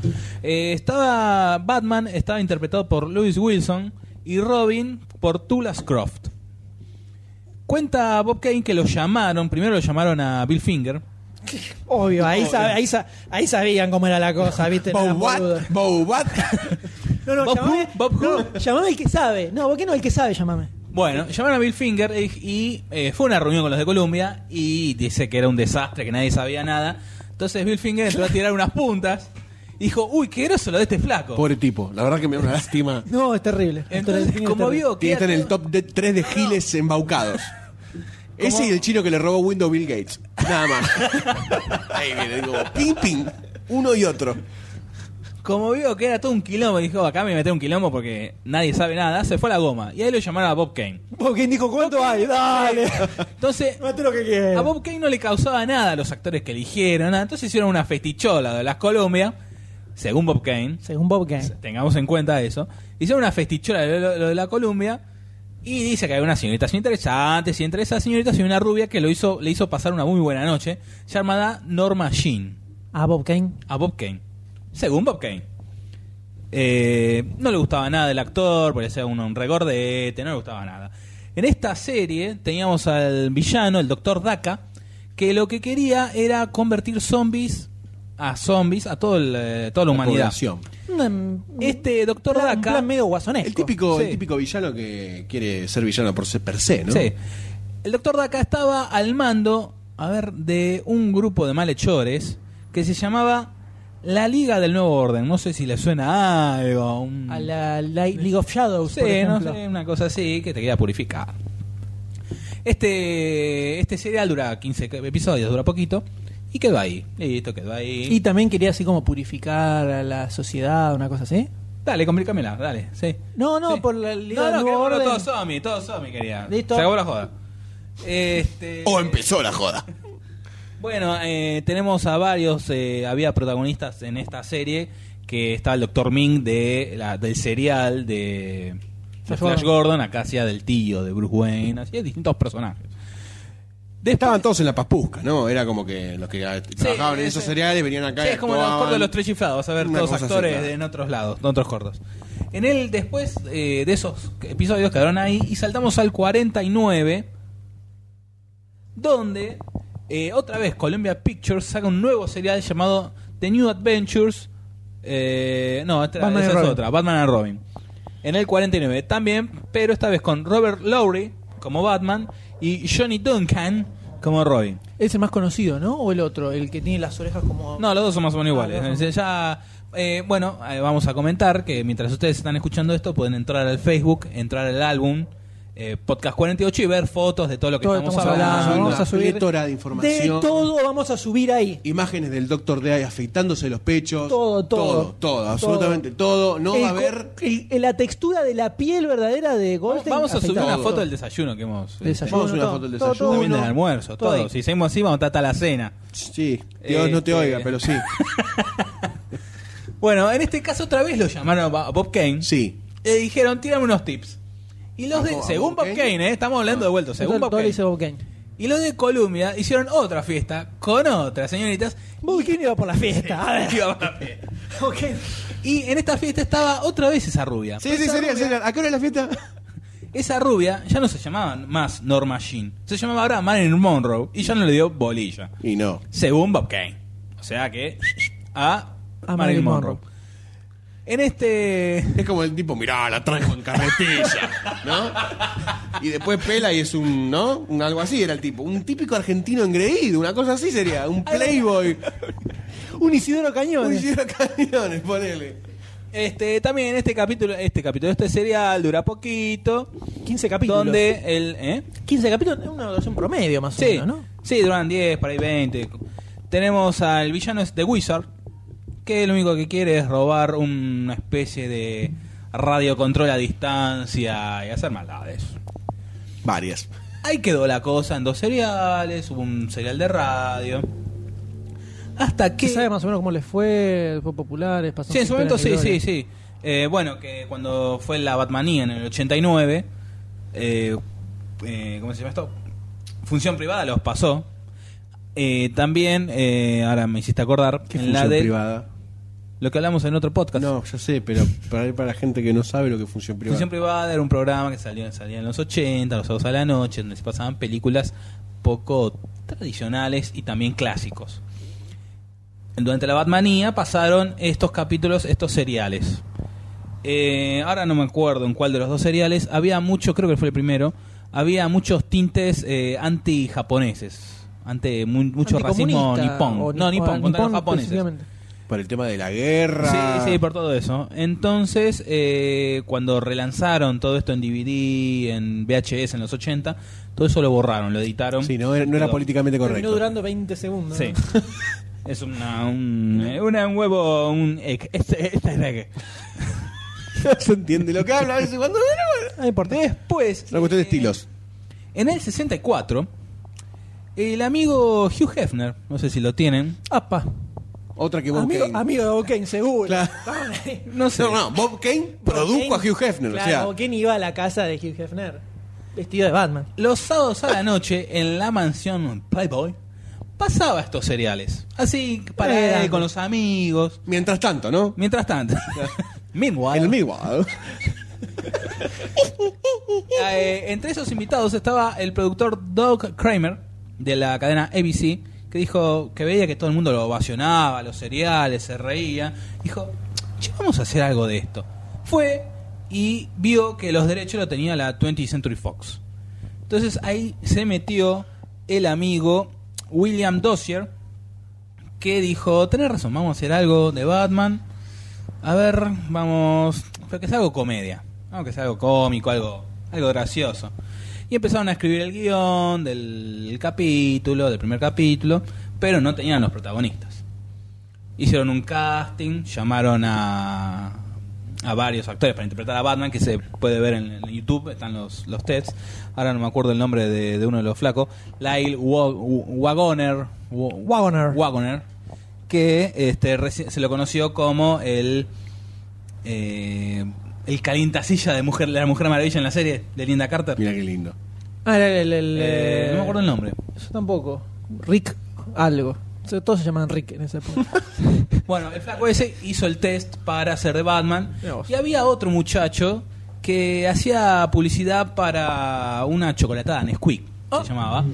eh, estaba Batman estaba interpretado por Louis Wilson y Robin por Tulas Croft. Cuenta Bob Kane que lo llamaron, primero lo llamaron a Bill Finger. Obvio, ahí, sab- ahí, sa- ahí sabían cómo era la cosa, ¿viste? Boludos. what? Bow what? No, no, Bob llamame, who? Bob who? no, llamame el que sabe. No, ¿por qué no el que sabe? Llamame. Bueno, llamaron a Bill Finger y, y, eh, fue una reunión con los de Columbia y dice que era un desastre, que nadie sabía nada. Entonces Bill Finger entró a tirar unas puntas y dijo, uy, qué groso lo de este flaco. Pobre tipo, la verdad que me da una lástima. No, es terrible. Entonces, Es como terrible. vio que Tiene que estar en el top de 3 de giles embaucados. Ese y el chino que le robó Windows Bill Gates. Nada más. Ahí viene, digo, ping, ping. Uno y otro. como vio que era todo un quilombo, dijo, acá me meté un quilombo porque nadie sabe nada, se fue a la goma. Y ahí lo llamaron a Bob Kane. Bob Kane dijo, ¿cuánto hay? Dale. Entonces, Mate lo que quieras. a Bob Kane no le causaba nada a los actores que eligieron, nada. entonces hicieron una festichola de las Columbia, según Bob Kane. Según Bob Kane. tengamos en cuenta eso, hicieron una festichola de lo, lo de la Columbia y dice que hay unas señoritas interesantes y entre esas señoritas hay una rubia que lo hizo, le hizo pasar una muy buena noche llamada Norma Jean A Bob Kane. a Bob Kane, según Bob Kane. Eh, no le gustaba nada del actor, parecía un, un regordete, no le gustaba nada. En esta serie teníamos al villano, el Doctor Daka, que lo que quería era convertir zombies a zombies, a todo el, eh, toda la humanidad. Población. Este Doctor plan, un Daka plan medio guasonesco. El típico, Sí. el típico villano que quiere ser villano por ser per se, ¿no? Sí. El doctor Daka estaba al mando, a ver, de un grupo de malhechores que se llamaba la Liga del Nuevo Orden. No sé si le suena a algo. un- A la, la League of Shadows, Sí, por no sé, una cosa así que te quería purificar. Este, este serial dura 15 episodios, dura poquito. Y quedó ahí. Listo, quedó ahí. Y también quería así como purificar a la sociedad, una cosa así. Dale, complícamela, dale. Sí. No, no, Sí. por la Liga No, no, Nuevo quedémonos Orden. todos zombie, todos zombie quería. Listo. Se acabó la joda. Este... O empezó la joda. Bueno, eh, tenemos a varios, eh, había protagonistas en esta serie, que estaba el Dr. Ming de la, del serial de, de Flash Flash, Gordon. Gordon, acá hacía del tío de Bruce Wayne, hacía distintos personajes. Estaban todos en la paspusca, ¿no? Era como que los que ah, trabajaban en esos cereales venían acá Sí, y es como los cortos de los tres chiflados, vas a ver todos así, actores claro. de- en otros lados, en otros cortos. En él, después eh, de esos episodios quedaron ahí y saltamos al 49, donde eh, otra vez Columbia Pictures saca un nuevo serial llamado The New Adventures. eh, no, esta, esa es Robin. otra, Batman and Robin. En el 49 también, pero esta vez con Robert Lowry como Batman y Johnny Duncan como Robin. Es el más conocido, ¿no? O el otro, el que tiene las orejas como. No, los dos son más o menos Ah, iguales. son- Ya, eh, bueno, eh, vamos a comentar que mientras ustedes están escuchando esto, pueden entrar al Facebook, entrar al álbum eh, Podcast 48 y ver fotos de todo lo que Todo estamos, estamos hablando, hablando. vamos a subir. de De información. todo vamos a subir ahí. Imágenes del Doctor Day afeitándose los pechos. Todo, todo. Todo, todo, absolutamente todo. No El va a haber. el- la textura de la piel verdadera de Goldstein. Vamos a subir una foto del desayuno que hemos. eh, Desayuno, Vamos a subir una foto del desayuno. todo, también del almuerzo, todo. Si seguimos así, vamos a hasta la cena. Sí, Dios no te Este- oiga, pero sí. Bueno, en este caso otra vez lo llamaron a Bob Kane. Sí. Le dijeron, tírame unos tips. Y los de, ¿A Bob según Bob Kane? Kane, eh, estamos hablando de vuelta, según Bob todo Kane. dice Bob Kane. Y los de Columbia hicieron otra fiesta con otras señoritas. Bob Kane iba por la fiesta. A ver. Iba para la fiesta. Bob Kane. Y en esta fiesta estaba otra vez esa rubia. Sí, Pero sí, esa sería, rubia- sería. ¿A qué hora es la fiesta? Esa rubia ya no se llamaba más Norma Jean. Se llamaba ahora Marilyn Monroe y ya no le dio bolilla. Y no. Según Bob Kane. O sea que a, A Marilyn Marilyn Monroe. En este. Es como el tipo, mirá, la traigo en carretilla, ¿no? Y después pela y es un, ¿no? Un algo así era el tipo. Un típico argentino engreído, una cosa así sería. Un playboy. Un Isidoro Un Cañones. Isidro Cañones, ponele. Este, también este capítulo, este capítulo, este serial dura poquito. 15 capítulos. Donde el. ¿eh? 15 capítulos, es una duración promedio más o Sí, menos, ¿no? sí, duran 10, para ahí 20. Tenemos al villano es The Wizard, que lo único que quiere es robar una especie de radiocontrol a distancia y hacer maldades. Varias. Ahí quedó la cosa en dos seriales, hubo un serial de radio. Hasta que... ¿Qué sabe más o menos cómo les fue? ¿Fue populares? pasó Sí, en su momento sí, sí, sí. Eh, bueno, que cuando fue la Batmanía en el 89, eh, eh, ¿cómo se llama esto? Función privada los pasó. Eh, también, eh, ahora me hiciste acordar, ¿Qué en la función de privada? lo que hablamos en otro podcast. No, ya sé, pero para, para la gente que no sabe lo que es función privada. Función privada era un programa que salió, salía en los 80, los sábados a la noche, donde se pasaban películas poco tradicionales y también clásicos. Durante la Batmanía pasaron estos capítulos, estos seriales. Eh, ahora no me acuerdo en cuál de los dos seriales. Había mucho, creo que fue el primero. Había muchos tintes eh, anti-japoneses. Ante mu- mucho racismo nipón. o No, nipón, contra los japoneses. Por el tema de la guerra. Sí, sí, por todo eso. Entonces, eh, cuando relanzaron todo esto en DVD, en VHS en los 80, todo eso lo borraron, lo editaron. Sí, no, era- no era políticamente Terminó correcto. durando 20 segundos. Sí. es una, un, eh, una- un huevo, un egg. Este, este es egg. No se entiende lo que habla a veces cuando... No importa. Después, Una cuestión de eh, estilos. En el 64, el amigo Hugh Hefner, no sé si lo tienen, Apa. Otra que Bob Amigo, Kane. amigo de Bob Kane, seguro. Claro. No sé. No, no, Bob Kane produjo a Kane- Hugh Hefner. Claro, o sea, Bob Kane iba a la casa de Hugh Hefner vestido de Batman. Los sábados a la noche, en la mansión Playboy, pasaba estos cereales. Así, para Eh, él, con los amigos. mientras tanto, ¿no? Mientras tanto. Meanwhile, En el Meanwhile. eh, entre esos invitados estaba el productor Doug Kramer de la cadena ABC, que dijo que veía que todo el mundo lo ovacionaba, los cereales, se reía. Dijo, "Che, vamos a hacer algo de esto. Fue y vio que los derechos lo tenía la 20th Century Fox. Entonces ahí se metió el amigo William Dossier, que dijo, tenés razón, vamos a hacer algo de Batman. A ver, vamos, pero que sea algo comedia, vamos que sea algo cómico, algo, algo gracioso. Y empezaron a escribir el guion del capítulo, del primer capítulo, pero no tenían los protagonistas. Hicieron un casting, llamaron a, a varios actores para interpretar a Batman, que se puede ver en, en YouTube, están los, los tests. Ahora no me acuerdo el nombre de, de uno de los flacos. Lyle Wa- Wagoner. Wa- Wagoner. Wagoner, que este, se lo conoció como el eh, el calientacilla de mujer, de la Mujer Maravilla en la serie de Linda Carter. Mira qué lindo. Ah, era el. el- Eh, eh, no me acuerdo el nombre. Yo tampoco. Rick algo. Todos se llaman Rick en esa época. Bueno, el flaco ese hizo el test para ser de Batman. Y había otro muchacho que hacía publicidad para una chocolatada, Nesquik, Oh. se llamaba.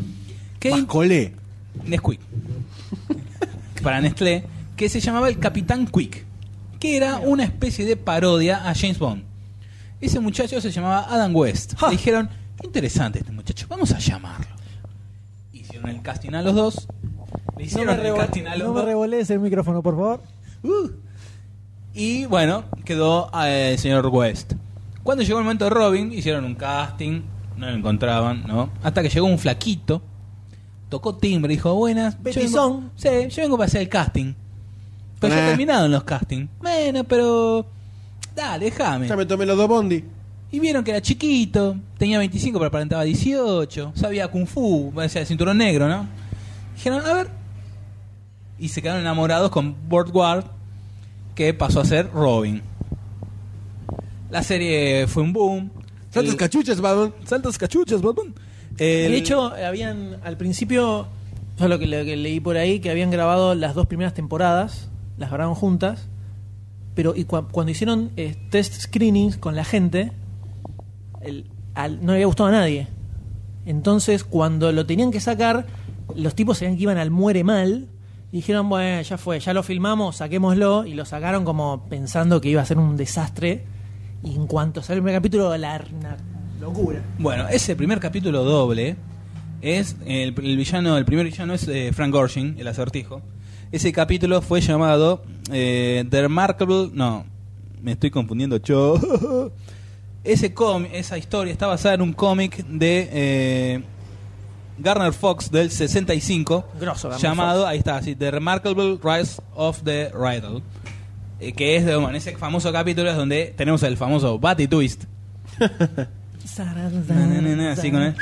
Que Mascolé. Nesquik. para Nestlé, que se llamaba el Capitán Quick, que era una especie de parodia a James Bond. Ese muchacho se llamaba Adam West. Ja. Le dijeron, "Qué interesante este muchacho, vamos a llamarlo. Hicieron el casting a los dos. Le No hicieron me, el casting a los no me dos. revolees el micrófono, por favor. Uh. Y bueno, quedó eh, el señor West. Cuando llegó el momento de Robin, hicieron un casting, no lo encontraban, ¿no? Hasta que llegó un flaquito, tocó timbre, dijo, buenas. yo vengo- Sí, yo vengo para hacer el casting. Pero ya en los castings. Bueno, pero... Dale, déjame. Ya me tomé los dos bondi. Y vieron que era chiquito, tenía 25 pero aparentaba 18, sabía kung fu, o sea, cinturón negro, ¿no? Dijeron, a ver. Y se quedaron enamorados con Burt Ward, que pasó a ser Robin. La serie fue un boom. Santos El- cachuchas, Batman. Saltos cachuchas, Batman. El- De hecho, habían al principio, yo lo que, lo que leí por ahí, que habían grabado las dos primeras temporadas, las grabaron juntas, pero y cua- cuando hicieron eh, test screenings con la gente, no le había gustado a nadie. Entonces, cuando lo tenían que sacar, los tipos sabían que iban al muere mal Y dijeron, bueno, ya fue, ya lo filmamos, saquémoslo. Y lo sacaron como pensando que iba a ser un desastre. Y en cuanto sale el primer capítulo, la, locura. Bueno, ese primer capítulo doble es el, el villano, el primer villano es eh, Frank Gorshin, el acertijo. Ese capítulo fue llamado eh, The Remarkable, no, me estoy confundiendo yo. Ese cómic, esa historia está basada en un cómic de eh, Garner Fox del 65 Grosso, Garner llamado, Fox. ahí está, así, The Remarkable Rise of the Riddle. eh, que es de, bueno, ese famoso capítulo es donde tenemos el famoso Batty Twist. Así con él.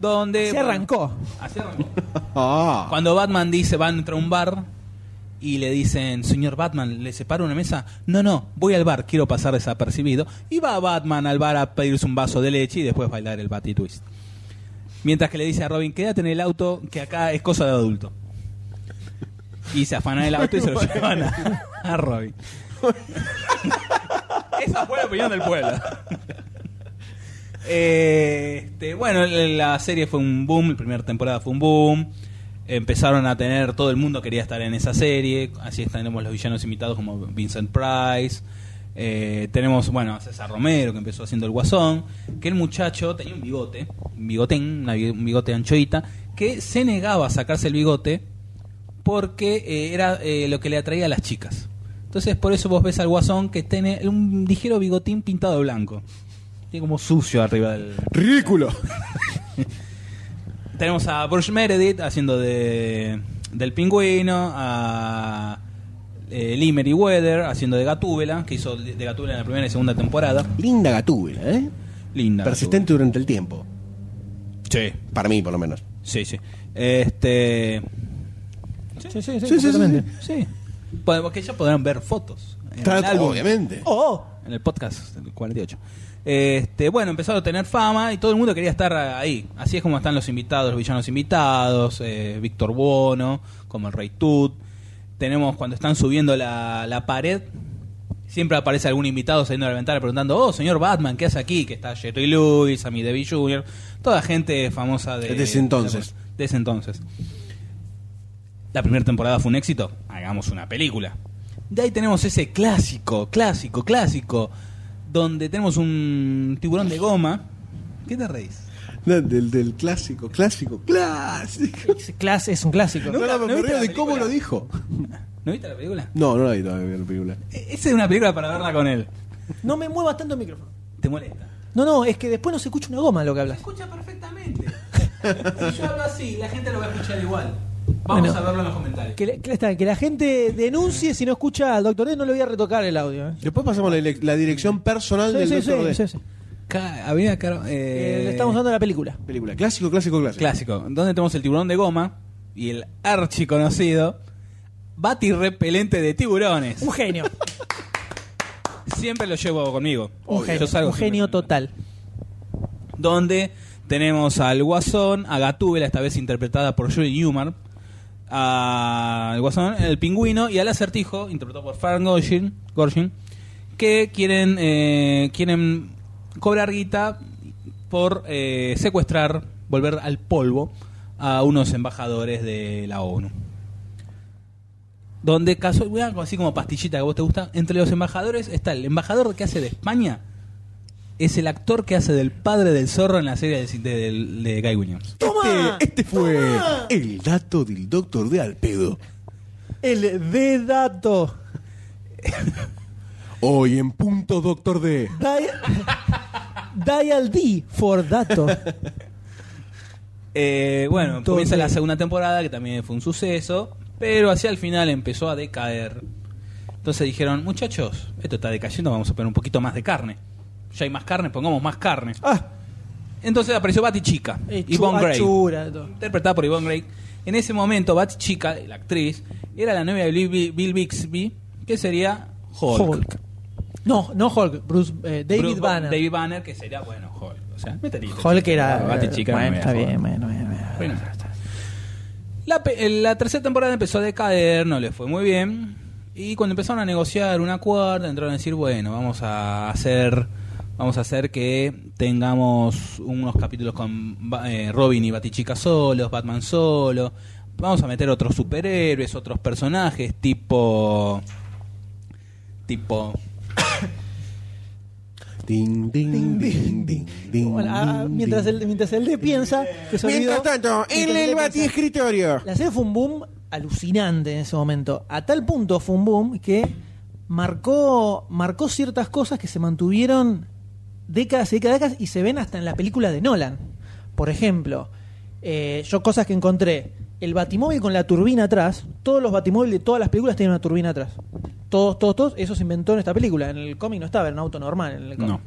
Donde, Se bueno, arrancó. así arrancó. Ah. Cuando Batman dice, va a entrar a un bar y le dicen, señor Batman, ¿le separo una mesa? No, no, voy al bar, quiero pasar desapercibido. Y va Batman al bar a pedirse un vaso de leche y después bailar el Batty Twist. Mientras que le dice a Robin, quédate en el auto, que acá es cosa de adulto. Y se afana el auto y se lo llevan a, a Robin. Esa fue la opinión del pueblo. Este, bueno, la serie fue un boom, la primera temporada fue un boom. Empezaron a tener, todo el mundo quería estar en esa serie. Así tenemos los villanos invitados como Vincent Price. Eh, tenemos, bueno, a César Romero que empezó haciendo el guasón. Que el muchacho tenía un bigote, un bigotén, una bi- un bigote anchoita, que se negaba a sacarse el bigote porque eh, era eh, lo que le atraía a las chicas. Entonces, por eso vos ves al guasón que tiene un ligero bigotín pintado de blanco. Tiene como sucio arriba del. Ridículo. Tenemos a Bruce Meredith haciendo de del pingüino, a eh, Lee Meriwether haciendo de Gatúbela, que hizo de Gatúbela en la primera y segunda temporada. Linda gatúbela, ¿eh? Linda. Persistente durante el tiempo. Sí, Para mí, por lo menos. sí, sí. Este. Sí, sí, sí, Sí, sí, sí. Sí. Porque ya podrán ver fotos. En el álbum. obviamente. Oh, en el podcast del 48. Este, bueno, empezaron a tener fama y todo el mundo quería estar ahí. Así es como están los invitados, los villanos invitados, eh, Víctor Bono, como el Rey Tut. Tenemos cuando están subiendo la, la pared, siempre aparece algún invitado saliendo de la ventana preguntando, oh, señor Batman, ¿qué hace aquí? Que está Jerry Lewis, Sammy Davis Jr., toda gente famosa de, De ese entonces. De ese entonces. La primera temporada fue un éxito, hagamos una película. De ahí tenemos ese clásico, clásico, clásico, donde tenemos un tiburón de goma. ¿Qué te reís? No, del, del clásico, clásico, clásico. es, clas- es un clásico. No, no, ¿no me viste río la de cómo película? lo dijo. ¿No viste la película? No, no la vi todavía la película. E- Esa es una película para verla con él. No me muevas tanto el micrófono. ¿Te molesta? No, no, es que después no se escucha una goma lo que Se hablas. escucha perfectamente. si yo hablo así, la gente lo va a escuchar igual. Vamos Bueno. a verlo en los comentarios. Que, la- que está, que la gente denuncie si no escucha al doctor D, no le voy a retocar el audio. ¿eh? Después pasamos la, la dirección personal Sí, del sí, Doctor sí, D. sí, sí. Ca- Avenida Caro- eh, Eh, le estamos dando la película. Película, clásico, clásico, clásico. Clásico. Donde tenemos el tiburón de goma y el archiconocido Bati repelente de tiburones. Un genio. Siempre lo llevo conmigo. Un Yo genio, salgo un genio total. donde tenemos al Guasón, a Gatúbela, esta vez interpretada por Julie Newmar, al Guasón, el Pingüino y al Acertijo, interpretado por Frank Gorshin, que quieren eh, quieren cobrar guita por eh, secuestrar, volver al polvo a unos embajadores de la ONU. Donde caso, así como pastillita que vos te gusta, entre los embajadores está el embajador que hace de España, es el actor que hace del padre del zorro en la serie de, de- de Guy Williams. ¡Toma! Este, este fue el dato del Doctor D al pedo. El de dato. Hoy en punto Doctor D. Dial, dial D for dato. Eh, bueno, Punto comienza D. la segunda temporada, que también fue un suceso, pero hacia el final empezó a decaer. Entonces dijeron, muchachos, esto está decayendo, vamos a poner un poquito más de carne. Ya hay más carne, pongamos más carne. Ah, Entonces apareció Bati Chica, eh, Yvonne Grey, achura, todo. interpretada por Yvonne Grey. En ese momento, Bati Chica, la actriz, era la novia de Bill, Bill Bixby, que sería Hulk. Hulk. No, no Hulk, Bruce, eh, David Bruce- Banner. David Banner, que sería, bueno, Hulk. O sea, meterito. Hulk era. Bati Chica. bueno, no está bien, bueno, bueno, bueno. Bueno, la, pe- la tercera temporada empezó a decaer, no le fue muy bien. Y cuando empezaron a negociar una cuarta, entraron a decir, bueno, vamos a hacer vamos a hacer que tengamos unos capítulos con eh, Robin y Batichica solos, Batman solo, vamos a meter otros superhéroes, otros personajes, tipo. Tipo. Ding, ding, ding, ding, ding, Bueno, ah, mientras, el, mientras el D piensa que se olvidó- Mientras tanto, en el D piensa- batiescritorio. La serie fue un boom alucinante en ese momento. A tal punto fue un boom que marcó, marcó ciertas cosas que se mantuvieron décadas y décadas y se ven hasta en la película de Nolan. Por ejemplo, eh, yo cosas que encontré. El batimóvil con la turbina atrás. Todos los batimóviles de todas las películas tienen una turbina atrás. Todos, todos, todos. Eso se inventó en esta película. En el cómic no estaba, era un auto normal. En el cómic. No.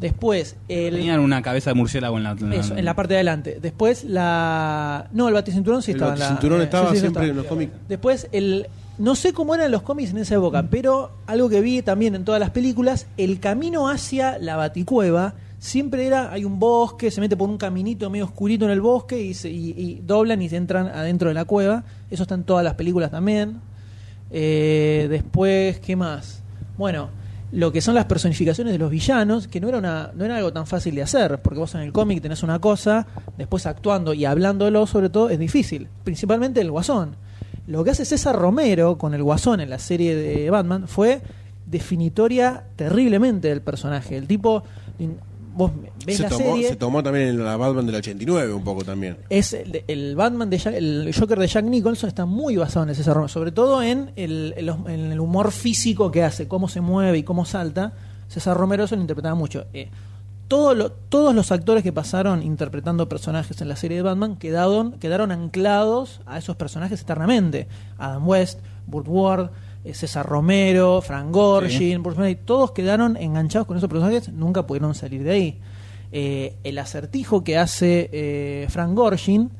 Después, el, Tenían una cabeza de murciélago en la. en la- eso, en la parte de adelante. Después la. No, el baticinturón sí El estaba en la. baticinturón eh, estaba sí, sí, siempre estaba. en los cómics. Después el. No sé cómo eran los cómics en esa época, pero algo que vi también en todas las películas, el camino hacia la baticueva siempre era, hay un bosque, se mete por un caminito medio oscurito en el bosque y, se- y- y doblan y se entran adentro de la cueva. Eso está en todas las películas también. Eh, después, ¿qué más? Bueno, lo que son las personificaciones de los villanos, que no era, una, no era algo tan fácil de hacer, porque vos en el cómic tenés una cosa, después actuando y hablándolo sobre todo es difícil, principalmente el guasón. Lo que hace César Romero con el guasón en la serie de Batman fue definitoria terriblemente del personaje. El tipo, vos ves Se la tomó, serie... se tomó también en la Batman del 89 un poco también. Es el, el Batman de Jack- el Joker de Jack Nicholson está muy basado en ese Romero, sobre todo en el, en el humor físico que hace, cómo se mueve y cómo salta. César Romero eso lo interpretaba mucho. Eh, todo lo- todos los actores que pasaron interpretando personajes en la serie de Batman quedaron, quedaron anclados a esos personajes eternamente. Adam West, Burt Ward, eh, César Romero, Frank Gorshin, Wayne, todos quedaron enganchados con esos personajes, nunca pudieron salir de ahí. Eh, el acertijo que hace eh, Frank Gorshin,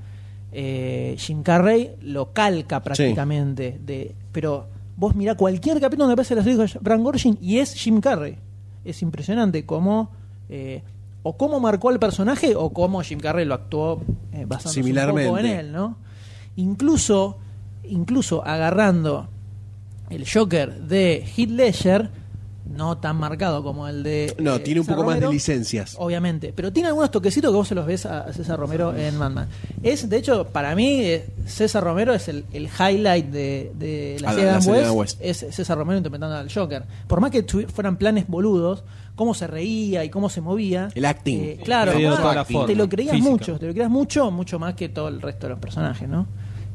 eh, Jim Carrey lo calca prácticamente. De, pero vos mirá cualquier capítulo donde aparece el acertijo de Frank Gorshin y es Jim Carrey. Es impresionante cómo eh, o cómo marcó al personaje o cómo Jim Carrey lo actuó eh, basándose un poco en él, ¿no? Incluso, incluso agarrando el Joker de Heath Ledger, no tan marcado como el de. No, eh, tiene un César poco más de licencias. Obviamente, pero tiene algunos toquecitos que vos se los ves a César Romero en Batman. Es, de hecho, para mí, eh, César Romero es el, el highlight de, de la Ah, serie la Adam West, Es César Romero interpretando al Joker. Por más que fueran planes boludos, cómo se reía y cómo se movía. El acting. eh, claro, te forma lo creías física. mucho, te lo creías mucho, mucho más que todo el resto de los personajes, ¿no?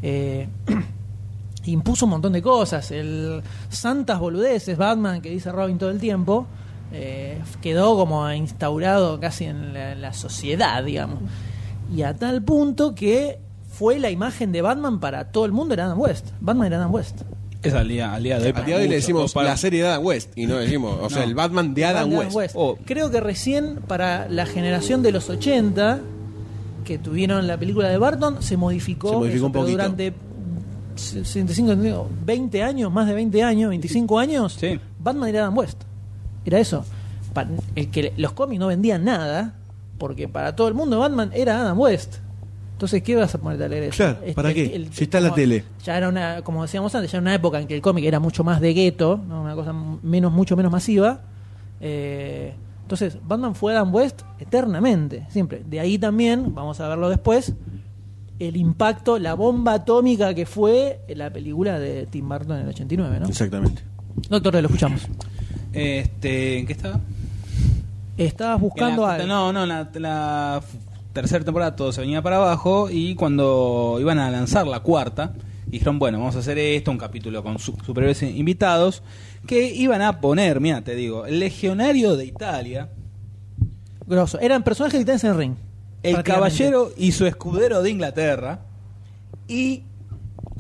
Eh, impuso un montón de cosas. El Santas Boludeces, Batman, que dice Robin todo el tiempo, eh, quedó como instaurado casi en la, en la sociedad, digamos. Y a tal punto que fue la imagen de Batman para todo el mundo, era Adam West. Batman era Adam West. Es al día, al día de hoy. Al día de hoy le decimos para- la serie de Adam West y no decimos, o sea, el Batman de Adam Batman West. Oh. Creo que recién para la generación de los 80 que tuvieron la película de Barton se modificó, Se modificó eso, un poquito. durante 65, 20 años, más de 20 años, 25 años, Sí. Batman era Adam West. Era eso. El que los cómics no vendían nada porque para todo el mundo Batman era Adam West. Entonces, ¿qué vas a ponerte a leer eso? Claro, Este, ¿para qué? Si está en la tele. Ya era una, como decíamos antes, ya era una época en que el cómic era mucho más de gueto, ¿no? una cosa menos, mucho menos masiva. Eh, entonces, Batman fue Adam West eternamente, siempre. De ahí también, vamos a verlo después, el impacto, la bomba atómica que fue la película de Tim Burton en el 89, ¿no? Exactamente. Doctor, lo escuchamos. Este, ¿En qué estaba? Estabas buscando la- algo. No, no, la, la tercera temporada todo se venía para abajo y cuando iban a lanzar la cuarta, dijeron, bueno, vamos a hacer esto, un capítulo con su- superhéroes invitados, que iban a poner, mira, te digo, el legionario de Italia, Grosso. Eran personajes de Titanes en el ring. el caballero y su escudero de Inglaterra y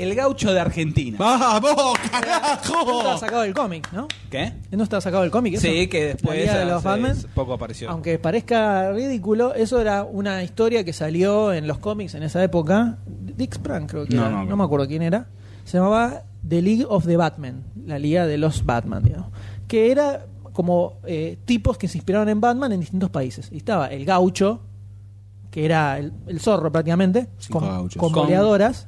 el gaucho de Argentina. ¡Vamos, carajo! sacado del cómic, ¿no? ¿Qué? ¿No estaba sacado del cómic? eso? Sí, que después La Liga de los Batman. poco apareció. Aunque parezca ridículo, eso era una historia que salió en los cómics en esa época. Dick Sprang, creo que No, era. no, No, me acuerdo quién era. Se llamaba The League of the Batman, la Liga de los Batman, digamos. Que era como eh, tipos que se inspiraron en Batman en distintos países. Y estaba el gaucho, que era el, el zorro prácticamente, Cinco con, gauchos. con Con- boleadoras.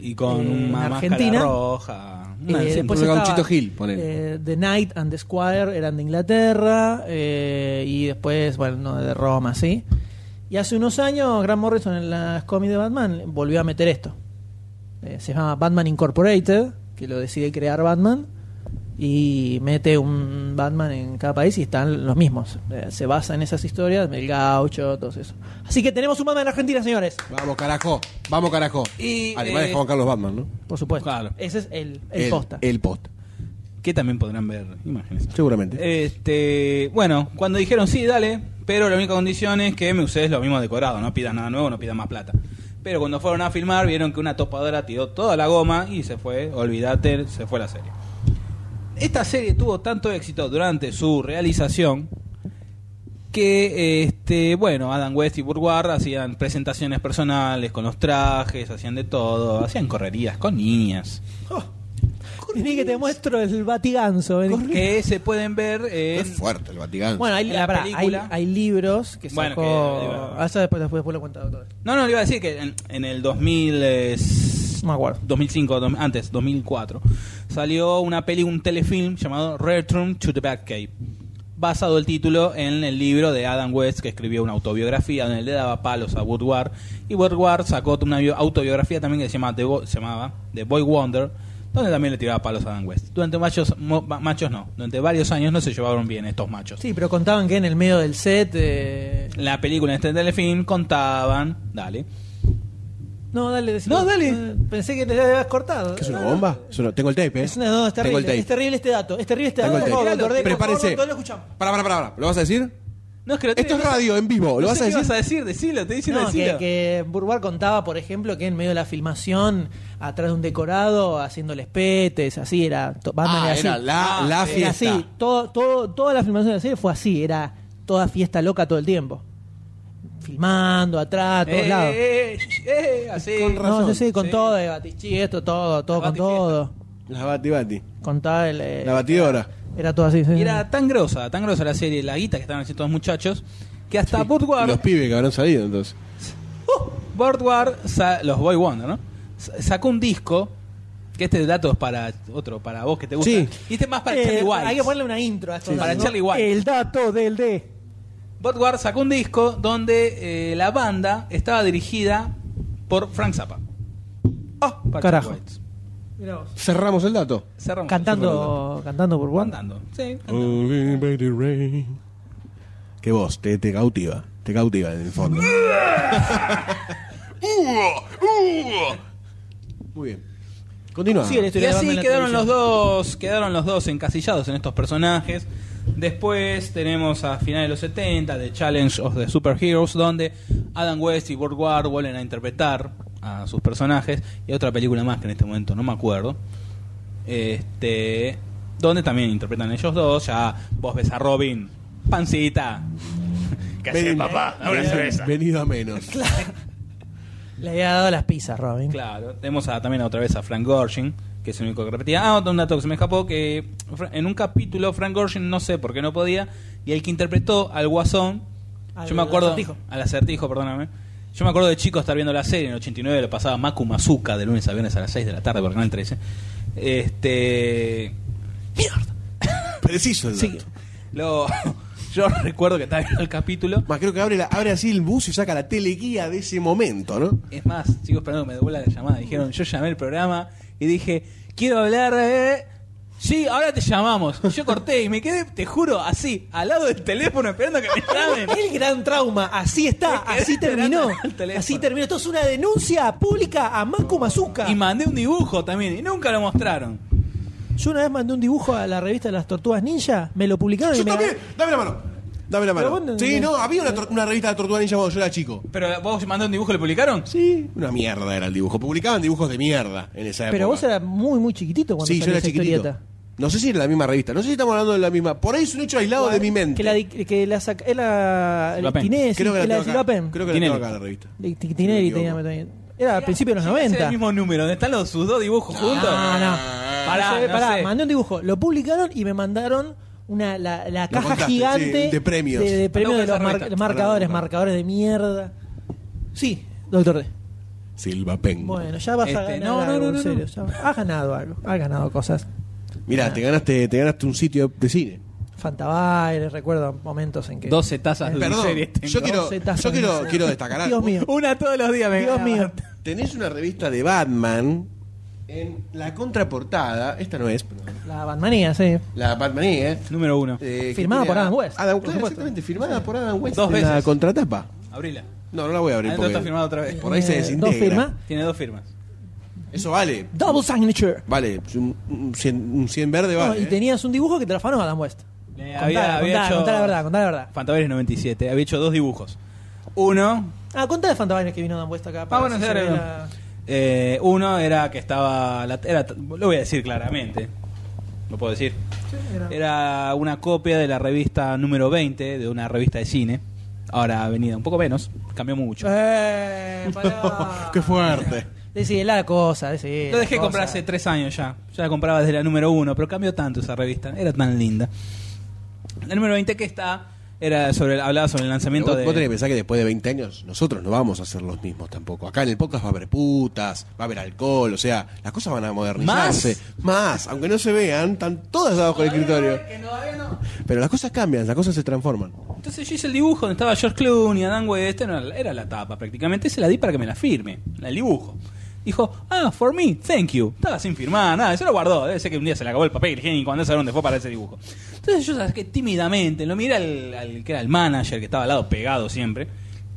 Y con eh, una máscara Argentina. roja. Una- Eh, sí, después estaba, gauchito Hill, ponele. eh, The Knight and the Squire eran de Inglaterra eh, y después, bueno, no, de Roma, sí. Y hace unos años Grant Morrison en las cómics de Batman volvió a meter esto. eh, se llama Batman Incorporated, que lo decide crear Batman, y mete un Batman en cada país y están los mismos. Eh, se basa en esas historias, el gaucho, todo eso. Así que tenemos un Batman en Argentina, señores. Vamos, carajo. Vamos, carajo. Y, Además de eh, Juan Carlos Batman, ¿no? Por supuesto. Claro. Ese es el, el, posta. El posta. Que también podrán ver imágenes. Seguramente. Este, bueno, cuando dijeron sí, dale, pero la única condición es que me uséis lo mismo decorado, no pidas nada nuevo, no pidas más plata. Pero cuando fueron a filmar vieron que una topadora tiró toda la goma y se fue, olvídate, se fue la serie. Esta serie tuvo tanto éxito durante su realización que este bueno Adam West y Burward hacían presentaciones personales con los trajes, hacían de todo, hacían correrías con niñas. Vení que te muestro el batiganzo. vení. que se pueden ver en Es fuerte el Vaticano. Bueno, hay, la pará, hay, película. hay libros que Bueno, sacó... que- Ah, eso después, después, después lo cuento doctor. No, no, le iba a decir que en, en el 2000, eh, No me acuerdo. 2005, dom- antes, 2004, salió una peli, un telefilm llamado Return to the Batcave, basado el título en el libro de Adam West, que escribió una autobiografía donde le daba palos a Woodward, y Woodward sacó una bio- autobiografía también que se, llama se llamaba The Boy Wonder, donde también le tiraba palos a Adam West. Durante machos, mo- machos no, durante varios años no se llevaron bien estos machos. Sí, pero contaban que en el medio del set... eh, La película en este telefilm contaban, dale, No, dale, decilo. No, dale. Pensé que te habías cortado. ¿Qué es una No, no. bomba? Es una- Tengo el tape, ¿eh? Es, una, no, es Tengo terrible, el tape. es terrible este dato. Es terrible este Tengo dato. el Por tape. doctor D, por doctor, lo escuchamos. Para, para, para, para. ¿Lo vas a decir? No, es que lo Esto es radio, en vivo. ¿Lo no vas a decir? vas a decir? Decilo, te diciendo No, que, decilo. que Burward contaba, por ejemplo, que en medio de la filmación, atrás de un decorado, haciéndoles petes, así era. to- Batman Ah, era así. era la, la. Era fiesta. así. Todo, todo, toda la filmación de la serie fue así. Era toda fiesta loca todo el tiempo. Filmando, atrás, a todos Eh, lados. eh, eh, así. No, sí, sí, con Sí. todo, de Batichi, esto, todo, todo, La con todo. La bati bati. Contaba el. eh, La batidora. Era todo así. sí. Y era tan grosa, tan grosa la serie, la guita que estaban haciendo todos los muchachos, que hasta Woodward, Los pibes que habrán salido entonces. Woodward sa- los Boy Wonder, ¿no? Sa- Sacó un disco, que este dato es para otro, para vos que te gusta. Sí. Y este es más para Eh, Charlie White. Hay que ponerle una intro a esto. Para ¿no? Charlie White. El dato del D. Woodward sacó un disco donde eh, la banda estaba dirigida por Frank Zappa. Ah, Para carajo. Charlie White. Mirá vos. Cerramos el dato. Cerramos. Cantando, cantando por. Cantando. Sí. Que vos, te, te cautiva. Te cautiva en el fondo. Muy bien. Continúa. Sigue la Y historia de Batman así en la quedaron los televisión. dos, quedaron los dos encasillados en estos personajes. Después tenemos a finales de los 70 The Challenge of the Superheroes, donde Adam West y Burt Ward vuelven a interpretar a sus personajes. Y otra película más que en este momento no me acuerdo. Este, donde también interpretan ellos dos. Ya vos ves a Robin, pancita. ¿Qué haces, papá? Una venido- cerveza. Venido a menos. Le había dado las pizzas, Robin. Claro, tenemos a- también otra vez a Frank Gorshin, que es el único que repetía. Ah, otro dato que se me escapó, que en un capítulo Frank Gorshin no sé por qué no podía, y el que interpretó al Guasón, Al yo me acuerdo... acertijo. Al acertijo, perdóname. Yo me acuerdo de chico estar viendo la serie, en el 89 lo pasaba Maku Mazuka de lunes a viernes a las 6 de la tarde por Canal 13. Este... Mierda. Preciso el dato. Sí. Lo... Yo recuerdo que estaba viendo el capítulo. Más creo que abre, la- abre así el bus y saca la teleguía de ese momento, ¿no? Es más, sigo esperando que me devuelva la llamada. Dijeron, yo llamé el programa y dije, quiero hablar de... Sí, ahora te llamamos. Yo corté y me quedé, te juro, así, al lado del teléfono esperando que me llamen. El gran trauma, así está, así terminó. Así terminó. Esto es una denuncia pública a Manco Mazuka. Y mandé un dibujo también y nunca lo mostraron. Yo una vez mandé un dibujo a la revista de las Tortugas Ninja, me lo publicaron y me también. Dame la mano. Dame la Pero mano. vos no- Sí, no- había una, tor- una revista de Tortuga Ninja cuando yo era chico. ¿Pero vos mandé un dibujo y lo publicaron? Sí. Una mierda era el dibujo. Publicaban dibujos de mierda en esa época. Pero vos eras muy, muy chiquitito cuando Sí, yo salió era esa chiquitito. historieta. No sé si era la misma revista. No sé si estamos hablando de la misma. Por ahí es un hecho aislado de mi mente. Que la, di- que la saca. Tinelli, Creo que la la tengo acá. Creo que la Tinelli. tengo acá la revista. De- me también. Era a principios de los Sí, Es 90. el mismo número, ¿dónde están los, sus dos dibujos juntos? No, no. Pará, No sé, no pará, sé. mandé un dibujo. Lo publicaron y me mandaron una, la, la caja contaste, gigante sí, de premios. de, de premios de los mar- marcadores, marcadores de mierda. Sí, doctor D. Silva Pen. Bueno, ya vas a Este, ganar no, no, algo, no, no, en serio. ya has ganado algo. Has ganado cosas. Mira, te ganaste, te ganaste un sitio de cine. Fantabaires, recuerdo momentos en que... 12 tazas de Perdón, series tengo. yo quiero, yo quiero, de- quiero destacar algo. Dios mío. Una todos los días me Dios ganaba. mío. tenés una revista de Batman en la contraportada, esta no es, pero La Batmanía, sí. la Batmanía, ¿eh? Número uno. Eh, Firmada por Adam West, Adam, por exactamente, firmada por Adam West. Dos en la veces. contratapa. Abrila. No, no la voy a abrir Adentro porque está firmado otra vez. por ahí se Eh, desintegra. ¿Dos firmas? Tiene dos firmas. Eso vale. Double signature. Vale, un, un 100, un 100 verde No, vale. y ¿eh? tenías un dibujo que te lo afanó Adam West. Eh, Contá, había, había contá, hecho contá la verdad, contá la verdad. Fantaveres 97. Había hecho dos dibujos. Uno, Ah, contá de Fantabanes que vino Dan West acá. para Ah, bueno, si se la- eh, uno era que estaba. la- era, lo voy a decir claramente. Lo puedo decir. era- Era una copia de la revista número 20 de una revista de cine. Ahora ha venido un poco menos. Cambió mucho. Eh, pará. Qué fuerte. Decí la cosa, decí Lo la dejé cosa. comprar hace tres años ya. Ya la compraba desde la número uno, pero cambió tanto esa revista. Era tan linda. La número 20 que está era sobre hablaba sobre el lanzamiento Vos, de. vos tenés que pensar que después de 20 años nosotros no vamos a ser los mismos tampoco. Acá en el podcast va a haber putas, va a haber alcohol, o sea, las cosas van a modernizarse. Más, aunque no se vean, están todas abajo del escritorio. Pero las cosas cambian, las cosas se transforman. Entonces yo hice el dibujo donde estaba George Clooney, Adam West, era, era la tapa prácticamente, se la di para que me la firme, el dibujo. Dijo, ah, for me, thank you. Estaba sin firmar, nada, se lo guardó. Debe ser que un día se le acabó el papel higiénico cuando sabe dónde fue para ese dibujo. Entonces yo sabes que tímidamente lo miré al, al que era el manager, que estaba al lado pegado siempre,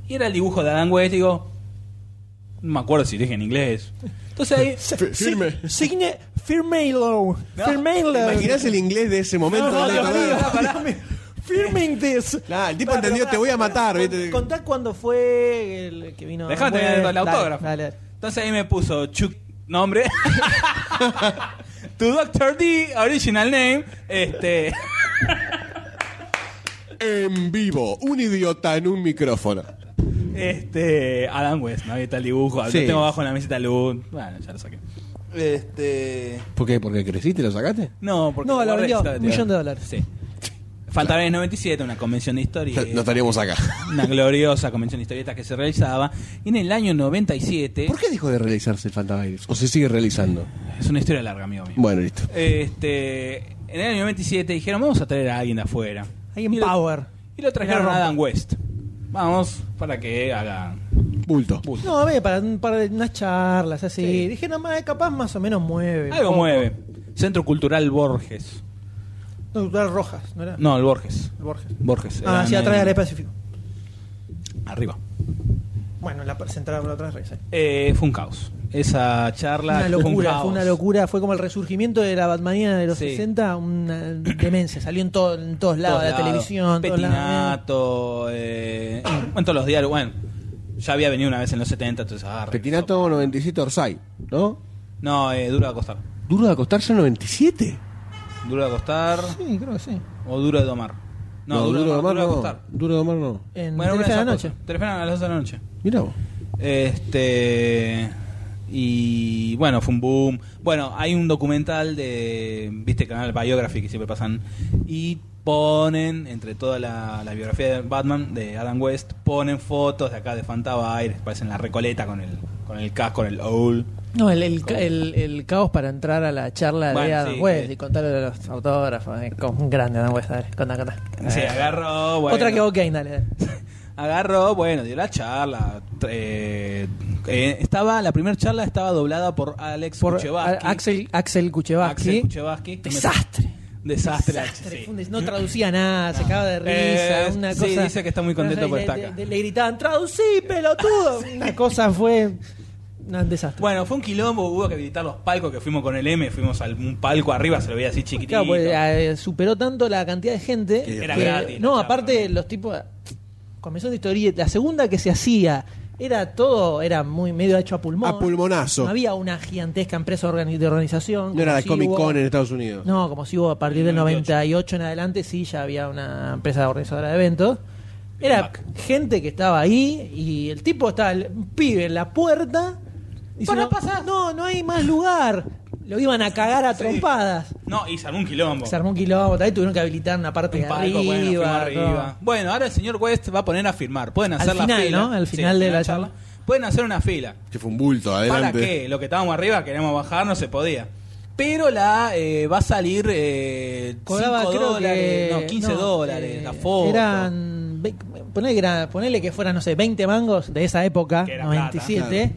y era el dibujo de Adam West, digo, no me acuerdo si dije en inglés. Entonces ahí, Firme. Signe, firmelo. No, Firmelo. ¿Te imaginás el inglés de ese momento? No, no, Firming this. Nah, el tipo entendió, te voy a matar, con-. Contá cuándo fue el que vino. Tener el dale, autógrafo. Dale, dale. Entonces ahí me puso Chuck nombre. tu Doctor D, original name. Este. En vivo, un idiota en un micrófono. Este. Adam West, ¿no? Ahí está el dibujo. Sí. Lo tengo abajo en la mesita de luz. Bueno, ya lo saqué. Este. ¿Por qué? ¿Porque creciste y lo sacaste? No, porque. No, lo guardé, vendió, un millón de dólares. Sí. Fantaveres 97, una convención de historia. No estaríamos acá. Una gloriosa convención de historietas que se realizaba. Y en el año 97. ¿Por qué dejó de realizarse el Fantavirus? ¿O se sigue realizando? Es una historia larga, amigo mío. Bueno, listo. Este, en el año 97 dijeron, vamos a traer a alguien de afuera. Alguien power. Y lo trajeron a. Adam West. Vamos, para que haga... Bulto. bulto. No, a ver, para, para unas charlas así. Sí. Dije, no, más capaz más o menos mueve. Algo poco. mueve. Centro Cultural Borges. No, Cultural Rojas, ¿no era? No, el Borges. El Borges. Borges. Ah, Era sí, en atrás el- del Pacífico. Arriba. Bueno, la central por la otra vez. Eh, fue un caos. Esa charla Una fue un locura, caos. fue una locura. Fue como el resurgimiento de la Batmanía de los Sí. 60, una demencia. Salió en, todo, en todos lados, Todos de la lados. televisión, todos. Petinato, eh, en todos los diarios. Bueno, ya había venido una vez en los 70, entonces... ah, Petinato 97 Orsay, ¿no? No, eh, Duro de Acostar. ¿Duro de acostarse 97? Duro de Acostar Sí, creo que sí. o Duro de Domar. No, Duro, de Domar Duro de no. Acostar. Duro de Domar no. En Bueno, una de de la noche. Telefe a las 12 de la noche. Mira vos. Este. Y bueno, fue un boom. Bueno, hay un documental de. ¿Viste el canal Biography que siempre pasan? Y ponen, entre toda la, la biografía de Batman, de Adam West, ponen fotos de acá de Fantabaires, parecen la recoleta con el, con el casco, con el owl. No, el, el, el- el caos para entrar a la charla de Adam sí, West y contarle de los autógrafos. eh, como un grande Adam West, dale, contá, contá. Sí, agarró. Bueno, Otra que ok, dale, dale. Agarró, bueno, dio la charla. eh, eh, estaba, la primera charla estaba doblada por Alex Por Kuchevaski. a- Axel, Axel Kuchevaski. Axel Kuchevaski. Desastre. Desastre. Sí. No traducía nada, se cagaba de risa. Eh, una sí, cosa, dice que está muy contento por le- acá. le- le gritaban, traducí, pelotudo. Una cosa fue. Un desastre. Bueno, fue un quilombo, hubo que visitar los palcos que fuimos con el M, fuimos a un palco arriba, se lo veía así chiquitito. Claro, pues, eh, superó tanto la cantidad de gente Que era gratis la no, aparte ¿no? los tipos comenzó de historieta, la segunda que se hacía era todo era muy medio hecho a pulmón. A pulmonazo. No había una gigantesca empresa de organización. No era la si Comic hubo- Con en Estados Unidos. No, como si hubo a partir del 98. 98 en adelante, sí, ya había una empresa organizadora de eventos. Era gente que estaba ahí y el tipo estaba, el- un pibe en la puerta. Y Para no, no, no hay más lugar. Lo iban a cagar a trompadas. No, y se armó un quilombo. Se armó un quilombo, ahí tuvieron que habilitar una parte Un de palco, arriba. bueno, todo. arriba. Bueno, ahora el señor West va a poner a firmar. Pueden Al hacer la final, fila. ¿no? Al final de la charla. Pueden hacer una fila. Que fue un bulto, adelante. ¿Para qué? Lo que estábamos arriba, queremos bajar, no se podía. Pero la eh, va a salir eh, Cobraba, 5 creo dólares, que. no, 15 no, dólares, eh, la foto. Eran. ve- Ponele que, era- ponele que fueran, no sé, 20 mangos de esa época, Que era 97.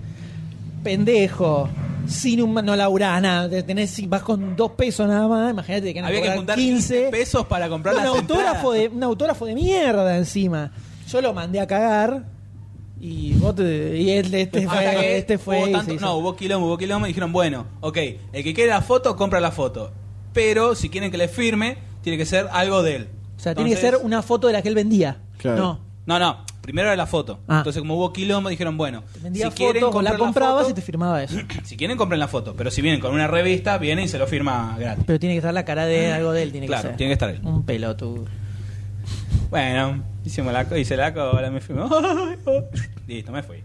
Pendejo, sin un no laburás nada, te tenés, vas con dos pesos nada más, imagínate que Había que juntar 15 pesos para comprar un las autógrafo de un autógrafo de mierda encima. Yo lo mandé a cagar y vos te- y él- este Hasta fue, que este fue hubo tanto- no, hubo quilombo, hubo quilombo y dijeron, bueno, ok, el que quiere la foto, compra la foto. Pero si quieren que le firme, tiene que ser algo de él. o sea, tiene que ser una foto de la que él vendía. Claro. No. No, no, primero era la foto. Ah. Entonces, como hubo quilombo, dijeron, bueno, si quieren vos la comprar comprabas foto, y te firmaba eso. Si quieren, compren la foto. Pero si vienen con una revista, vienen y se lo firma gratis. Pero tiene que estar la cara de algo de él, tiene Claro, que ser. tiene que estar él. Un pelotudo. Bueno, hicimos la, co- hice la cola, me firmó. Listo, me fui.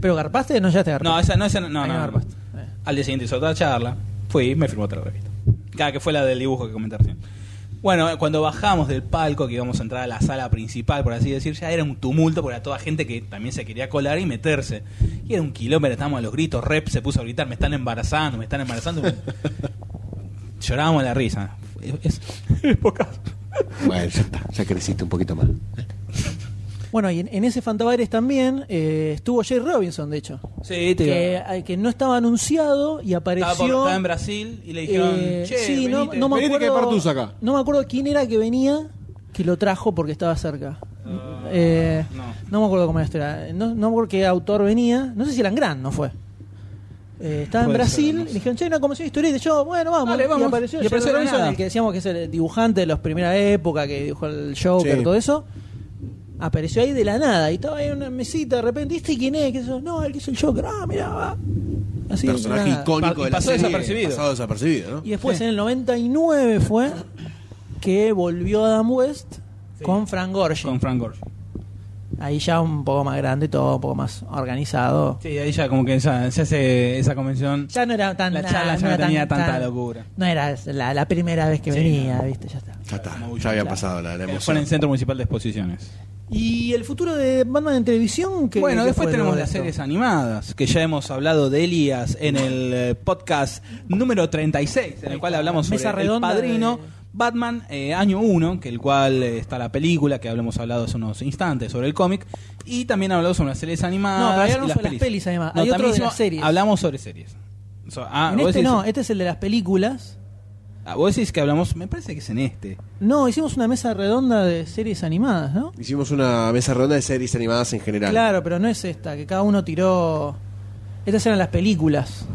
Pero garpaste o no ya te garpaste. No, esa no, esa no, no, Ahí no, no no. garpaste. Eh. Al día siguiente hizo otra charla. Fui y me firmó otra revista. Cada que fue la del dibujo que comenté recién. Bueno, cuando bajamos del palco, que íbamos a entrar a la sala principal, por así decir, ya era un tumulto era toda gente que también se quería colar y meterse. Y era un kilómetro, estábamos a los gritos, Rep se puso a gritar, me están embarazando, me están embarazando. Llorábamos la risa. Es, es poca- Bueno, ya está, ya creciste un poquito más. Bueno, y en, en ese Fantabares también eh, estuvo Jay Robinson, de hecho. Sí, te Que, eh, que no estaba anunciado y Estaba, por- apareció. estaba en Brasil y le dijeron, eh, che, sí, no, venite". no me Venite que acuerdo. partus acá. No me acuerdo quién era que venía que lo trajo porque estaba cerca. Ah, Eh, no. no me acuerdo cómo era historia. No, no me acuerdo qué autor venía. No sé si eran Gran, no fue. Eh, estaba en Puede Brasil ser, no y sé. le dijeron, che, una convención de historieta. Y yo, bueno, vamos. Dale, Y vamos. apareció, Y apareció Robinson, nada. el que decíamos que es el dibujante de la primera época, que dibujó el Joker, Sí. todo eso. Apareció ahí de la nada y estaba ahí en una mesita de repente. ¿Y este quién es? ¿Qué es eso? No, el que es el Joker. Ah, mira, va. Así de Personaje nada. icónico Pa- de la pasó serie, desapercibido. Pasado desapercibido, ¿no? Y después Sí. en el 99 fue que volvió Adam West con Frank Gorshin. Con Frank Gorge. Ahí ya un poco más grande, todo un poco más organizado. Sí, ahí ya como que se hace esa convención. Ya no era tan La charla ya no tenía tan- tanta tan- locura. No era la, la primera vez que Sí, venía, no. ¿viste? Ya está. Ya está, ya había claro. pasado la, la Que fue emoción. en el Centro Municipal de Exposiciones. ¿Y el futuro de Batman en televisión? ¿Qué- bueno, qué después fue tenemos las series animadas, que ya hemos hablado de Elías en el eh, podcast número 36, en el cual hablamos sobre Mesa El Padrino, de- Batman eh, año 1, que el cual eh, está la película, que hablamos hablado hace unos instantes sobre el cómic, y también hablamos sobre las series animadas. No, pero hablamos las sobre las pelis. pelis, además. No, Hay otro también de hicimos- las series. Hablamos sobre series. So- ah, En este decís- no, este es el de las películas. ah, vos decís que hablamos, me parece que es en este. No, hicimos una mesa redonda de series animadas, ¿no? Hicimos una mesa redonda de series animadas en general. Claro, pero no es esta, que cada uno tiró... Estas eran las películas.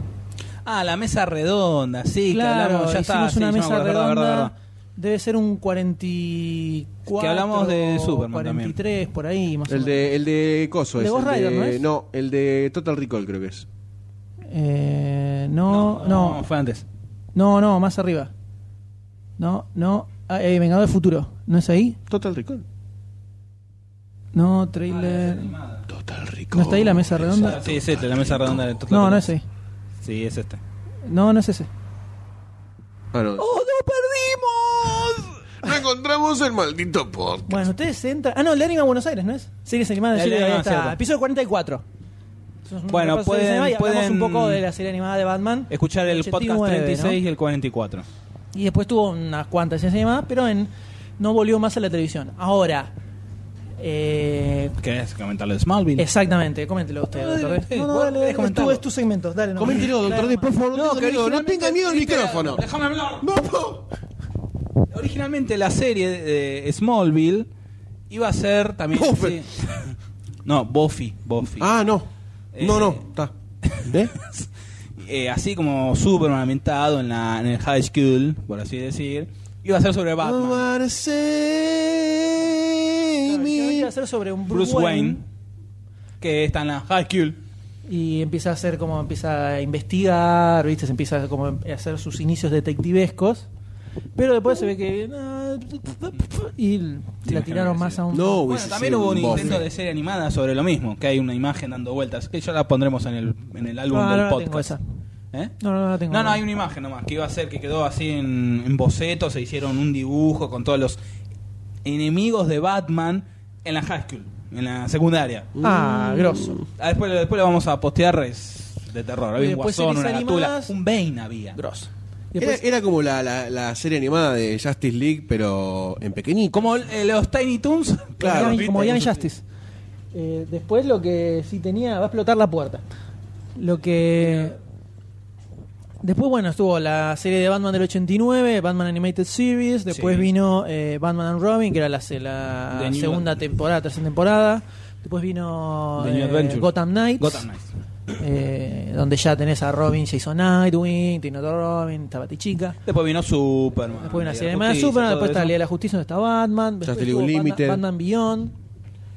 Ah, la mesa redonda, sí, que claro, hablamos, ya hicimos está, una sí, ya me mesa verdad, redonda. verdad, verdad. Debe ser un 44. Que hablamos de Superman 43, por ahí, más o El menos. de, el de Coso ¿El es. de Ghost el Rider, no es? no, el de Total Recall creo que es. Eh, no, no, fue antes. no, no, más arriba. No, no. Ah, eh, Vengador del Futuro. ¿No es ahí? Total Recall. No, trailer. Total Recall. ¿No está ahí la mesa redonda? Sí, es este, la mesa redonda de Total No, no Recall. es ahí. Sí, es este. No, no es ese. Ah, no. ¡Oh, no! No encontramos el maldito podcast. Bueno, ustedes entran. Ah, no, el de Anima Buenos Aires, ¿no es? Series animadas de serie, ahí Anima, está. Episodio 44. Eso es un Bueno, pueden- y pueden un poco de la serie animada de Batman. Escuchar el podcast 89, 36 y el 44. Y después tuvo unas cuantas series animadas, pero en, no volvió más a la televisión. Ahora, eh, ¿Querés comentarlo de Smallville? exactamente, coméntelo usted, No, doctor. dale, D. No, no, dale, querés dale, es tu, comentarlo. es tu segmento, dale. No, Coméntelo, doctor Dale, D, por favor. No, no, no tenga miedo al micrófono. Déjame hablar. No, no. Originalmente la serie de Smallville iba a ser también. Buffy. sí. No, Buffy. Buffy. Ah, no. No, Eh, no. Está. ¿Ve? Eh, así como Superman ambientado en, la, en el high school, por así decir. Iba a ser sobre Batman. me. iba a ser sobre un Bruce, Bruce Wayne, que está en la high school. y empieza a hacer como empieza a investigar, ¿viste? Se empieza como a hacer sus inicios detectivescos. Pero después se ve que y la tiraron más a un No, Bueno, hubiese también sido hubo un Buffy. intento de serie animada sobre lo mismo, que hay una imagen dando vueltas, que ya la pondremos en el, en el álbum No, del no la podcast. tengo esa. ¿Eh? No, no, no la tengo. No, no, hay una imagen nomás, que iba a ser que quedó así en, en boceto, se hicieron un dibujo con todos los enemigos de Batman en la high school, en la secundaria. Ah, grosso. Ah, después, después le vamos a postear es de terror. Y Había un después guasón, series una gatula, animadas. un Bane había. Grosso. Era, como la, la, la serie animada de Justice League, pero en pequeñito. Como eh, los Tiny Toons. Claro. Young- como Young Justice. Eh, después lo que sí tenía, va a explotar la puerta. Lo que. Después, bueno, estuvo la serie de Batman del 89, Batman Animated Series. Después Sí. vino eh, Batman and Robin, que era la, la New segunda temporada, tercera temporada. Después vino eh. Gotham Knights. Gotham Knights. Eh, donde ya tenés a Robin, Jason Nightwing, Tino Robin, está Batichica. Después vino Superman. Después una Liga serie de Superman, después está la. Liga de la Justicia donde está Batman, después Batman, Unlimited. Batman Beyond,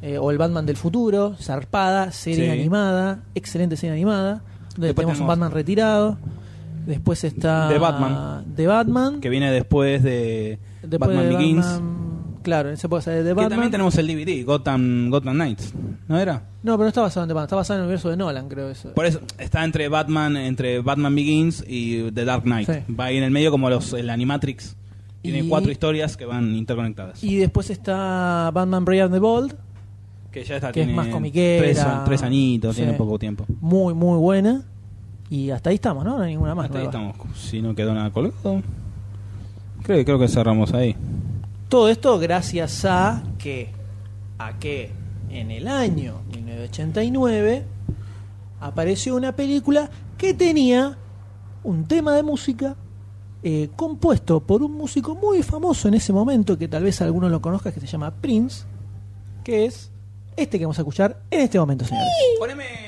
eh, o el Batman del futuro, zarpada, serie Sí. animada, excelente serie animada, donde Después tenemos un Batman retirado. Después está De Batman. de Batman, Que viene después de después Batman de Begins. Batman- claro, esa época sale de Que Batman. también tenemos el DVD, Gotham, Gotham Knights. ¿No era? No, pero no está basado en The Batman, está basado en el universo de Nolan, creo eso. Por eso está entre Batman, entre Batman Begins y The Dark Knight. Sí. Va ahí en el medio como los el Animatrix. Tiene Y- cuatro historias que van interconectadas. Y después está Batman Brave the Bold, que ya está que es más comiquera. Tres, tres añitos, Sí. tiene poco tiempo. muy muy buena. Y hasta ahí estamos, ¿no? No hay ninguna más. Hasta ahí estamos. Si no quedó nada colgado. Creo, creo que cerramos ahí. Todo esto gracias a que a que en el año 1989 apareció una película que tenía un tema de música eh, compuesto por un músico muy famoso en ese momento que tal vez alguno lo conozca que se llama Prince que es este que vamos a escuchar en este momento señores. Ponémelo,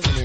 stick